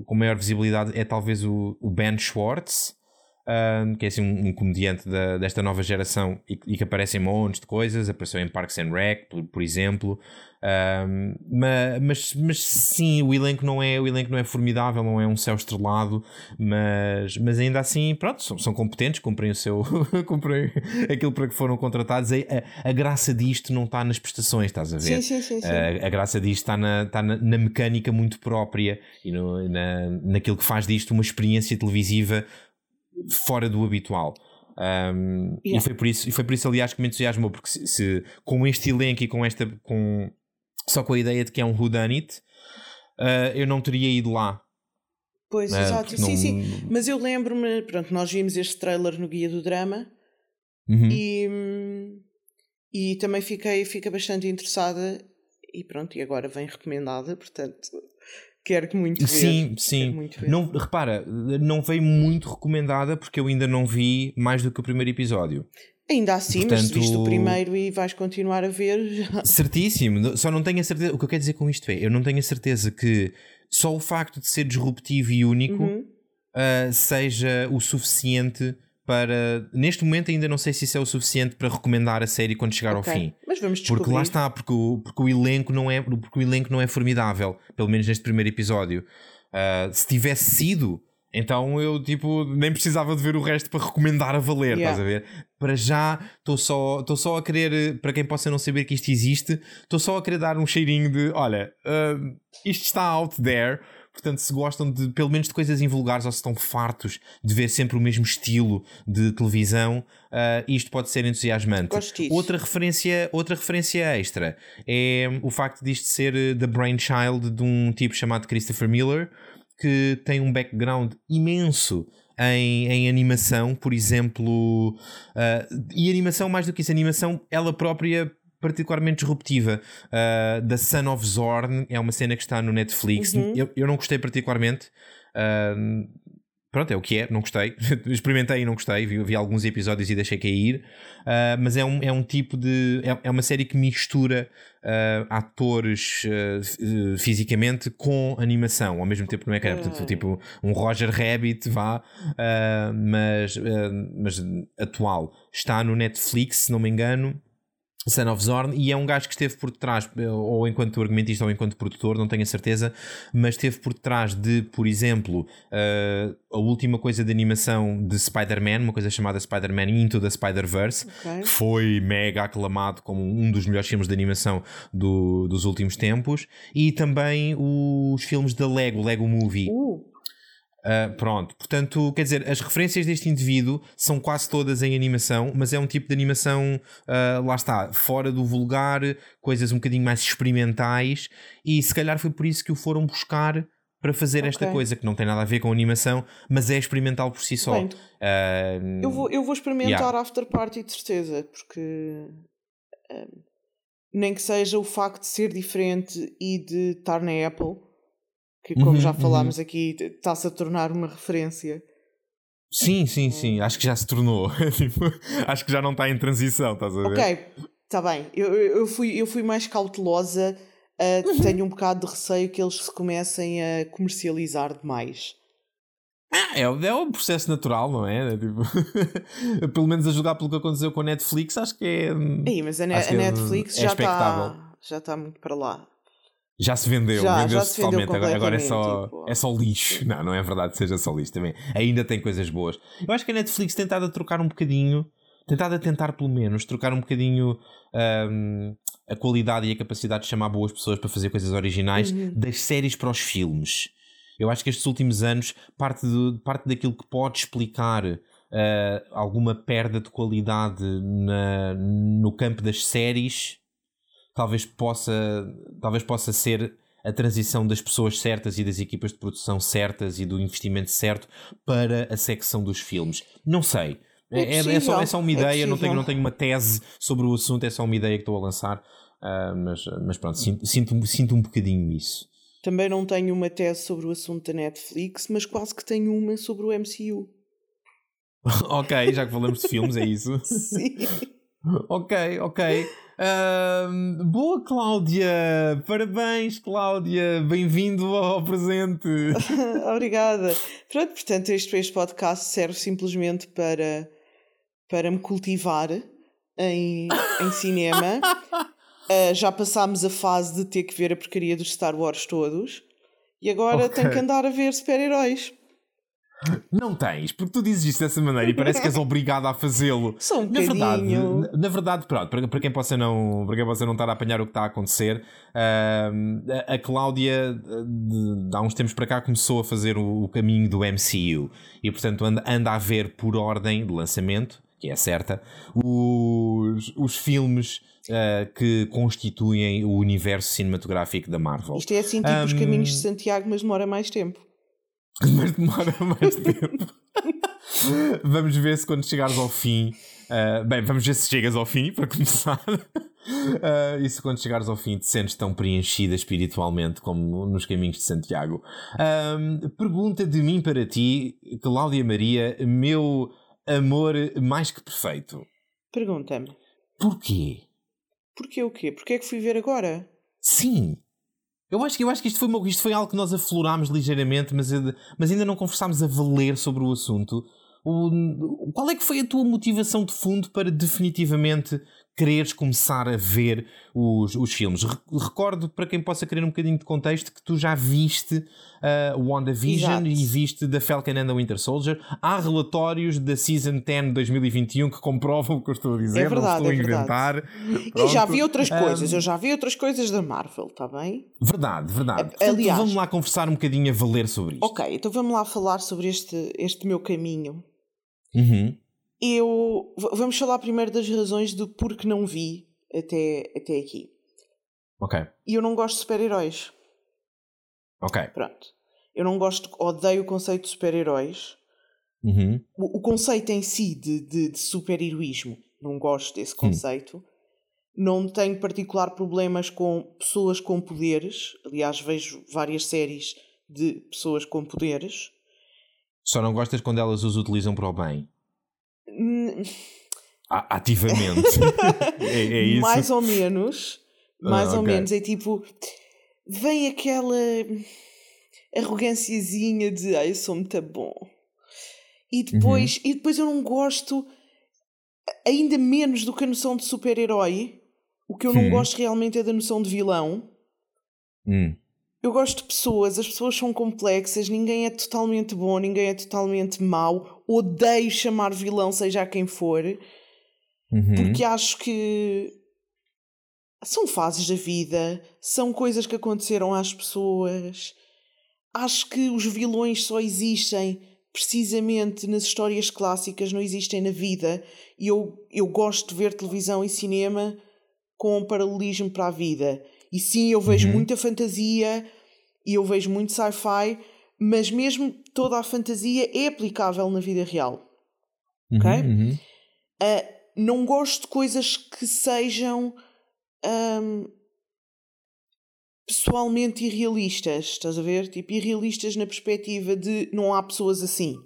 com maior visibilidade é talvez o, o Ben Schwartz, um, que é assim um, um comediante da- desta nova geração e, e que aparece em montes de coisas. Apareceu em Parks and Rec, por, por exemplo. Um, ma- mas, mas sim, o elenco, não é, o elenco não é formidável, não é um céu estrelado, mas, mas ainda assim, pronto, são, são competentes, cumprem o seu. cumprem aquilo para que foram contratados. A, a, a graça disto não está nas prestações, estás a ver? Sim, sim, sim. sim. A, a graça disto está, na, está na, na mecânica muito própria e no, na, naquilo que faz disto uma experiência televisiva fora do habitual. Um, e, Yeah. foi por isso, e foi por isso, aliás, que me entusiasmou, porque se, se- com este elenco e com esta. Com, só com a ideia de que é um whodunit, uh, eu não teria ido lá. Pois, Ah, exato. porque Sim, não- sim. Mas eu lembro-me, pronto, nós vimos este trailer no Guia do Drama Uhum. e, hum, e também fiquei, fiquei bastante interessada e pronto, e agora vem recomendada, portanto quero que muito ver. Sim, sim. muito ver. Não, repara, não veio muito recomendada porque eu ainda não vi mais do que o primeiro episódio. Ainda assim, mas Portanto- viste o primeiro e vais continuar a ver, já- Certíssimo, só não tenho a certeza. O que eu quero dizer com isto é: eu não tenho a certeza que só o facto de ser disruptivo e único Uhum. uh, seja o suficiente para. Neste momento, ainda não sei se isso é o suficiente para recomendar a série quando chegar Ok. ao fim. Mas vamos descobrir. Porque lá está, porque o, porque o elenco não é, porque o elenco não é formidável, pelo menos neste primeiro episódio. Uh, se tivesse sido, então eu tipo nem precisava de ver o resto para recomendar a valer, Yeah. estás a ver? Para já estou só, só a querer, para quem possa não saber que isto existe, estou só a querer dar um cheirinho de olha, uh, isto está out there. Portanto, se gostam de pelo menos de coisas invulgares ou se estão fartos de ver sempre o mesmo estilo de televisão, uh, isto pode ser entusiasmante. Gosto disso. Outra referência, outra referência extra é o facto disto ser eh, the brainchild de um tipo chamado Christopher Miller, que tem um background imenso em, em animação, por exemplo, ah, e animação, mais do que isso, animação ela própria particularmente disruptiva. Ah, da Son of Zorn é uma cena que está no Netflix. Uhum. Eu, eu não gostei particularmente. Ah, pronto, é o que é, não gostei. Experimentei e não gostei, vi, vi alguns episódios e deixei cair. Ah, mas é um, é um tipo de. É, é uma série que mistura ah, atores eh, fisicamente com animação ao mesmo tempo no ecrã. Portanto, Ok. tipo um Roger Rabbit, vá, mas, mas atual. Está no Netflix, se não me engano. Son of Zorn, e é um gajo que esteve por detrás, ou enquanto argumentista ou enquanto produtor, não tenho a certeza, mas esteve por detrás de, por exemplo, uh, a última coisa de animação de Spider-Man, uma coisa chamada Spider-Man Into the Spider-Verse, okay. que foi mega aclamado como um dos melhores filmes de animação do, dos últimos tempos, e também os filmes da Lego, Lego Movie. Uh. Uh, pronto, portanto, quer dizer, as referências deste indivíduo são quase todas em animação, mas é um tipo de animação, uh, lá está, fora do vulgar, coisas um bocadinho mais experimentais, e se calhar foi por isso que o foram buscar para fazer okay. esta coisa que não tem nada a ver com animação, mas é experimental por si só. Bem, uh, eu, vou, eu vou experimentar yeah. After Party de certeza, porque nem que seja o facto de ser diferente e de estar na Apple que como uhum, já falámos uhum. aqui, está-se a tornar uma referência. Sim, sim, sim. Acho que já se tornou. Tipo, acho que já não está em transição, estás a ver? Ok, está bem. Eu, eu, fui, eu fui mais cautelosa. Uh, uhum. Tenho um bocado de receio que eles se comecem a comercializar demais. Ah, é, é um processo natural, não é? é tipo, pelo menos a jogar pelo que aconteceu com a Netflix, acho que é. Sim, mas a, ne a é Netflix é já está já está muito para lá. Já se vendeu, vendeu-se totalmente. Agora, agora é, só, tipo... é só lixo. Não, não é verdade que seja só lixo também. Ainda tem coisas boas. Eu acho que a Netflix tem tentado a trocar um bocadinho, tentado a tentar pelo menos, trocar um bocadinho um, a qualidade e a capacidade de chamar boas pessoas para fazer coisas originais uhum. das séries para os filmes. Eu acho que estes últimos anos, parte, de, parte daquilo que pode explicar uh, alguma perda de qualidade na, no campo das séries talvez possa, talvez possa ser a transição das pessoas certas e das equipas de produção certas e do investimento certo para a secção dos filmes. Não sei. É, é, é, só, é só uma é ideia, é não, tenho, não tenho uma tese sobre o assunto, é só uma ideia que estou a lançar. Uh, mas, mas pronto, sinto, sinto, sinto um bocadinho isso. Também não tenho uma tese sobre o assunto da Netflix, mas quase que tenho uma sobre o MCU. ok, já que falamos de filmes, é isso? Sim. ok, ok. Uh, boa, Cláudia! Parabéns, Cláudia! Bem-vindo ao presente! Obrigada! Pronto, portanto, este, este podcast serve simplesmente para, para me cultivar em, em cinema. Uh, já passámos a fase de ter que ver a porcaria dos Star Wars todos e agora okay. tenho que andar a ver super-heróis. Não tens, porque tu dizes isso dessa maneira e parece que és obrigado a fazê-lo. Só um na verdade, na, na, verdade, pronto, para, para, quem possa não, para quem possa não estar a apanhar o que está a acontecer, uh, a, a Cláudia, de, de, há uns tempos para cá, começou a fazer o, o caminho do MCU e, portanto, anda, anda a ver por ordem de lançamento, que é certa, os, os filmes uh, que constituem o universo cinematográfico da Marvel. Isto é assim, tipo um, os caminhos de Santiago, mas demora mais tempo. Mas demora mais tempo. vamos ver se quando chegares ao fim. Uh, bem, vamos ver se chegas ao fim, para começar. Uh, e se quando chegares ao fim te sentes tão preenchida espiritualmente como nos caminhos de Santiago. Uh, pergunta de mim para ti, Cláudia Maria, meu amor mais que perfeito. Pergunta-me. Porquê? Porquê o quê? Porquê é que fui ver agora? Sim. Eu acho, que, eu acho que isto foi, isto foi algo que nós aflorámos ligeiramente, mas, mas ainda não conversámos a valer sobre o assunto. O, qual é que foi a tua motivação de fundo para definitivamente quereres começar a ver os, os filmes. Recordo, para quem possa querer um bocadinho de contexto, que tu já viste uh, WandaVision Exato. e viste The Falcon and the Winter Soldier. Há relatórios da Season 10 de 2021 que comprovam o que eu estou a dizer, é verdade, não estou a é inventar. E já vi outras coisas, um... eu já vi outras coisas da Marvel, está bem? Verdade, verdade. Portanto, Aliás, vamos lá conversar um bocadinho a valer sobre isto. Ok, então vamos lá falar sobre este, este meu caminho. Uhum eu. Vamos falar primeiro das razões do porquê não vi até, até aqui. Ok. E eu não gosto de super-heróis. Ok. Pronto. Eu não gosto, odeio o conceito de super-heróis. Uhum. O, o, conceito em si de, de, de super-heroísmo, não gosto desse conceito. Hum. Não tenho particular problemas com pessoas com poderes. Aliás, vejo várias séries de pessoas com poderes. Só não gostas quando elas os utilizam para o bem? Ativamente. é, é, isso. Mais ou menos. Mais ah, ou okay. menos. É tipo. Vem aquela arroganciazinha de ah, eu sou muito bom. E depois, uhum. e depois eu não gosto ainda menos do que a noção de super-herói O que eu não hum. gosto realmente é da noção de vilão. Hum. Eu gosto de pessoas, as pessoas são complexas, ninguém é totalmente bom, ninguém é totalmente mau. Odeio chamar vilão, seja a quem for, uhum. porque acho que são fases da vida, são coisas que aconteceram às pessoas. Acho que os vilões só existem precisamente nas histórias clássicas, não existem na vida. E eu, eu gosto de ver televisão e cinema com um paralelismo para a vida. E sim, eu vejo uhum. muita fantasia e eu vejo muito sci-fi, mas mesmo toda a fantasia é aplicável na vida real. Uhum, ok? Uhum. Uh, não gosto de coisas que sejam um, pessoalmente irrealistas, estás a ver? Tipo, irrealistas na perspectiva de não há pessoas assim.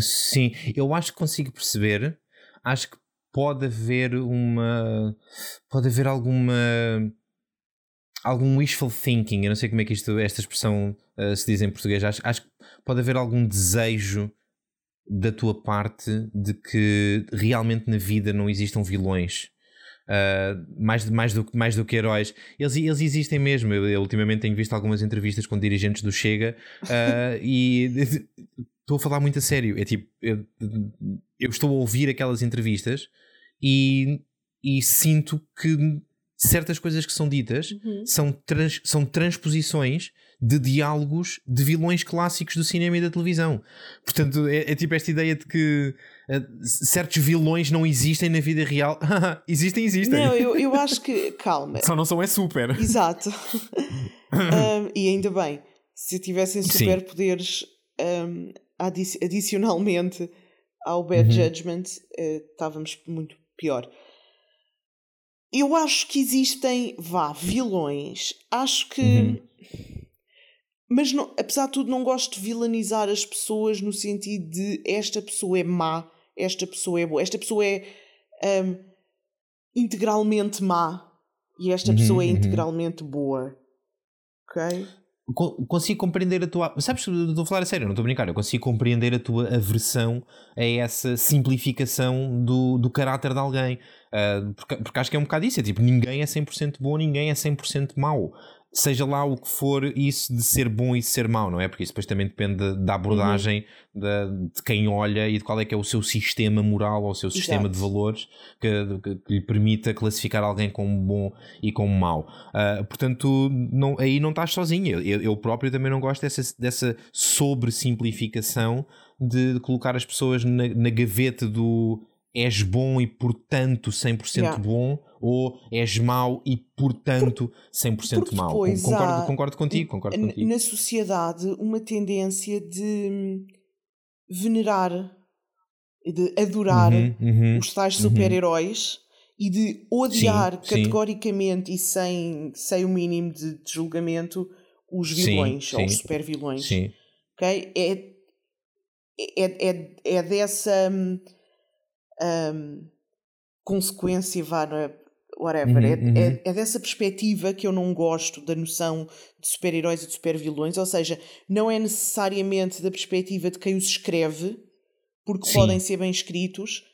Sim, eu acho que consigo perceber. Acho que pode haver uma. Pode haver alguma. Algum wishful thinking, eu não sei como é que isto, esta expressão uh, se diz em português. Acho, acho que pode haver algum desejo da tua parte de que realmente na vida não existam vilões. Uh, mais, mais, do, mais do que heróis. Eles, eles existem mesmo. Eu, eu, ultimamente tenho visto algumas entrevistas com dirigentes do Chega uh, e estou a falar muito a sério. É tipo, eu, eu estou a ouvir aquelas entrevistas e, e sinto que certas coisas que são ditas uhum. são, trans, são transposições de diálogos de vilões clássicos do cinema e da televisão. Portanto, é, é tipo esta ideia de que uh, certos vilões não existem na vida real. existem, existem. Não, eu, eu acho que. Calma. Só não são é super. Exato. um, e ainda bem, se tivessem superpoderes um, adic adicionalmente ao Bad uhum. Judgment, uh, estávamos muito pior. Eu acho que existem, vá, vilões. Acho que. Uhum. Mas não, apesar de tudo, não gosto de vilanizar as pessoas no sentido de esta pessoa é má, esta pessoa é boa, esta pessoa é um, integralmente má e esta uhum, pessoa é uhum. integralmente boa. Ok? Consigo compreender a tua. Sabes, estou a falar a sério, não estou a brincar. Eu consigo compreender a tua aversão a essa simplificação do, do caráter de alguém. Uh, porque, porque acho que é um bocado isso. É tipo, ninguém é 100% bom, ninguém é 100% mau seja lá o que for isso de ser bom e de ser mau, não é? Porque isso depois também depende da abordagem uhum. de, de, quem olha e de qual é que é o seu sistema moral ou o seu sistema Exato. de valores que, que, que, lhe permita classificar alguém como bom e como mau. Uh, portanto, não, aí não estás sozinho. Eu, eu, próprio também não gosto dessa, dessa sobressimplificação de, de colocar as pessoas na, na gaveta do és bom e portanto 100% yeah. bom ou és mau e portanto 100% Porque mau. Concordo, concordo contigo, concordo contigo. Na sociedade, uma tendência de hum, venerar, de adorar uhum, uhum, os tais uhum. super-heróis e de odiar sim, categoricamente sim. e sem, sem o mínimo de, de julgamento os vilões sim, ou os super-vilões. Okay? É, é, é, é dessa. Hum, um, consequência, vá, não é? Whatever. Uhum, é, uhum. É, é, dessa perspectiva que eu não gosto da noção de super-heróis e de super-vilões, ou seja, não é necessariamente da perspectiva de quem os escreve, porque Sim. podem ser bem escritos,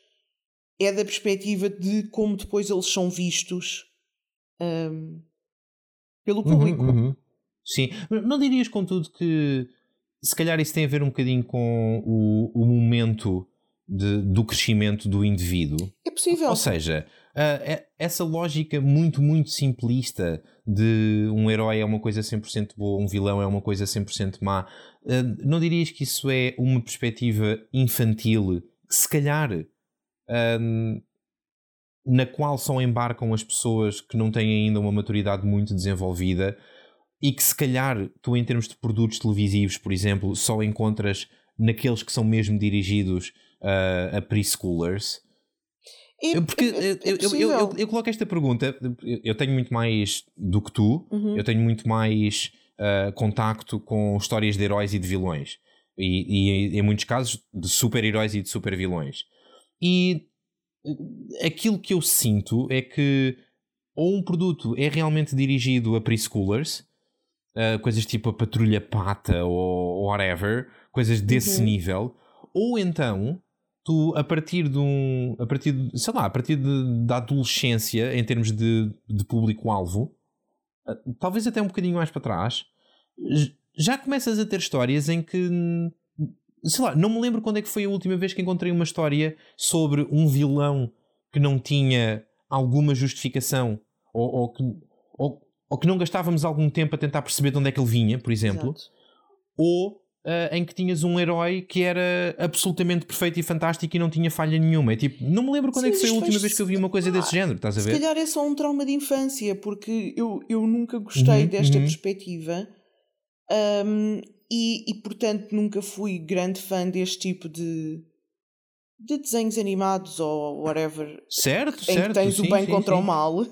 é da perspectiva de como depois eles são vistos um, pelo uhum, público. Uhum, Sim, não dirias, contudo, que se calhar isso tem a ver um bocadinho com o, o momento de, do crescimento do indivíduo. É possível. Ou seja, uh, essa lógica muito, muito simplista de um herói é uma coisa 100% boa, um vilão é uma coisa 100% má, uh, não dirias que isso é uma perspectiva infantil que se calhar na qual só embarcam as pessoas que não têm ainda uma maturidade muito desenvolvida e que se calhar tu em termos de produtos televisivos, por exemplo, só encontras naqueles que são mesmo dirigidos uh, a preschoolers. É, Porque é, é eu, eu, eu, eu, coloco esta pergunta, eu tenho muito mais do que tu, uhum. eu tenho muito mais uh, contacto com histórias de heróis e de vilões. E, e em muitos casos de super-heróis e de super-vilões. E aquilo que eu sinto é que ou um produto é realmente dirigido a preschoolers, uh, coisas tipo a Patrulha Pata ou whatever, coisas desse uhum. nível, ou então tu a partir de um. A partir de, sei lá, a partir de, da adolescência, em termos de, de público-alvo, eh, talvez até um bocadinho mais para trás, já começas a ter histórias em que. Sei lá, não me lembro quando é que foi a última vez que encontrei uma história sobre um vilão que não tinha alguma justificação ou, ou que, ou, ou, que não gastávamos algum tempo a tentar perceber de onde é que ele vinha, por exemplo, Exato. ou uh, em que tinhas um herói que era absolutamente perfeito e fantástico e não tinha falha nenhuma. É tipo, não me lembro quando Sim, é que foi a última vez que eu vi uma coisa desse género, estás a ver? Se calhar é só um trauma de infância, porque eu, eu nunca gostei uhum, desta uhum. perspectiva um, e, e, portanto, nunca fui grande fã deste tipo de. De desenhos animados ou whatever. Certo, em certo. que tens sim, o bem sim, contra o mal.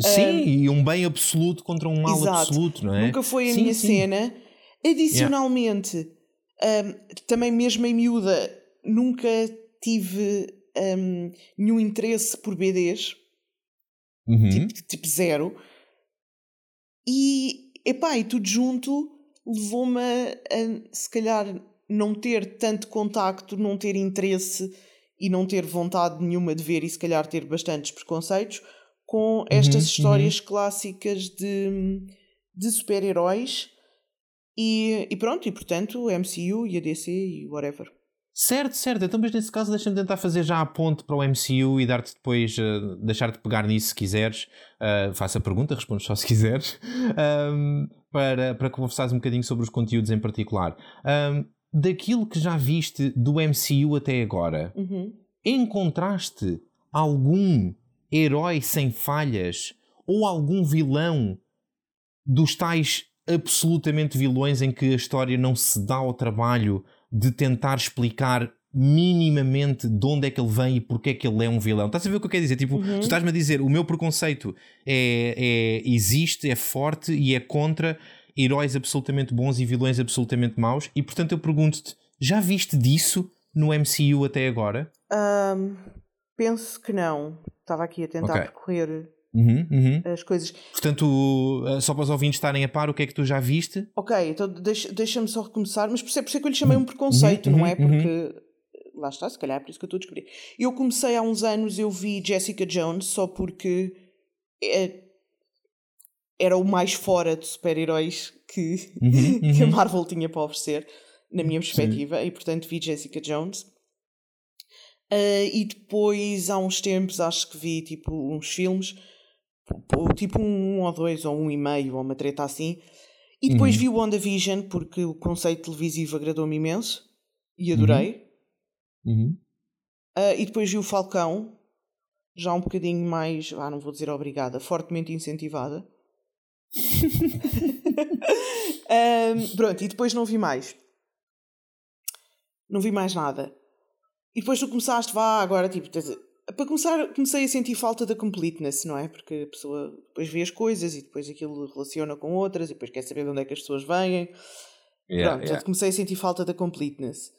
Sim, um, e um bem absoluto contra um mal exato. absoluto, não é? Nunca foi a minha cena. Adicionalmente, yeah. um, também mesmo em miúda, nunca tive um, nenhum interesse por BDs. Uhum. Tipo, tipo zero. E, epá, e tudo junto levou-me a, se calhar, não ter tanto contacto, não ter interesse e não ter vontade nenhuma de ver e se calhar ter bastantes preconceitos com estas uhum, histórias uhum. clássicas de, de super-heróis e, e pronto, e portanto, MCU e a DC e whatever. Certo, certo. Então, mas nesse caso, deixa-me tentar fazer já a ponte para o MCU e dar-te depois, uh, deixar-te pegar nisso se quiseres. Uh, faça a pergunta, respondes só se quiseres. Um, para, para conversares um bocadinho sobre os conteúdos em particular. Um, daquilo que já viste do MCU até agora, uhum. encontraste algum herói sem falhas ou algum vilão dos tais absolutamente vilões em que a história não se dá ao trabalho de tentar explicar minimamente de onde é que ele vem e porque é que ele é um vilão. Estás a ver o que eu quero dizer? Tipo, uhum. tu estás-me a dizer, o meu preconceito é, é, existe, é forte e é contra heróis absolutamente bons e vilões absolutamente maus e portanto eu pergunto-te, já viste disso no MCU até agora? Um, penso que não. Estava aqui a tentar okay. percorrer Uhum, uhum. as coisas. Portanto, eh, só para os ouvintes estarem a par, o que é que tu já viste? Ok, então deixa-me deixa só recomeçar, mas por isso, é, por isso é que eu lhe chamei um preconceito, uhum, não é? Uhum, uhum. Porque lá está, se calhar é por isso que eu estou a descobrir. Eu comecei há uns anos, eu vi Jessica Jones só porque é, era o mais fora de super-heróis que, uhum, que a Marvel tinha para oferecer, na minha perspectiva, Sim. e portanto vi Jessica Jones. Uh, e depois, há uns tempos, acho que vi tipo uns filmes tipo um ou dois, ou um e meio, ou uma treta assim. E depois uhum. vi o WandaVision, porque o conceito televisivo agradou-me imenso e adorei. Uhum. Uhum. Uh, e depois vi o Falcão, já um bocadinho mais, ah, não vou dizer obrigada, fortemente incentivada. um, pronto, e depois não vi mais. Não vi mais nada. E depois tu começaste, vá, agora tipo, para começar, comecei a sentir falta da completeness, não é? Porque a pessoa depois vê as coisas e depois aquilo relaciona com outras e depois quer saber de onde é que as pessoas vêm. Yeah, Pronto, yeah. comecei a sentir falta da completeness.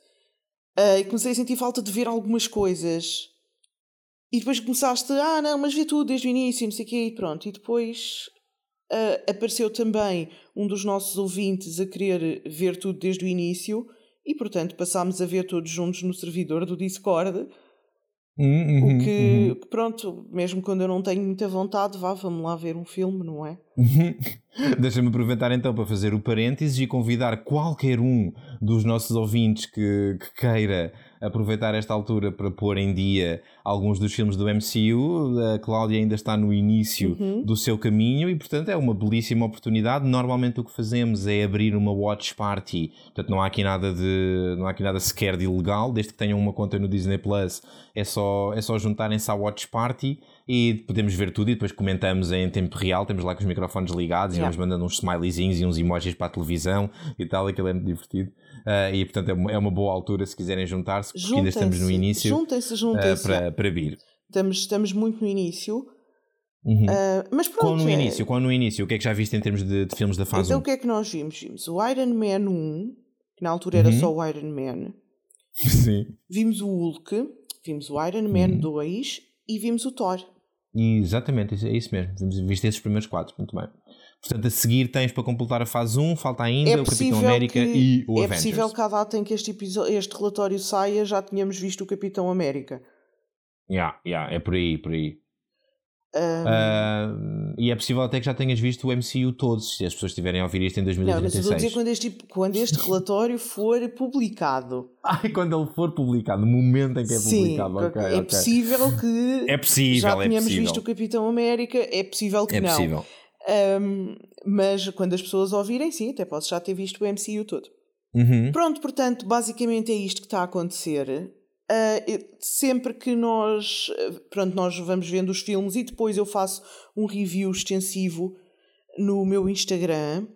Uh, e comecei a sentir falta de ver algumas coisas. E depois começaste, ah não, mas vê tudo desde o início, não sei o quê, e pronto. E depois uh, apareceu também um dos nossos ouvintes a querer ver tudo desde o início. E portanto passámos a ver todos juntos no servidor do Discord Uhum, o que, uhum. pronto, mesmo quando eu não tenho muita vontade, vá, vamos lá ver um filme, não é? Deixa-me aproveitar então para fazer o parênteses e convidar qualquer um dos nossos ouvintes que, que queira aproveitar esta altura para pôr em dia alguns dos filmes do MCU. A Cláudia ainda está no início uhum. do seu caminho e, portanto, é uma belíssima oportunidade. Normalmente o que fazemos é abrir uma watch party, portanto, não há aqui nada de não há aqui nada sequer de ilegal, desde que tenham uma conta no Disney Plus, é só, é só juntarem-se à watch party e podemos ver tudo e depois comentamos em tempo real. Temos lá com os microfones ligados yeah. e vamos mandando uns smileyzinhos e uns emojis para a televisão e tal, aquilo é muito divertido. Uh, e portanto é uma, é uma, boa altura se quiserem juntar-se, porque ainda estamos no início. Juntem-se, juntem-se. Uh, para, para vir. Estamos, estamos muito no início. Uhum. Uh, mas pronto. Qual no é... início? Qual no início? O que é que já viste em termos de, de filmes da fase então, 1? o que é que nós vimos? Vimos o Iron Man 1, que na altura era uhum. só o Iron Man. Sim. Vimos o Hulk, vimos o Iron Man uhum. 2 e vimos o Thor. Exatamente, é isso mesmo. Viste esses primeiros quatro, muito bem. Portanto, a seguir tens para completar a fase 1, falta ainda é o Capitão América que, e o é Avengers. É possível que à data em que este, este relatório saia já tínhamos visto o Capitão América. Yeah, yeah, é por aí, por aí. Uh, e é possível até que já tenhas visto o MCU todos, se as pessoas estiverem a ouvir isto em 2036. Não, mas eu vou dizer quando este, quando este relatório for publicado. Ai, quando ele for publicado, no momento em que é Sim, publicado. Okay, é okay. possível que é possível, já é tenhamos possível. visto o Capitão América, é possível que é não. Possível. Um, mas quando as pessoas ouvirem, sim, até posso já ter visto o MCU todo. Uhum. Pronto, portanto, basicamente é isto que está a acontecer. Uh, sempre que nós, pronto, nós vamos vendo os filmes e depois eu faço um review extensivo no meu Instagram,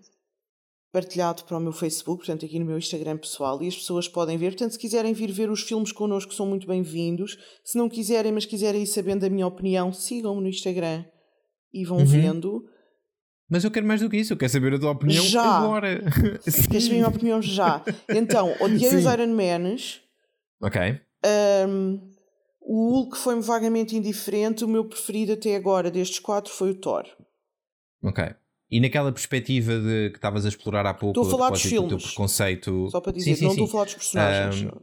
partilhado para o meu Facebook, portanto aqui no meu Instagram pessoal, e as pessoas podem ver. Portanto, se quiserem vir ver os filmes connosco, são muito bem-vindos. Se não quiserem, mas quiserem ir sabendo a minha opinião, sigam-me no Instagram e vão Uhum. vendo. Mas eu quero mais do que isso, eu quero saber a tua opinião Já. agora. Queres saber a minha opinião já? Então, odiei os Sim. Iron Mans. ok. Um, o Hulk foi-me vagamente indiferente. O meu preferido até agora destes quatro foi o Thor. Ok. E naquela perspectiva de que estavas a explorar há pouco, Estou a falar dos propósito do teu filmes. preconceito. Só para Sim, dizer, sim, não sim. estou a falar dos personagens. Um,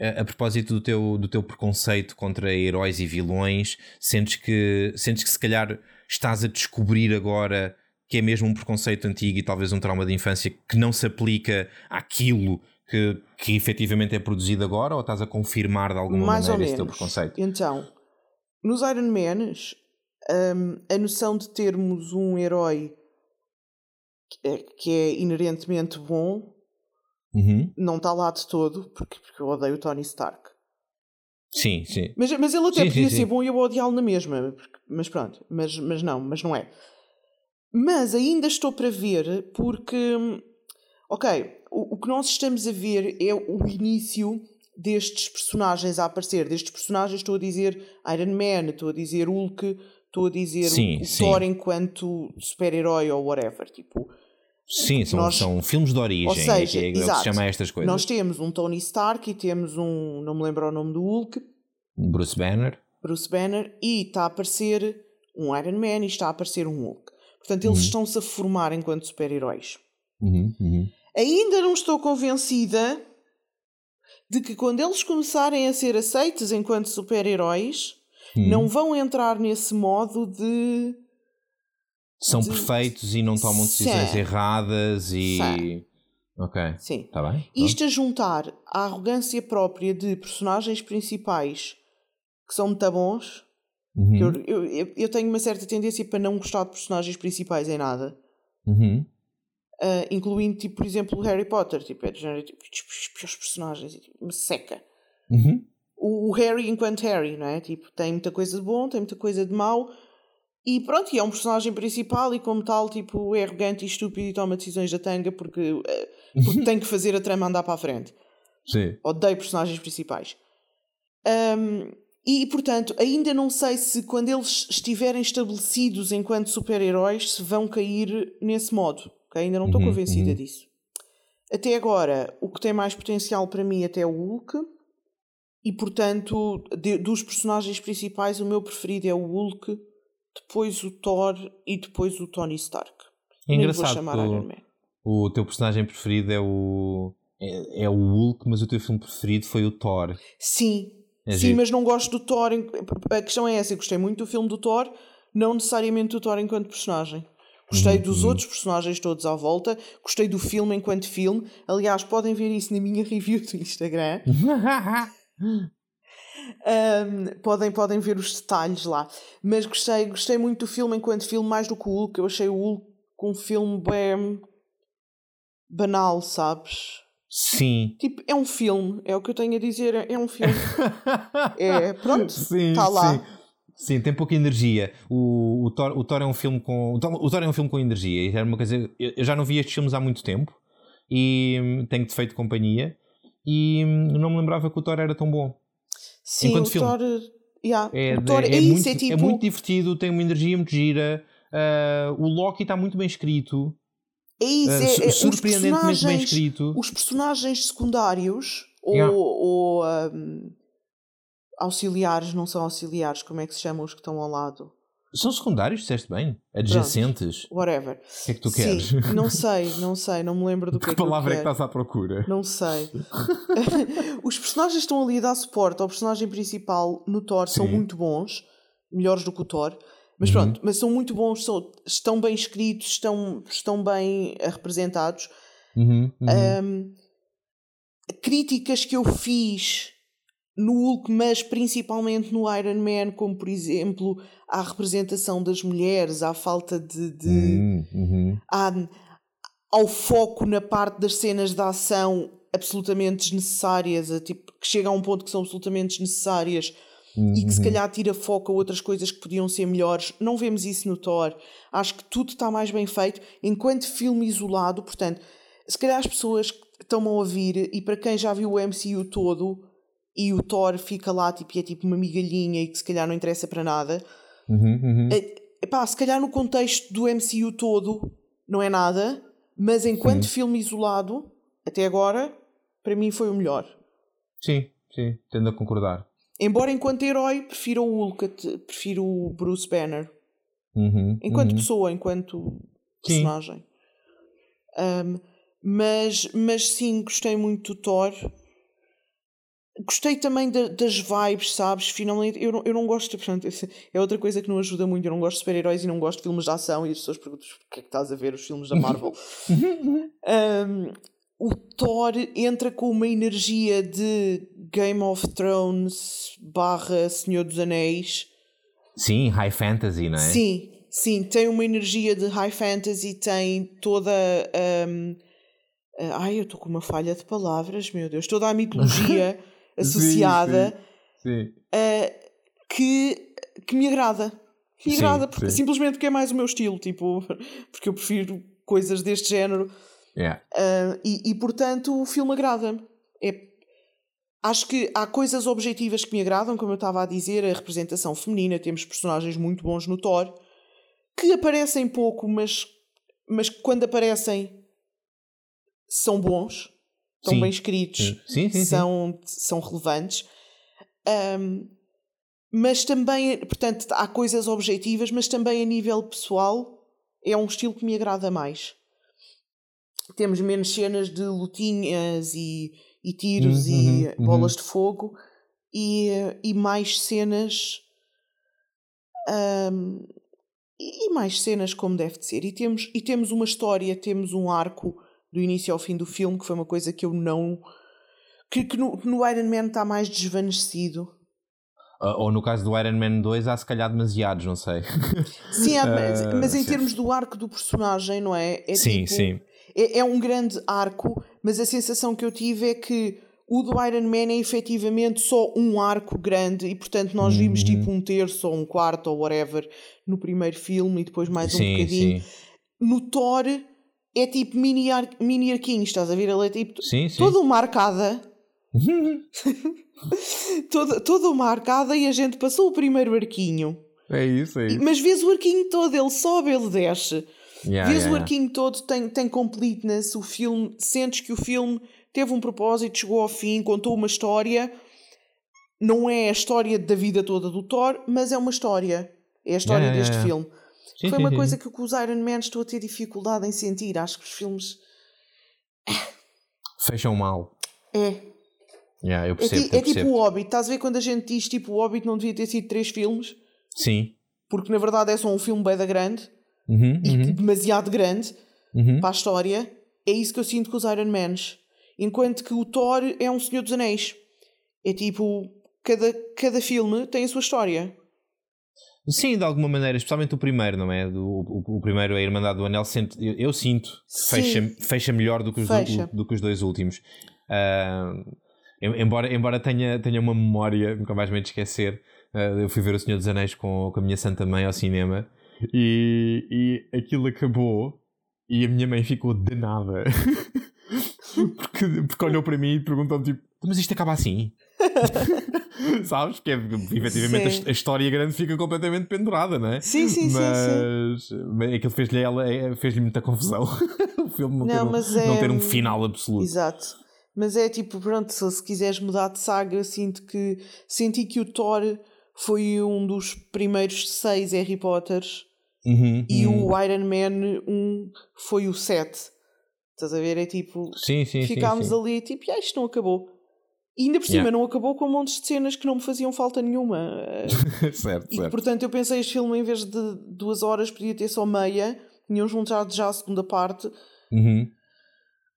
a, a propósito do teu, do teu preconceito contra heróis e vilões, sentes que, sentes que se calhar estás a descobrir agora que é mesmo um preconceito antigo e talvez um trauma de infância que não se aplica àquilo que, que efetivamente é produzido agora ou estás a confirmar de alguma Mais maneira esse teu preconceito? Então, nos Iron Mans, um, a noção de termos um herói que é, que é inerentemente bom Uhum. não está lá de todo, porque, porque eu odeio o Tony Stark. Sim, sim. Mas, mas ele até Sim, podia sim, ser sim. bom e eu odiá-lo na mesma. porque- Mas pronto, mas, mas não, mas não é. Mas ainda estou para ver porque, ok, o, o que nós estamos a ver é o início destes personagens a aparecer. Destes personagens estou a dizer Iron Man, estou a dizer Hulk, estou a dizer Sim, o, sim. Thor enquanto super-herói ou whatever. Tipo, Sim, são, Nós- são filmes de origem, ou seja, é é, é que se chama estas coisas. nós temos um Tony Stark e temos um, não me lembro o nome do Hulk, Bruce Banner. Bruce Banner e está a aparecer um Iron Man e está a aparecer um Hulk. Portanto, eles Uhum. estão-se a formar enquanto super-heróis. Uhum, uhum. Ainda não estou convencida de que quando eles começarem a ser aceitos enquanto super-heróis, Uhum. não vão entrar nesse modo de. São de- perfeitos e não tomam decisões Sim. erradas e. Sim. Ok. Sim. Está bem? Isto a juntar à arrogância própria de personagens principais que são muito bons. Uhum, eu, eu- eu tenho uma certa tendência para não gostar de personagens principais em nada. uhum. Uh, incluindo, tipo, por exemplo, o Harry Potter, tipo, é de género, tipo, os piores personagens, tipo, me seca. Uhum. O, o Harry enquanto Harry, não é? Tipo, tem muita coisa de bom, tem muita coisa de mau, e pronto, e é um personagem principal, e como tal, tipo, é arrogante e estúpido e toma decisões da tanga porque, uh, porque tem que fazer a trama andar para a frente. Sim. Odeio personagens principais. Um, e, portanto, ainda não sei se quando eles estiverem estabelecidos enquanto super-heróis se vão cair nesse modo. Ok? Ainda não estou Uhum, convencida uhum. disso. Até agora, o que tem mais potencial para mim até é o Hulk. E, portanto, de- dos personagens principais, o meu preferido é o Hulk, depois o Thor e depois o Tony Stark. É engraçado o, o teu personagem preferido é o. É, é o Hulk, mas o teu filme preferido foi o Thor. Sim, É sim, giro. mas não gosto do Thor. A questão é essa: eu gostei muito do filme do Thor, não necessariamente do Thor enquanto personagem. Gostei Uhum, dos outros personagens todos à volta, gostei do filme enquanto filme. Aliás, podem ver isso na minha review do Instagram. Um, podem, podem ver os detalhes lá. Mas gostei, gostei muito do filme enquanto filme, mais do que o Hulk. Eu achei o Hulk um filme bem banal, sabes? Sim. Tipo, é um filme, é o que eu tenho a dizer, é é um filme. É, pronto, sim, tá lá. Sim. Sim, tem pouca energia. O, o, Thor, o Thor é um filme com. O Thor, o Thor é um filme com energia. Era uma coisa. Eu já não vi estes filmes há muito tempo e hum, tenho defeito de companhia. E hum, não me lembrava que o Thor era tão bom. Sim, Enquanto o filme. Thor. yeah, É, o Thor é, é, isso, muito, é tipo. é muito divertido, tem uma energia muito gira. Ah, o Loki está muito bem escrito. é isso, ah, é, é, surpreendentemente bem escrito. os personagens secundários ou, Yeah. ou um, auxiliares, não são auxiliares, como é que se chamam os que estão ao lado? São secundários, disseste bem? Adjacentes? Pronto, whatever. O que é que tu queres? Sim, não sei, não sei, não me lembro do que, que é que palavra é que estás à procura? Não sei. Os personagens estão ali a dar suporte ao personagem principal no Thor são Sim. muito bons, melhores do que o Thor. Mas Uhum. pronto, mas são muito bons, são, estão bem escritos, estão, estão bem eh, representados. Uhum, uhum. Ahm, críticas que eu fiz no Hulk, mas principalmente no Iron Man, como por exemplo à representação das mulheres, à falta de. de Uhum, uhum. à- ao foco na parte das cenas de ação absolutamente desnecessárias, a, tipo, que chega a um ponto que são absolutamente desnecessárias e que se Uhum. calhar tira foco a outras coisas que podiam ser melhores. Não vemos isso no Thor. Acho que tudo está mais bem feito enquanto filme isolado. Portanto, se calhar as pessoas que estão a ouvir e para quem já viu o MCU todo e o Thor fica lá tipo, e é tipo uma migalhinha e que se calhar não interessa para nada. Uhum, uhum. Epá, se calhar no contexto do MCU todo não é nada, mas enquanto filme isolado, até agora, para mim foi o melhor. Sim, sim, tendo a concordar. Embora enquanto herói prefiro o Hulk, prefiro o Bruce Banner. Uhum, Enquanto uhum. pessoa, enquanto Sim. personagem. Um, mas, mas sim, gostei muito do Thor. Gostei também da- das vibes, sabes? Finalmente, eu não, eu não gosto, portanto, é outra coisa que não ajuda muito. Eu não gosto de super-heróis e não gosto de filmes de ação. E as pessoas perguntam: porquê é que estás a ver os filmes da Marvel? Um, o Thor entra com uma energia de Game of Thrones barra Senhor dos Anéis. Sim, high fantasy, não é? Sim, sim, tem uma energia de high fantasy, tem toda. Um, ai, eu estou com uma falha de palavras, meu Deus, toda a mitologia associada Sim. uh, que, que me agrada. Que me Sim, agrada, porque, sim. simplesmente porque é mais o meu estilo, tipo, porque eu prefiro coisas deste género Yeah. uh, e, e, portanto o filme agrada-me. É, acho que há coisas objetivas que me agradam, como eu estava a dizer, a representação feminina, temos personagens muito bons no Thor, que aparecem pouco, mas, mas que quando aparecem são bons, estão Sim. bem escritos, Sim, sim, são, são relevantes. Um, mas também, portanto, há coisas objetivas, mas também a nível pessoal é um estilo que me agrada mais. Temos menos cenas de lutinhas e, e tiros Uhum, e uhum. bolas de fogo e, e mais cenas. um, e e mais cenas como deve de ser. E temos, e temos uma história, temos um arco do início ao fim do filme, que foi uma coisa que eu não. que, que no, no Iron Man está mais desvanecido. Ah, Ou no caso do Iron Man 2 há se calhar demasiados, não sei. Sim, há- mas, Ah, mas em termos do arco do personagem, não é? é sim, tipo- sim. É, é um grande arco, mas a sensação que eu tive é que o do Iron Man é efetivamente só um arco grande e, portanto, nós vimos Uhum. tipo um terço ou um quarto ou whatever no primeiro filme e depois mais um sim, bocadinho. sim. No Thor é tipo mini, ar mini arquinhos, estás a ver? Ele é tipo Sim, sim. toda uma arcada. toda, toda uma arcada e a gente passou o primeiro arquinho. É isso, é isso. Mas vês o arquinho todo, ele sobe, ele desce. Yeah, Vês yeah, o yeah. arquinho todo, tem, tem completeness, o filme, sentes que o filme teve um propósito, chegou ao fim, contou uma história. Não é a história da vida toda do Thor, mas é uma história. É a história deste filme. Sim, Foi sim, uma sim. coisa que com os Iron Man estou a ter dificuldade em sentir. Acho que os filmes. Fecham mal. É. Yeah, eu É, percebo, é eu tipo percebo. o Hobbit. Estás a ver quando a gente diz tipo o Hobbit não devia ter sido três filmes? Sim. Porque na verdade é só um filme bem da grande Uhum, e uhum, demasiado grande. uhum. para a história, é isso que eu sinto com os Iron Mans. Enquanto que o Thor é um Senhor dos Anéis. É tipo, cada, cada filme tem a sua história. Sim, de alguma maneira, especialmente o primeiro, não é? Do, o, o primeiro, a Irmandade do Anel, sente- eu, eu sinto Sim. fecha, fecha melhor do que os, do- do que os dois últimos. Em- embora embora tenha, tenha uma memória, nunca mais me esquecer, ah, eu fui ver O Senhor dos Anéis com, com a minha Santa Mãe ao cinema e, e aquilo acabou e a minha mãe ficou danada. porque, porque olhou para mim e perguntou tipo, mas isto acaba assim? Sabes? Que é, efetivamente a, Sim. a história grande fica completamente pendurada, não é? Sim, sim, sim, sim. mas, mas aquilo fez-lhe ela, é- fez-lhe muita confusão. o filme não, Não, ter, um, mas não é- ter um final absoluto. Exato. Mas é tipo, pronto, se, se quiseres mudar de saga, sinto que senti que o Thor foi um dos primeiros seis Harry Potters Uhum, e uhum. o Iron Man 1 foi o 7. Estás a ver? É tipo, sim, sim, ficámos sim. ali tipo, ah, isto não acabou. E ainda por cima Yeah. não acabou com montes de cenas que não me faziam falta nenhuma. Certo, E certo. portanto eu pensei este filme em vez de duas horas podia ter só meia, tinham juntado já a segunda parte. Uhum.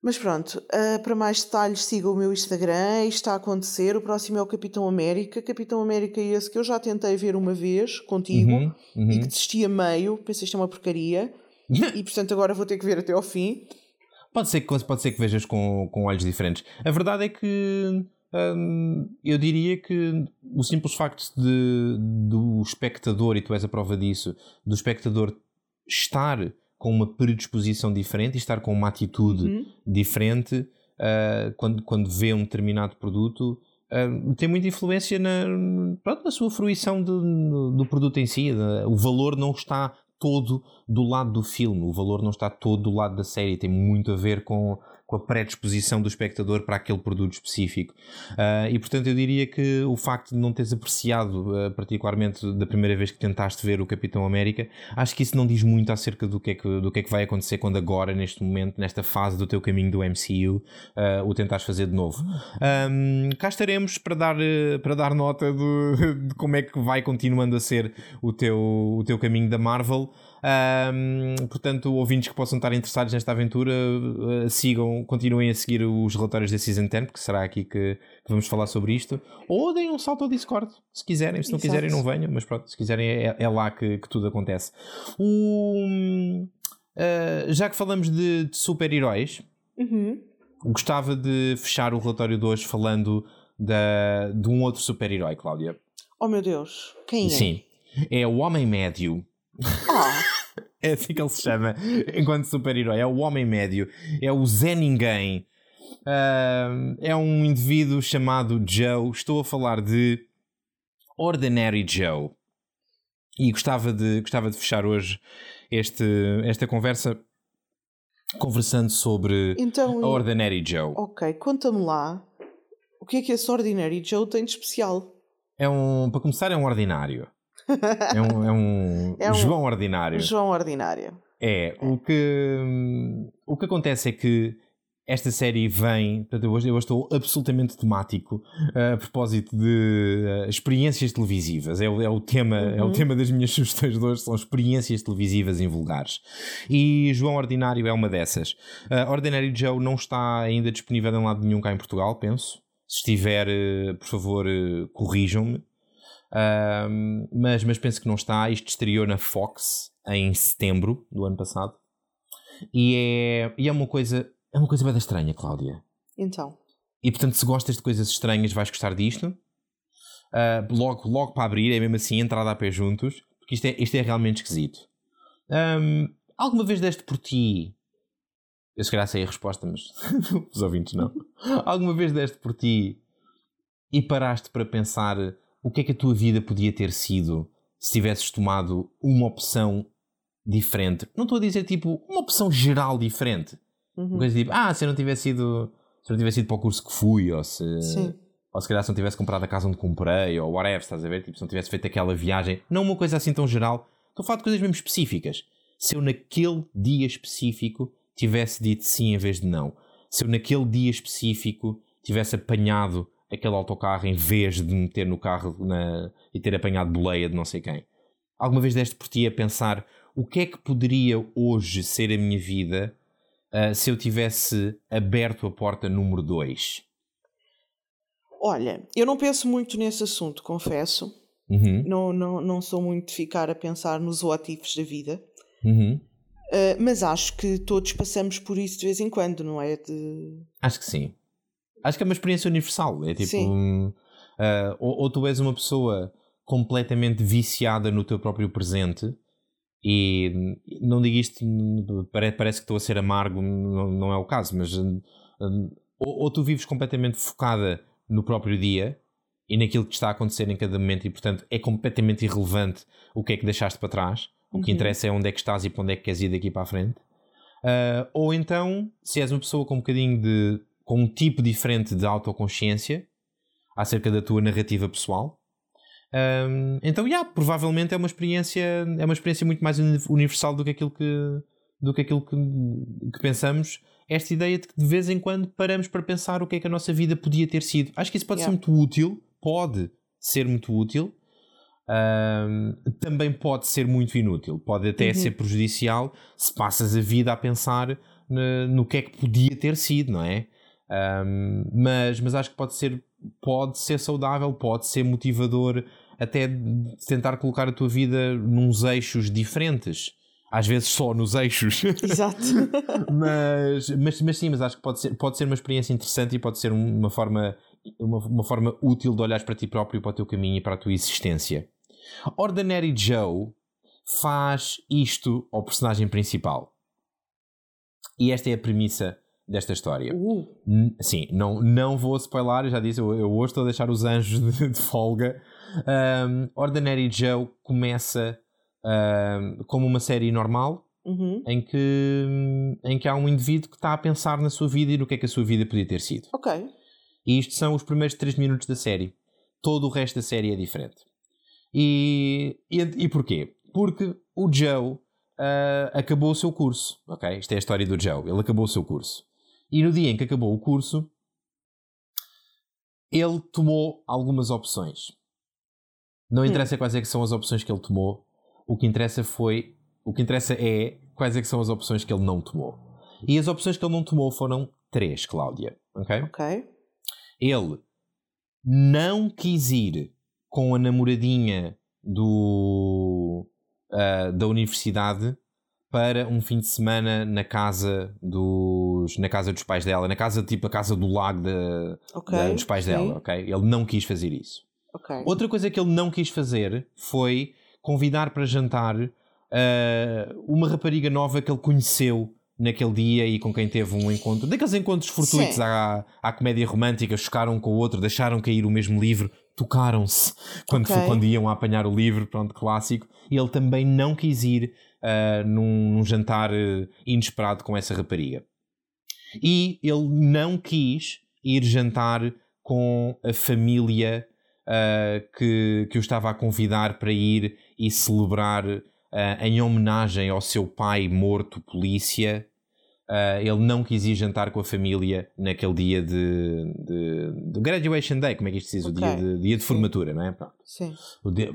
Mas pronto, ah, para mais detalhes siga o meu Instagram, isto está a acontecer. O próximo é o Capitão América. Capitão América é esse que eu já tentei ver uma vez contigo Uhum, uhum. e que desisti a meio, pensei isto é uma porcaria. e portanto agora vou ter que ver até ao fim. Pode ser que, pode ser que vejas com, com olhos diferentes. A verdade é que hum, eu diria que o simples facto de, do espectador, e tu és a prova disso, do espectador estar com uma predisposição diferente e estar com uma atitude Uhum. diferente ah, quando, quando vê um determinado produto. ah, tem muita influência na, pronto, na sua fruição do, do produto em si. O valor não está todo do lado do filme, o valor não está todo do lado da série, tem muito a ver com, com a predisposição do espectador para aquele produto específico. Ah, e portanto eu diria que o facto de não teres apreciado, ah, particularmente da primeira vez que tentaste ver o Capitão América, acho que isso não diz muito acerca do que é que, do que, é que vai acontecer quando agora, neste momento, nesta fase do teu caminho do MCU, ah, o tentares fazer de novo. Ahm, cá estaremos para dar, para dar nota de como é que vai continuando a ser o teu, o teu caminho da Marvel. Ahm, portanto, ouvintes que possam estar interessados nesta aventura, eh, sigam, continuem a seguir os relatórios da Season 10, porque será aqui que, que vamos falar sobre isto. Ou deem um salto ao Discord, se quiserem. Se não Exato. quiserem, não venham, mas pronto, se quiserem, é, é lá que, que tudo acontece. O, eh, já que falamos de, de super-heróis, Uhum. gostava de fechar o relatório de hoje falando da, de um outro super-herói, Cláudia. Oh meu Deus, quem é? Sim. É o Homem Médio. Ah, É assim que ele se chama enquanto super-herói. É o Homem Médio. É o Zé Ninguém. Ah, é um indivíduo chamado Joe. Estou a falar de Ordinary Joe. E gostava de, gostava de fechar hoje este, esta conversa conversando sobre então, a Ordinary Joe. ok, conta-me lá o que é que esse Ordinary Joe tem de especial? É um, para começar, é um ordinário. É um, é um, É um- João ordinário. João Ordinário. É, o que, o que acontece é que esta série vem, portanto, eu hoje, eu estou absolutamente temático uh, a propósito de uh, experiências televisivas. É, o- é o tema, é o Uhum. tema das minhas sugestões de hoje, são experiências televisivas invulgares. E João Ordinário é uma dessas. Uh, Ordinary Joe não está ainda disponível em lado nenhum cá em Portugal, penso. Se estiver, por favor, corrijam-me. Um, mas, mas penso que não está. Isto estreou na Fox em setembro do ano passado. E é, e é uma coisa é uma coisa bem estranha, Cláudia. Então, E portanto, se gostas de coisas estranhas, vais gostar disto. Ah, logo, logo para abrir, é mesmo assim, entrada a pé juntos, porque isto é, isto é realmente esquisito. Ahm, alguma vez deste por ti? Eu se calhar sei a resposta, mas os ouvintes não. alguma vez deste por ti e paraste para pensar o que é que a tua vida podia ter sido se tivesses tomado uma opção diferente? Não estou a dizer tipo uma opção geral diferente. Uma uhum. coisa tipo, ah, se eu não tivesse ido, se não tivesse ido para o curso que fui, ou se, sim. ou se calhar se não tivesse comprado a casa onde comprei, ou whatever, estás a ver? Tipo, se não tivesse feito aquela viagem, não uma coisa assim tão geral, estou a falar de coisas mesmo específicas. Se eu naquele dia específico tivesse dito sim em vez de não, se eu naquele dia específico tivesse apanhado aquele autocarro em vez de meter no carro na- e ter apanhado boleia de não sei quem. Alguma vez deste por ti a pensar o que é que poderia hoje ser a minha vida ah, se eu tivesse aberto a porta número 2? Olha, eu não penso muito nesse assunto, confesso. Uhum, Não, não, não sou muito de ficar a pensar nos what da vida. uhum. Uh, mas acho que todos passamos por isso de vez em quando, não é? De... Acho que sim. Acho que é uma experiência universal. É tipo. Hum, ah, ou, ou tu és uma pessoa completamente viciada no teu próprio presente e não digo isto, pare- parece que estou a ser amargo, não, não é o caso, mas hum, ou, ou tu vives completamente focada no próprio dia e naquilo que está a acontecer em cada momento e portanto é completamente irrelevante o que é que deixaste para trás. O que Uhum. interessa é onde é que estás e para onde é que queres ir daqui para a frente. Ah, ou então, se és uma pessoa com um bocadinho de. Com um tipo diferente de autoconsciência acerca da tua narrativa pessoal, Um, então, yeah, provavelmente é uma experiência é uma experiência muito mais universal do que aquilo que do que aquilo que, que pensamos. Esta ideia de que de vez em quando paramos para pensar o que é que a nossa vida podia ter sido. Acho que isso pode yeah. ser muito útil, pode ser muito útil, um, também pode ser muito inútil, pode até uhum. ser prejudicial se passas a vida a pensar no, no que é que podia ter sido, não é? Um, mas, mas acho que pode ser, pode ser saudável, pode ser motivador até tentar colocar a tua vida nos eixos diferentes. Às vezes só nos eixos. Exato. mas, mas, mas sim, mas acho que pode ser, pode ser uma experiência interessante e pode ser uma forma, uma, uma forma útil de olhar para ti próprio, para o teu caminho e para a tua existência. Ordinary Joe faz isto ao personagem principal. E esta é a premissa desta história. Uh. Sim, não, não vou spoiler, já disse, eu, eu hoje estou a deixar os anjos de, de folga. Um, Ordinary Joe começa um, como uma série normal. Uhum. Em, que, em que há um indivíduo que está a pensar na sua vida e no que é que a sua vida podia ter sido. Ok. E isto são os primeiros 3 minutos da série. Todo o resto da série é diferente. E, e, e porquê? Porque o Joe uh, acabou o seu curso. Ok? Isto é a história do Joe. Ele acabou o seu curso. E no dia em que acabou o curso, ele tomou algumas opções. Não hum. interessa quais é que são as opções que ele tomou. O que interessa foi. O que interessa é quais é que são as opções que ele não tomou. E as opções que ele não tomou foram três, Cláudia. Ok? Ok. Ele não quis ir com a namoradinha do, uh, da universidade para um fim de semana na casa dos na casa dos pais dela, na casa tipo a casa do lago de, okay, dos pais sim. dela, ok? Ele não quis fazer isso. Okay. Outra coisa que ele não quis fazer foi convidar para jantar uh, uma rapariga nova que ele conheceu naquele dia e com quem teve um encontro, daqueles encontros fortuitos à, à comédia romântica, chocaram com o outro, deixaram cair o mesmo livro, tocaram-se quando, okay. quando iam a apanhar o livro, pronto, clássico. E ele também não quis ir uh, num, num, jantar uh, inesperado com essa rapariga. E ele não quis ir jantar com a família uh, que, que o estava a convidar para ir e celebrar em homenagem ao seu pai morto, polícia, Uh, ele não quis ir jantar com a família naquele dia de, de, de graduation day, como é que isto se diz? Okay. O dia de, dia de formatura, não é? Pronto. Sim. Dia,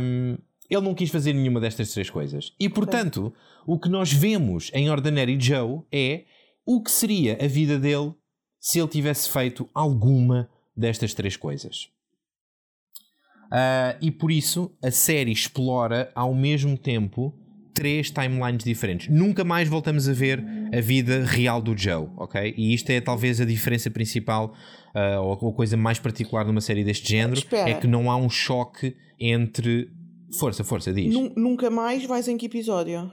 um, ele não quis fazer nenhuma destas três coisas. E portanto, o que nós vemos em Ordinary Joe é o que seria a vida dele se ele tivesse feito alguma destas três coisas. Uh, e por isso a série explora ao mesmo tempo três timelines diferentes. Nunca mais voltamos a ver a vida real do Joe, ok? E isto é talvez a diferença principal uh, ou a coisa mais particular numa série deste género Espera. é que não há um choque entre. Força, força, diz. Nunca mais vais em que episódio?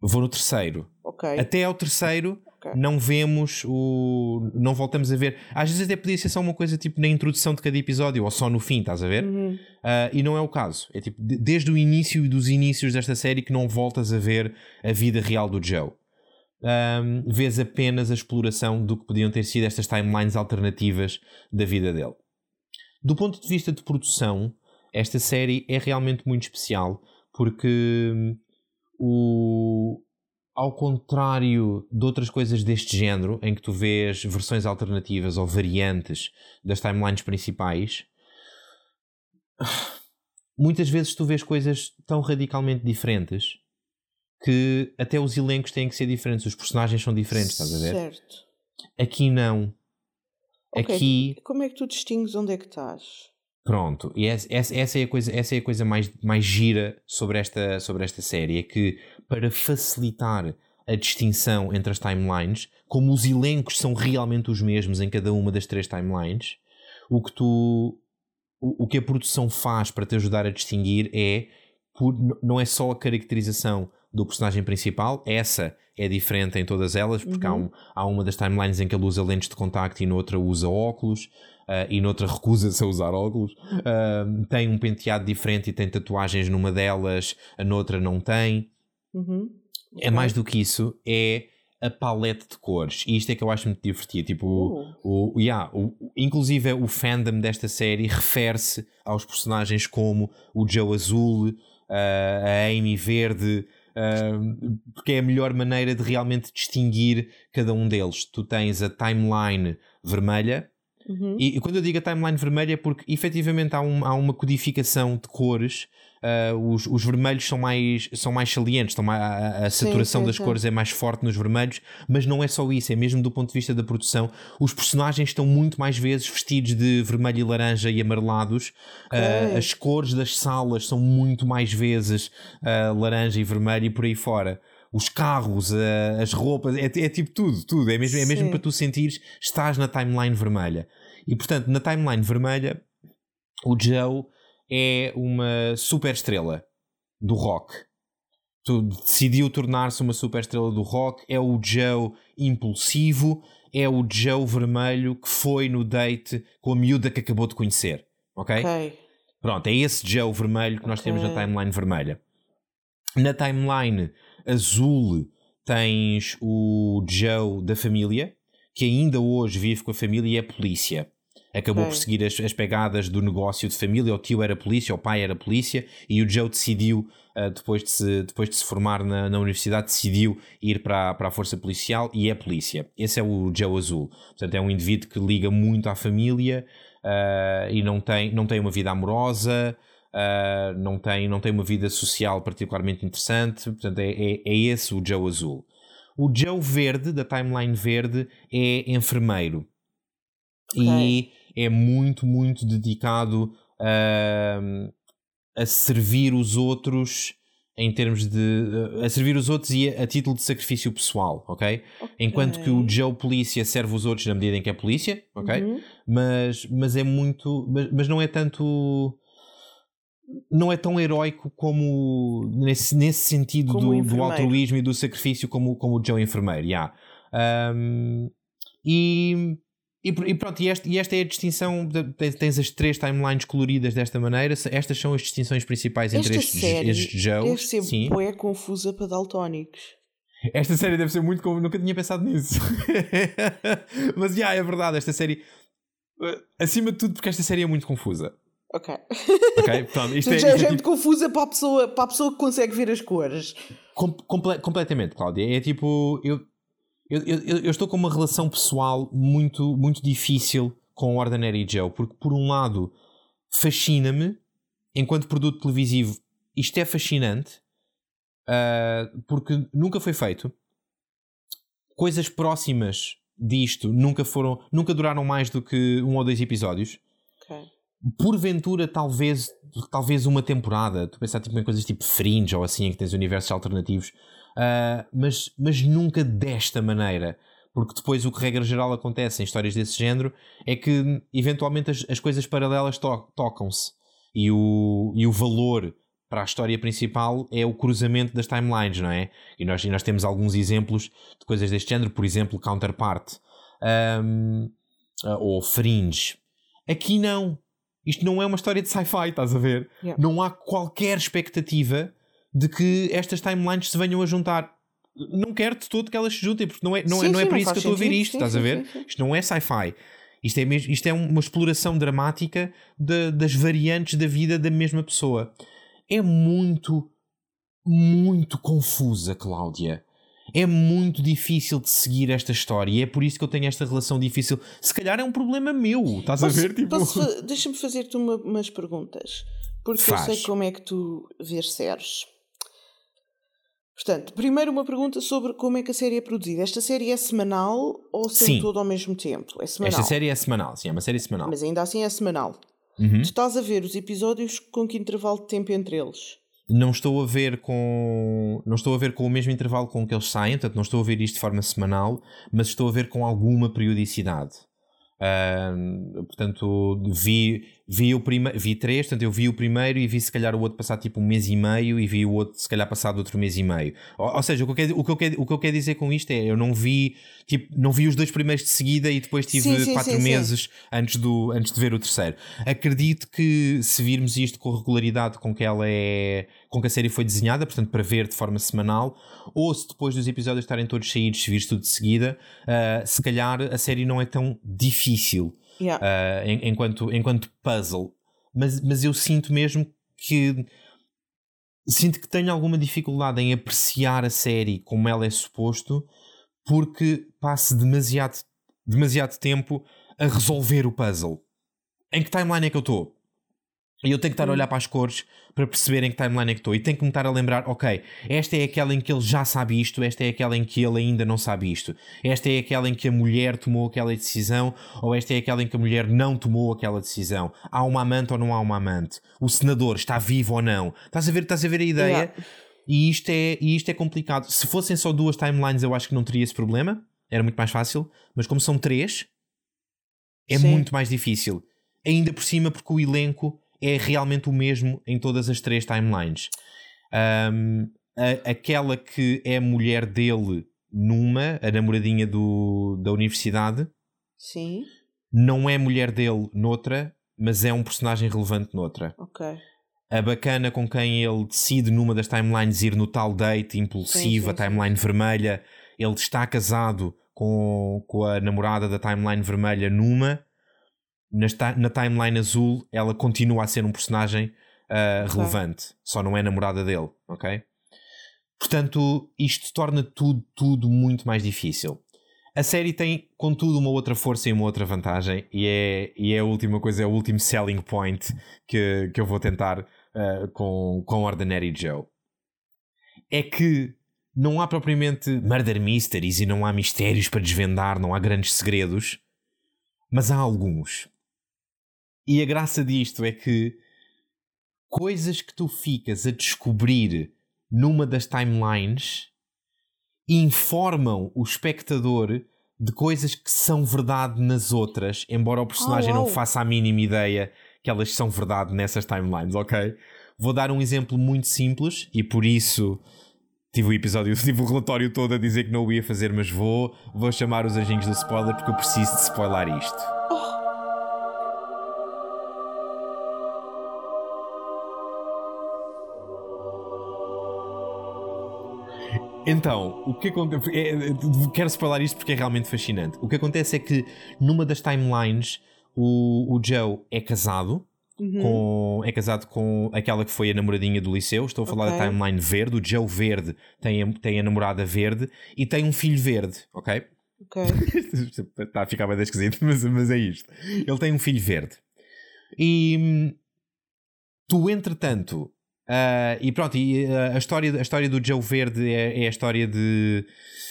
Vou no terceiro. Ok. Até ao terceiro Okay. Não vemos o. Não voltamos a ver. Às vezes até podia ser só uma coisa tipo na introdução de cada episódio ou só no fim, estás a ver? Uhum. Uh, e não é o caso. É tipo desde o início e dos inícios desta série que não voltas a ver a vida real do Joe. Um, vês apenas a exploração do que podiam ter sido estas timelines alternativas da vida dele. Do ponto de vista de produção, esta série é realmente muito especial porque hum, o, ao contrário de outras coisas deste género, em que tu vês versões alternativas ou variantes das timelines principais, muitas vezes tu vês coisas tão radicalmente diferentes que até os elencos têm que ser diferentes, os personagens são diferentes, estás a ver? Certo. Aqui não. Okay. Aqui. Como é que tu distingues onde é que estás? Pronto, e essa, essa, é a coisa, essa é a coisa mais, mais gira sobre esta, sobre esta série, é que para facilitar a distinção entre as timelines, como os elencos são realmente os mesmos em cada uma das três timelines, o que tu o, o que a produção faz para te ajudar a distinguir é por, não é só a caracterização do personagem principal, essa é diferente em todas elas, porque uhum. há, um, há uma das timelines em que ele usa lentes de contacto e noutra usa óculos, uh, e noutra recusa-se a usar óculos. Uh, tem um penteado diferente e tem tatuagens numa delas, a noutra não tem. Uhum. É mais do que isso, é a paleta de cores. E isto é que eu acho muito divertido. Tipo, Uh. o, o, yeah, o, inclusive o fandom desta série refere-se aos personagens como o Joe Azul, ah, a Amy Verde, ah, porque é a melhor maneira de realmente distinguir cada um deles. Tu tens a timeline vermelha, Uhum. e, e quando eu digo a timeline vermelha é porque efetivamente há, um- há uma codificação de cores. ah, os, os vermelhos são mais, são mais salientes, estão mais- a, a Sim, saturação sim, das sim. cores é mais forte nos vermelhos, mas não é só isso, é mesmo do ponto de vista da produção. Os personagens estão muito mais vezes vestidos de vermelho e laranja e amarelados. Ok. as cores das salas são muito mais vezes ah, laranja e vermelho e por aí fora. Os carros, ah, as roupas, é, é tipo tudo, tudo. É mesmo, é mesmo Sim. para tu sentires estás na timeline vermelha. E portanto, na timeline vermelha, o Joe é uma super estrela do rock. Tu- Decidiu tornar-se uma super estrela do rock. É o Joe impulsivo. É o Joe vermelho que foi no date com a miúda que acabou de conhecer. Ok? Pronto, é esse Joe vermelho que nós temos na timeline vermelha. Na timeline azul tens o Joe da família, que ainda hoje vive com a família e é polícia. Acabou Ok. por seguir as, as pegadas do negócio de família. O tio era polícia, o pai era polícia, e o Joe decidiu, ah, depois, de se, depois de se formar na, na universidade, decidiu ir para, a- para a força policial e é polícia. Esse é o Joe Azul. Portanto, é um indivíduo que liga muito à família ah, e não tem, não tem uma vida amorosa. Ah, não, tem, não tem uma vida social particularmente interessante, portanto é, é, é esse o Joe Azul. O Joe Verde, da timeline verde, é enfermeiro e é muito, muito dedicado a, a servir os outros em termos de. a servir os outros e a, a título de sacrifício pessoal, ok? Enquanto que o Joe Polícia serve os outros na medida em que é polícia, ok? Uhum. Mas, mas é muito. Mas, mas não é tanto. Não é tão heróico como nesse, nesse sentido do, do altruísmo e do sacrifício como, como o Joe enfermeiro, yeah. Um, e, e, pr- e pronto, e esta, e esta é a distinção. tens, as três timelines coloridas desta maneira. Estas são as distinções principais entre Esta estes, série estes deve Joes. ser Sim. bué confusa para daltónicos. Esta série deve ser muito. Nunca tinha pensado nisso. Mas já, é verdade. Esta série. eh, Acima de tudo, porque esta série é muito confusa. Ok. Ok? Pronto, isto é, já é é gente tipo, confusa para a, pessoa, para a pessoa que consegue ver as cores. com- comple- completamente, Cláudia. É tipo. Eu, eu, eu, eu estou com uma relação pessoal muito, muito difícil com Ordinary Joe, porque, por um lado, fascina-me, enquanto produto televisivo, isto é fascinante, ah, porque nunca foi feito. Coisas próximas disto nunca foram, nunca duraram mais do que um ou dois episódios. Porventura talvez talvez uma temporada tu pensar tipo, em coisas tipo Fringe ou assim em que tens universos alternativos ah, mas, mas nunca desta maneira porque depois o que regra geral acontece em histórias desse género é que eventualmente as, as coisas paralelas to- tocam-se e o, e o valor para a história principal é o cruzamento das timelines, não é? E nós, e nós temos alguns exemplos de coisas deste género, por exemplo, Counterpart ahm, ah, ou Fringe. Aqui não. Isto não é uma história de sci-fi, estás a ver? Yeah. Não há qualquer expectativa de que estas timelines se venham a juntar. Não quero de todo que elas se juntem, porque não é, não é, Sim, não é sim, para não isso que eu estou a ver isto, Sim, estás a ver? Isto não é sci-fi. Isto é, mesmo, isto é uma exploração dramática de- das variantes da vida da mesma pessoa. É muito, muito confusa, Cláudia. É muito difícil de seguir esta história e é por isso que eu tenho esta relação difícil. Se calhar é um problema meu, estás a Posso- ver? Tipo... fa- Deixa-me fazer-te uma- umas perguntas. Porque Faz. eu sei como é que tu vês séries. Portanto, primeiro uma pergunta sobre como é que a série é produzida. Esta série é semanal ou Sim. sempre todo ao mesmo tempo? É semanal. Esta série é semanal, sim, é uma série semanal. Mas ainda assim é semanal. Uhum. Tu estás a ver os episódios com que intervalo de tempo entre eles? Não estou a ver com não estou a ver com o mesmo intervalo com que eles saem, portanto não estou a ver isto de forma semanal, mas estou a ver com alguma periodicidade. Ahm, portanto, vi, Vi, o prime... vi três, portanto eu vi o primeiro e vi se calhar o outro passar tipo um mês e meio e vi o outro se calhar passado outro mês e meio. Ou, ou seja, o que, eu quero, o, que eu quero, o que eu quero dizer com isto é eu não vi tipo, não vi os dois primeiros de seguida e depois tive sim, sim, quatro sim, meses Antes, do, antes de ver o terceiro. Acredito que se virmos isto com a regularidade com que ela é com que a série foi desenhada, portanto para ver de forma semanal, ou se depois dos episódios estarem todos saídos, se vires tudo de seguida, uh, se calhar a série não é tão difícil yeah. uh, enquanto, enquanto puzzle. Mas, mas eu sinto mesmo que sinto que tenho alguma dificuldade em apreciar a série como ela é suposto, porque passo demasiado, demasiado tempo a resolver o puzzle. Em que timeline é que eu estou? E eu tenho que estar a olhar para as cores para perceber em que timeline é que estou. E tenho que me estar a lembrar: ok, esta é aquela em que ele já sabe isto, esta é aquela em que ele ainda não sabe isto, esta é aquela em que a mulher tomou aquela decisão, ou esta é aquela em que a mulher não tomou aquela decisão. Há uma amante ou não há uma amante? O senador está vivo ou não? Estás a ver, estás a ver a ideia? Yeah. E, isto é, e isto é complicado. Se fossem só duas timelines, eu acho que não teria esse problema, era muito mais fácil, mas como são três, é Sim. muito mais difícil. Ainda por cima, porque o elenco é realmente o mesmo em todas as três timelines. Um, a, aquela que é mulher dele numa, a namoradinha do, da universidade, Sim. não é mulher dele noutra, mas é um personagem relevante noutra. Ok. A bacana com quem ele decide numa das timelines ir no tal date impulsiva, sim, sim, timeline sim. vermelha, ele está casado com, com a namorada da timeline vermelha numa, na, timeline azul ela continua a ser um personagem uh, relevante, só não é namorada dele, ok? Portanto, isto torna tudo, tudo muito mais difícil. A série tem, contudo, uma outra força e uma outra vantagem, e é, e é a última coisa, é o último selling point que, que eu vou tentar uh, com, com Ordinary Joe. É que não há propriamente murder mysteries e não há mistérios para desvendar, não há grandes segredos, mas há alguns. E a graça disto é que coisas que tu ficas a descobrir numa das timelines informam o espectador de coisas que são verdade nas outras, embora o personagem oh, não faça a mínima ideia que elas são verdade nessas timelines, ok? Vou dar um exemplo muito simples e por isso tive o episódio, tive o relatório todo a dizer que não o ia fazer, mas vou, vou chamar os anjinhos do spoiler porque eu preciso de spoiler isto. Então, o que acontece. É, é, quero spoiler isto porque é realmente fascinante. O que acontece é que numa das timelines o, o Joe é casado. Uhum. Com, é casado com aquela que foi a namoradinha do liceu. Estou a falar okay. da timeline verde. O Joe Verde tem a, tem a namorada verde e tem um filho verde, ok? Ok. Está a ficar bem esquisito, mas, mas é isto. Ele tem um filho verde. E hum, tu, entretanto, Uh, e pronto, e, uh, a, história, a história do Joe Verde é, é a história de.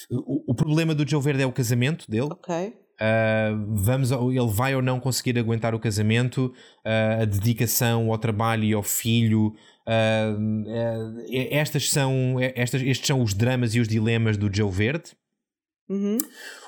O, o, problema do Joe Verde é o casamento dele. Ok. Uh, vamos, ele vai ou não conseguir aguentar o casamento, a dedicação ao trabalho e ao filho. estas são, estas, estes são os dramas e os dilemas do Joe Verde. Uhum.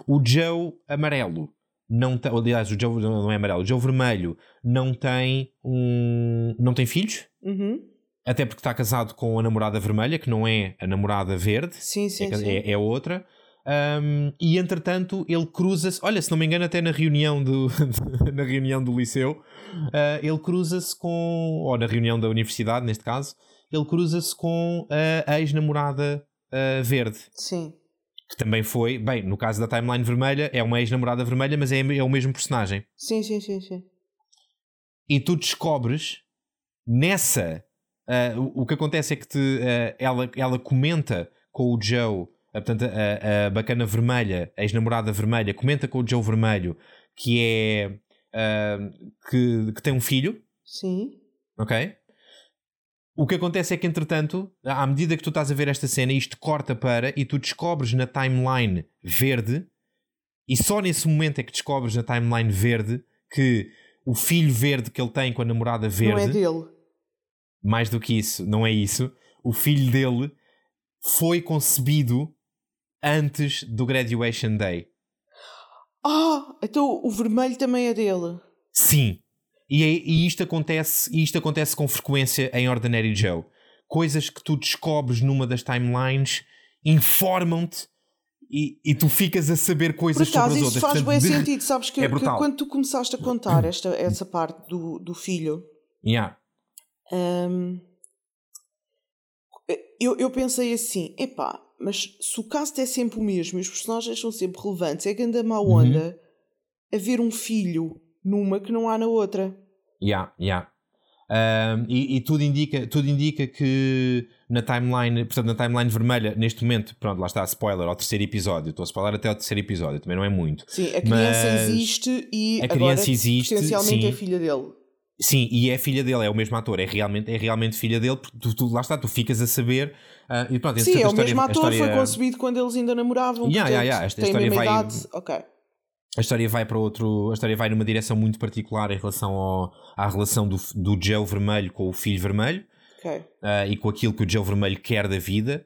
O Joe Amarelo não tem, aliás, o Joe não é amarelo, o Joe Vermelho não tem um, não tem filhos. Uhum até porque está casado com a namorada vermelha, que não é a namorada verde, sim, sim, é, sim. é, é outra. Um, e entretanto ele cruza-se, olha, se não me engano, até na reunião do, na reunião do liceu, uh, ele cruza-se com, ou na reunião da universidade, neste caso, ele cruza-se com a ex-namorada uh, verde. Sim. Que também foi, bem, no caso da timeline vermelha, é uma ex-namorada vermelha, mas é, é o mesmo personagem. Sim, sim, sim, sim. E tu descobres nessa Uh, o, o, que acontece é que te, uh, ela, ela comenta com o Joe, uh, portanto, a, a bacana vermelha, a ex-namorada vermelha, comenta com o Joe vermelho que é que, que tem um filho. Sim. Ok? O que acontece é que, entretanto, à medida que tu estás a ver esta cena, isto corta para e tu descobres na timeline verde, e só nesse momento é que descobres na timeline verde que o filho verde que ele tem com a namorada verde. Não é dele mais do que isso, não é isso. O filho dele foi concebido antes do Graduation Day. Ah, então o vermelho também é dele. Sim. E, é, e isto, acontece, isto acontece com frequência em Ordinary Joe. Coisas que tu descobres numa das timelines informam-te e, e, tu ficas a saber coisas Por acaso, sobre as isso outras. faz bem sentido. Sabes que, é que quando tu começaste a contar esta, essa parte do, do filho, Yeah. Hum, eu, eu pensei assim: epá, mas se o cast é sempre o mesmo e os personagens são sempre relevantes, é grande a má Uhum. onda haver um filho numa que não há na outra. Yeah, yeah. Um, e, e tudo, indica, tudo indica que na timeline, portanto, na timeline vermelha, neste momento, pronto, lá está, spoiler ao terceiro episódio. Estou a spoiler até ao terceiro episódio, também não é muito. Sim, a criança Mas existe e a agora criança existe, potencialmente sim. é filha dele. Sim, e é filha dele, é o mesmo ator, é realmente, é realmente filha dele, porque tu, tu- lá está, tu ficas a saber. ah, e pronto, Sim, entretanto, é o história- mesmo ator, história- foi concebido quando eles ainda namoravam. Yeah, portanto, yeah, yeah, esta tem a história mesma vai- idade. Ok. a história vai para outro. A história vai numa direção muito particular em relação ao- à relação do, do Joe Vermelho com o filho vermelho. ok. ah, e com aquilo que o Joe Vermelho quer da vida,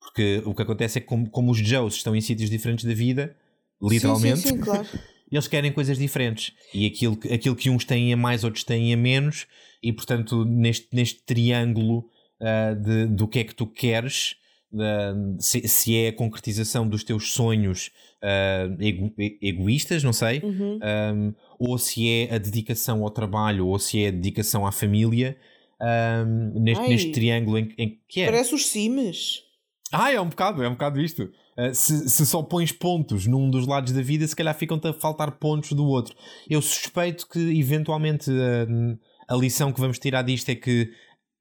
porque o que acontece é que, como, como os Joes estão em sítios diferentes da vida, literalmente, Sim, sim, sim, claro. eles querem coisas diferentes. E aquilo, que- aquilo que uns têm a mais, outros têm a menos, e portanto, neste, neste triângulo ah, de, do que é que tu queres. ah, se, se é a concretização dos teus sonhos ah, ego- egoístas, não sei, Uhum. um, ou se é a dedicação ao trabalho, ou se é a dedicação à família, um, neste, Ai. neste triângulo em, em que é. Parece os Sims. Ah, é um bocado, é um bocado isto. Uh, se, se só pões pontos num dos lados da vida, se calhar ficam-te a faltar pontos do outro. Eu suspeito que, eventualmente, um, a lição que vamos tirar disto é que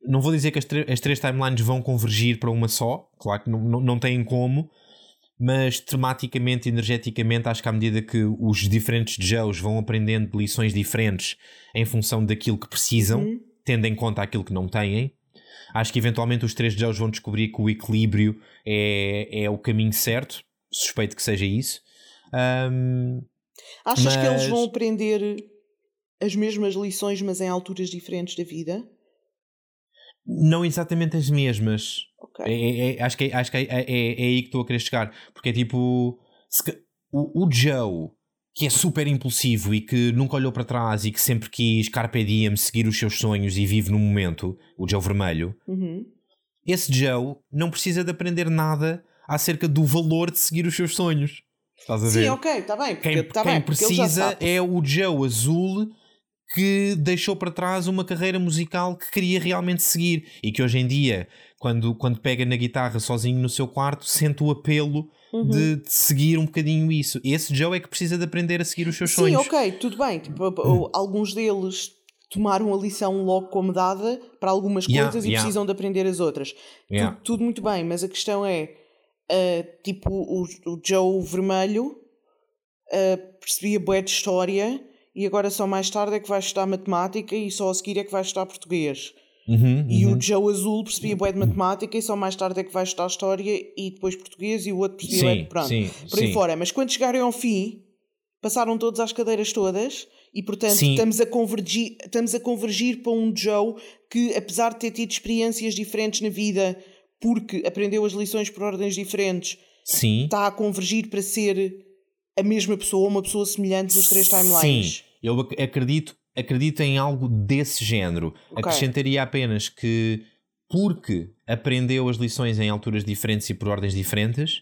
não vou dizer que as, as três timelines vão convergir para uma só, claro que não, não, não têm como, mas tematicamente, energeticamente, acho que à medida que os diferentes Joes vão aprendendo lições diferentes em função daquilo que precisam, Uhum. tendo em conta aquilo que não têm, acho que eventualmente os três Joes vão descobrir que o equilíbrio é, é o caminho certo. Suspeito que seja isso. Um, Achas que eles Mas- vão aprender as mesmas lições, mas em alturas diferentes da vida? não exatamente as mesmas. Ok. É- é- é- acho que, é, acho que é, é- é aí que estou a querer chegar. Porque é tipo. se o, o Joe, que é super impulsivo e que nunca olhou para trás e que sempre quis Carpe Diem seguir os seus sonhos e vive no momento, o Joe Vermelho, Uhum. esse Joe não precisa de aprender nada acerca do valor de seguir os seus sonhos. Estás a ver? Sim, ok, está bem. Porque, Quem, tá quem bem, precisa é o Joe Azul que deixou para trás uma carreira musical que queria realmente seguir e que hoje em dia, quando, quando pega na guitarra sozinho no seu quarto, sente o apelo Uhum. de, de seguir um bocadinho isso. Esse Joe é que precisa de aprender a seguir os seus Sim, sonhos. ok, tudo bem. Tipo, alguns deles tomaram a lição logo como dada para algumas Yeah, coisas e yeah. precisam de aprender as outras. Yeah. Tudo, tudo muito bem, mas a questão é: ah, tipo, o, o Joe Vermelho ah, percebia bué de história e agora só mais tarde é que vai estudar matemática e só a seguir é que vai estudar português. Uhum, E uhum. o Joe Azul percebia bué de matemática e só mais tarde é que vai estudar história e depois português e o outro percebia bué de pronto. sim, Por aí sim. fora. Mas quando chegarem ao fim, passaram todos às cadeiras todas e portanto Sim. estamos a, convergir, estamos a convergir para um Joe que apesar de ter tido experiências diferentes na vida porque aprendeu as lições por ordens diferentes, está a convergir para ser a mesma pessoa, uma pessoa semelhante nos três timelines. Sim, eu ac- acredito, acredito em algo desse género. Acrescentaria apenas que, porque aprendeu as lições em alturas diferentes e por ordens diferentes,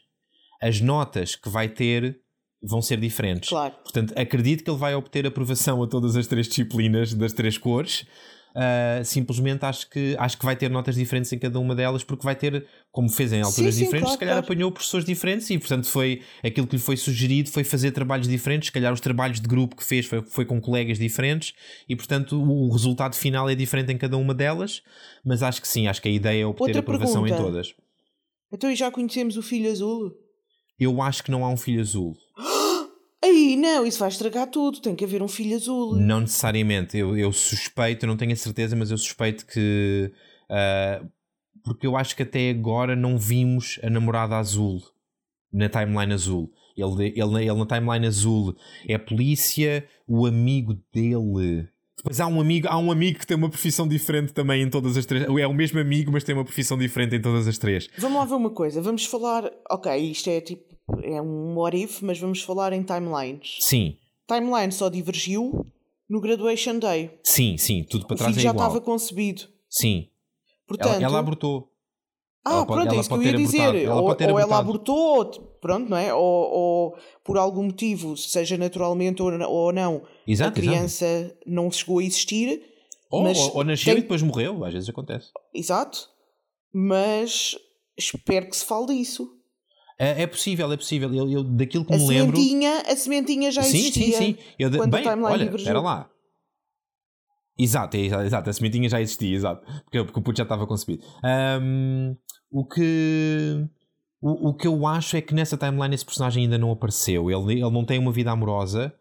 as notas que vai ter vão ser diferentes. Claro. Portanto, acredito que ele vai obter aprovação a todas as três disciplinas das três cores. Ah, simplesmente acho que, acho que vai ter notas diferentes em cada uma delas, porque vai ter, como fez em alturas sim, diferentes, claro, se calhar claro. apanhou professores diferentes e, portanto, foi aquilo que lhe foi sugerido foi fazer trabalhos diferentes. Se calhar os trabalhos de grupo que fez foi, foi com colegas diferentes e, portanto, o, o resultado final é diferente em cada uma delas. Mas acho que sim, acho que a ideia é obter Outra aprovação em pergunta. todas. Então e já conhecemos o filho azul? Eu acho que não há um filho azul. Aí, não, isso vai estragar tudo. Tem que haver um filho azul. Não necessariamente. Eu, eu suspeito, não tenho a certeza, mas eu suspeito que. ah, porque eu acho que até agora não vimos a namorada azul na timeline azul. Ele, ele, ele na timeline azul é a polícia, o amigo dele. Depois há um amigo, há um amigo que tem uma profissão diferente também em todas as três. É o mesmo amigo, mas tem uma profissão diferente em todas as três. Vamos lá ver uma coisa. Vamos falar. Ok, isto é tipo. É um what if, mas vamos falar em timelines. Sim, Timeline só divergiu no Graduation Day. Sim, sim, tudo para o trás filho é já igual. estava concebido. Sim. Portanto, Ela, ela abortou. ah, ela pode- pronto, ela é isso que eu pode ia dizer. abortado, ela ou pode ou ela abortou, pronto, não é? Ou, ou por algum motivo, seja naturalmente ou, não, Exato, a criança não chegou a existir. Ou, mas ou, ou nasceu tem- e depois morreu, às vezes acontece. Exato. Mas espero que se fale disso. É, é possível, é possível. Eu, eu daquilo que A me lembro. sementinha, a sementinha já sim, existia. sim, sim. Eu, quando a bem, timeline olha, divergiu. era lá. Exato, é, exato, exato, a sementinha já existia, exato. Porque, porque o puto já estava concebido. Ahm, o que. O, o que eu acho é que nessa timeline esse personagem ainda não apareceu. Ele, ele não tem uma vida amorosa.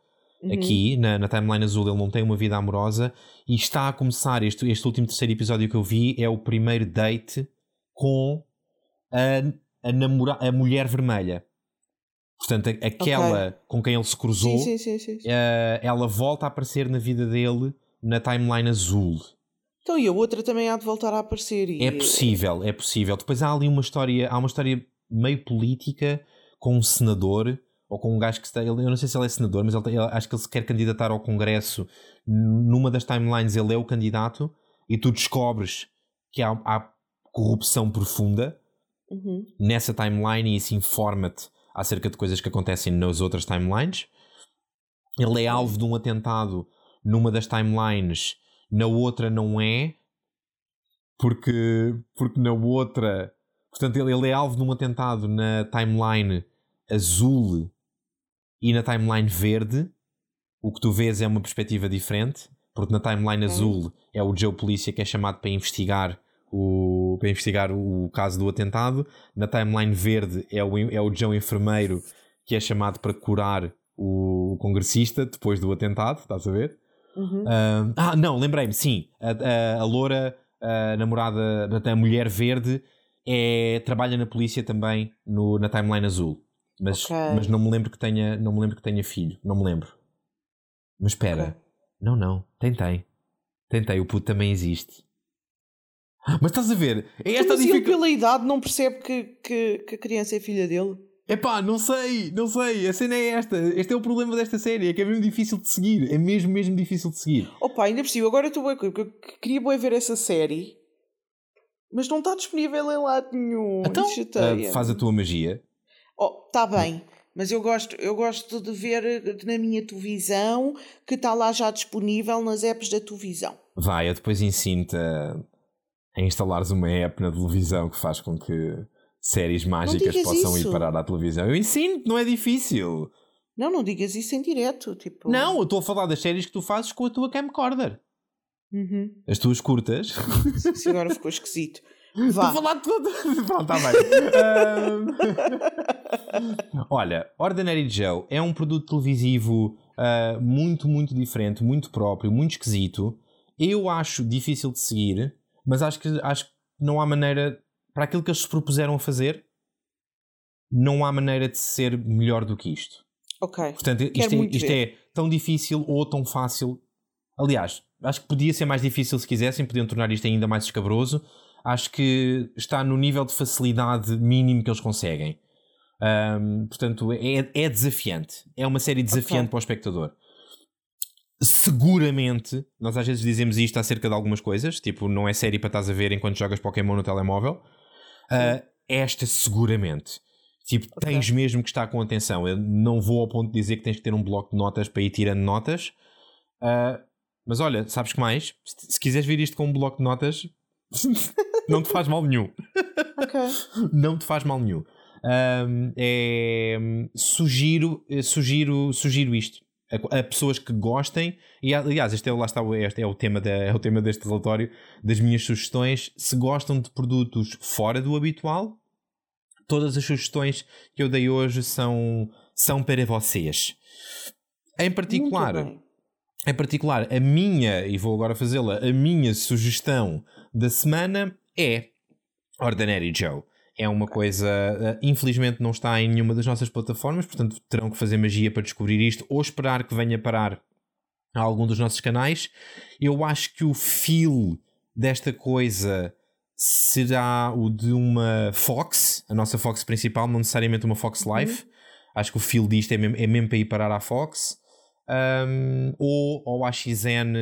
Uhum. Aqui, na, na timeline azul, ele não tem uma vida amorosa e está a começar. Este, este último terceiro episódio que eu vi é o primeiro date com a, a, namora, a mulher vermelha. Portanto, a- aquela com quem ele se cruzou, Sim, sim, sim, eh, ela volta a aparecer na vida dele na timeline azul. Então, e a outra também há de voltar a aparecer. E... É possível, é possível. Depois há ali uma história, há uma história meio política com um senador ou com um gajo que está, ele- eu não sei se ele é senador, mas ele, acho que ele se quer candidatar ao Congresso. Numa das timelines ele é o candidato e tu descobres que há, há corrupção profunda Uhum. nessa timeline e isso informa-te acerca de coisas que acontecem nas outras timelines. Ele é alvo de um atentado numa das timelines, na outra não é, porque, porque na outra. Portanto, ele, ele é alvo de um atentado na timeline azul e na timeline verde. O que tu vês é uma perspectiva diferente, porque na timeline Ok. azul é o Joe Polícia que é chamado para investigar o, para investigar o caso do atentado. Na timeline verde é o, é o Joe Enfermeiro que é chamado para curar o congressista depois do atentado, estás a ver? Uhum. Ah, ah, não, lembrei-me, sim. A, a, a loura, a namorada da da mulher verde, é, trabalha na polícia também no, na timeline azul. Mas, Ok. mas não me lembro que tenha, não me lembro que tenha filho. Não me lembro. Mas espera. Ok. Não, não. Tentei. Tentei. O puto também existe. Mas estás a ver? É esta Mas ele, dificuldade. pela idade, não percebe que, que, que a criança é filha dele? Epá, não sei, não sei. A cena é esta. Este é o problema desta série. É que é mesmo difícil de seguir. É mesmo, mesmo difícil de seguir. Opa, ainda por cima, agora estou bem porque eu queria bem ver essa série, mas não está disponível em lado nenhum. Então, ah, faz a tua magia. Oh, está bem, mas eu gosto, eu gosto de ver na minha televisão que está lá já disponível nas apps da televisão. Vai, eu depois ensino-te a, a instalares uma app na televisão que faz com que séries mágicas possam isso. ir parar à televisão. Eu ensino-te, não é difícil. Não, não digas isso em direto. Tipo... Não, eu estou a falar das séries que tu fazes com a tua camcorder. Uhum. As tuas curtas. Isso agora ficou esquisito. Estou Vá. a falar de tudo. Pronto, está bem. Ahm, Olha, Ordinary Joe é um produto televisivo ah, muito, muito diferente, muito próprio, muito esquisito. Eu acho difícil de seguir, mas acho que, acho que não há maneira. Para aquilo que eles se propuseram a fazer, não há maneira de ser melhor do que isto. Ok. Portanto, isto, é, isto é tão difícil ou tão fácil. Aliás, acho que podia ser mais difícil se quisessem, podiam tornar isto ainda mais escabroso. Acho que está no nível de facilidade mínimo que eles conseguem. Ahm, portanto, é, é desafiante. É uma série desafiante Ok. para o espectador. Seguramente, nós às vezes dizemos isto acerca de algumas coisas, tipo, não é série para estás a ver enquanto jogas Pokémon no telemóvel. Ah, esta, seguramente. Tipo, Ok. tens mesmo que estar com atenção. Eu não vou ao ponto de dizer que tens que ter um bloco de notas para ir tirando notas. Ah, mas olha, sabes que mais? Se, se quiseres vir isto com um bloco de notas, não te faz mal nenhum. Ok. Não te faz mal nenhum. Ahm, é, sugiro, eh, sugiro, sugiro isto a, a pessoas que gostem. E aliás, este é, o- lá está, este é o tema da, é o tema deste relatório das minhas sugestões. Se gostam de produtos fora do habitual, todas as sugestões que eu dei hoje são, são para vocês. Em particular, em particular, a minha, e vou agora fazê-la, a minha sugestão da semana é Ordinary Joe. É uma coisa, eh, infelizmente não está em nenhuma das nossas plataformas, portanto terão que fazer magia para descobrir isto ou esperar que venha parar a algum dos nossos canais. Eu acho que o feel desta coisa será o de uma Fox, a nossa Fox principal, não necessariamente uma Fox Life. Acho que o feel disto é mesmo, é mesmo para ir parar à Fox. Um, ou, ou o AXN,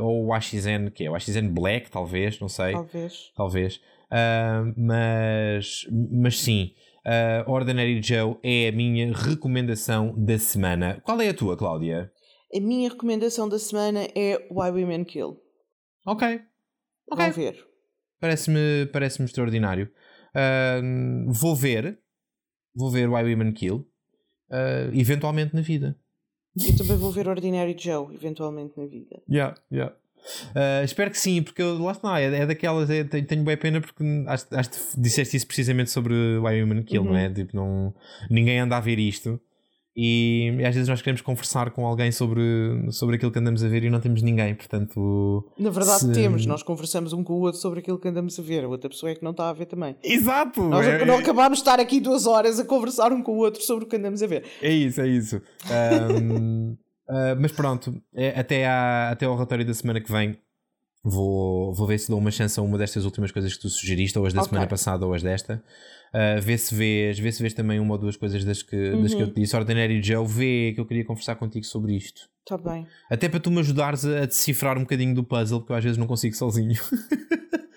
ou o AXN, que é? O AXN Black, talvez, não sei. Talvez. Talvez. Uh, mas, mas sim, uh, Ordinary Joe é a minha recomendação da semana. Qual é a tua, Cláudia? A minha recomendação da semana é Why Women Kill. Ok. okay. Vão ver. Parece-me parece extraordinário. Uh, vou ver. Vou ver Why Women Kill. eventualmente na vida. Eu também vou ver Ordinary Joe, eventualmente na vida. Yeah, yeah. Uh, espero que sim, porque eu, lá está, é, é daquelas, é, tenho, tenho bem pena porque acho, acho que disseste isso precisamente sobre Why Human Kill, uhum. não é? Uhum. Tipo, não, ninguém anda a ver isto e, e, às vezes nós queremos conversar com alguém sobre, sobre aquilo que andamos a ver e não temos ninguém, portanto. Na verdade, se... temos, nós conversamos um com o outro sobre aquilo que andamos a ver, a outra pessoa é que não está a ver também. Exato! Nós é, não acabámos de estar aqui duas horas a conversar um com o outro sobre o que andamos a ver. É isso, é isso. Um, uh, ah, mas pronto, é, até, à, até ao relatório da semana que vem Vou, vou ver se dou uma chance a uma destas últimas coisas que tu sugeriste, ou as da okay. semana passada ou as desta. Uh, vê, se vês, vê se vês também uma ou duas coisas das que, uhum. das que eu uhum. te disse. Ordinary Joe, vê que eu queria conversar contigo sobre isto. Está bem. Até para tu me ajudares a, decifrar um bocadinho do puzzle, porque eu às vezes não consigo sozinho.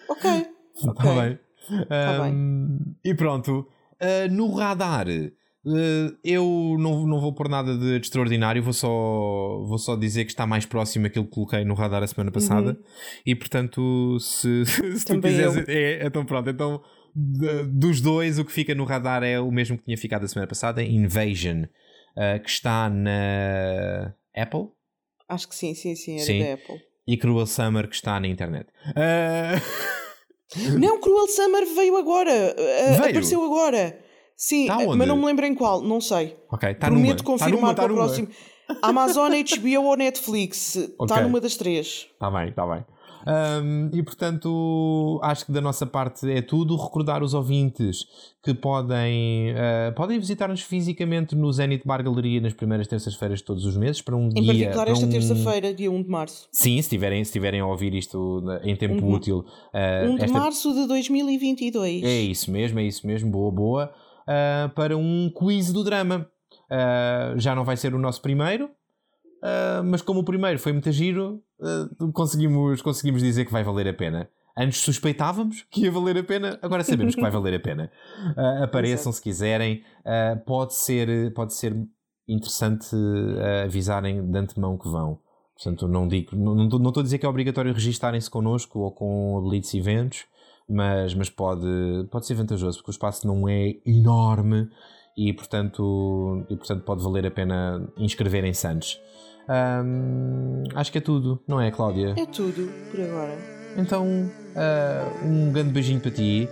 Ok. Está okay. bem. Tá um, bem. E pronto. Uh, no radar eu não, não vou pôr nada de, de, extraordinário, vou só, vou só dizer que está mais próximo aquilo que coloquei no radar a semana passada. Uhum. E portanto, se, se tu quiseres. É, então pronto, então dos dois, o que fica no radar é o mesmo que tinha ficado a semana passada: Invasion, uh, que está na Apple. Acho que sim, sim, sim, era sim. da Apple. E Cruel Summer, que está na internet. Uh... Não, Cruel Summer veio agora, veio? apareceu agora. Sim, tá mas não me lembro em qual, não sei. Ok, está Prometo numa. confirmar tá numa, tá para o próximo. Amazon, HBO ou Netflix. Está okay. numa das três. Está bem, está bem. Um, e portanto, acho que da nossa parte é tudo. Recordar os ouvintes que podem, uh, podem visitar-nos fisicamente no Zenit Bar Galeria nas primeiras terças-feiras de todos os meses para um em guia. Em particular, esta um... terça-feira, dia 1 de março. Sim, se estiverem, se estiverem a ouvir isto em tempo um, útil. Uh, 1 de esta... março de 2022. É isso mesmo, é isso mesmo. Boa, boa uh, para um quiz do drama. Uh, já não vai ser o nosso primeiro, uh, mas como o primeiro foi muito giro, conseguimos, conseguimos dizer que vai valer a pena. Antes suspeitávamos que ia valer a pena, agora sabemos que vai valer a pena. apareçam se quiserem. pode, ser, pode ser interessante avisarem de antemão que vão. Portanto, não digo, não, estou a dizer que é obrigatório registarem-se connosco ou com a Blitz Eventos, mas, mas pode, pode ser vantajoso porque o espaço não é enorme e portanto, e, portanto pode valer a pena inscreverem-se antes. Um, acho que é tudo, não é, Cláudia? É tudo por agora. Então, uh, um grande beijinho para ti.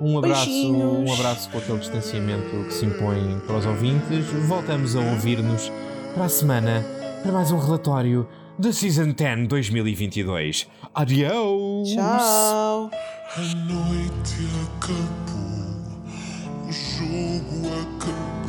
Um abraço, um abraço com aquele distanciamento que se impõe para os ouvintes. Voltamos a ouvir-nos para a semana para mais um relatório da Season 10 2022. Adiós! Tchau! A noite acabou, o jogo acabou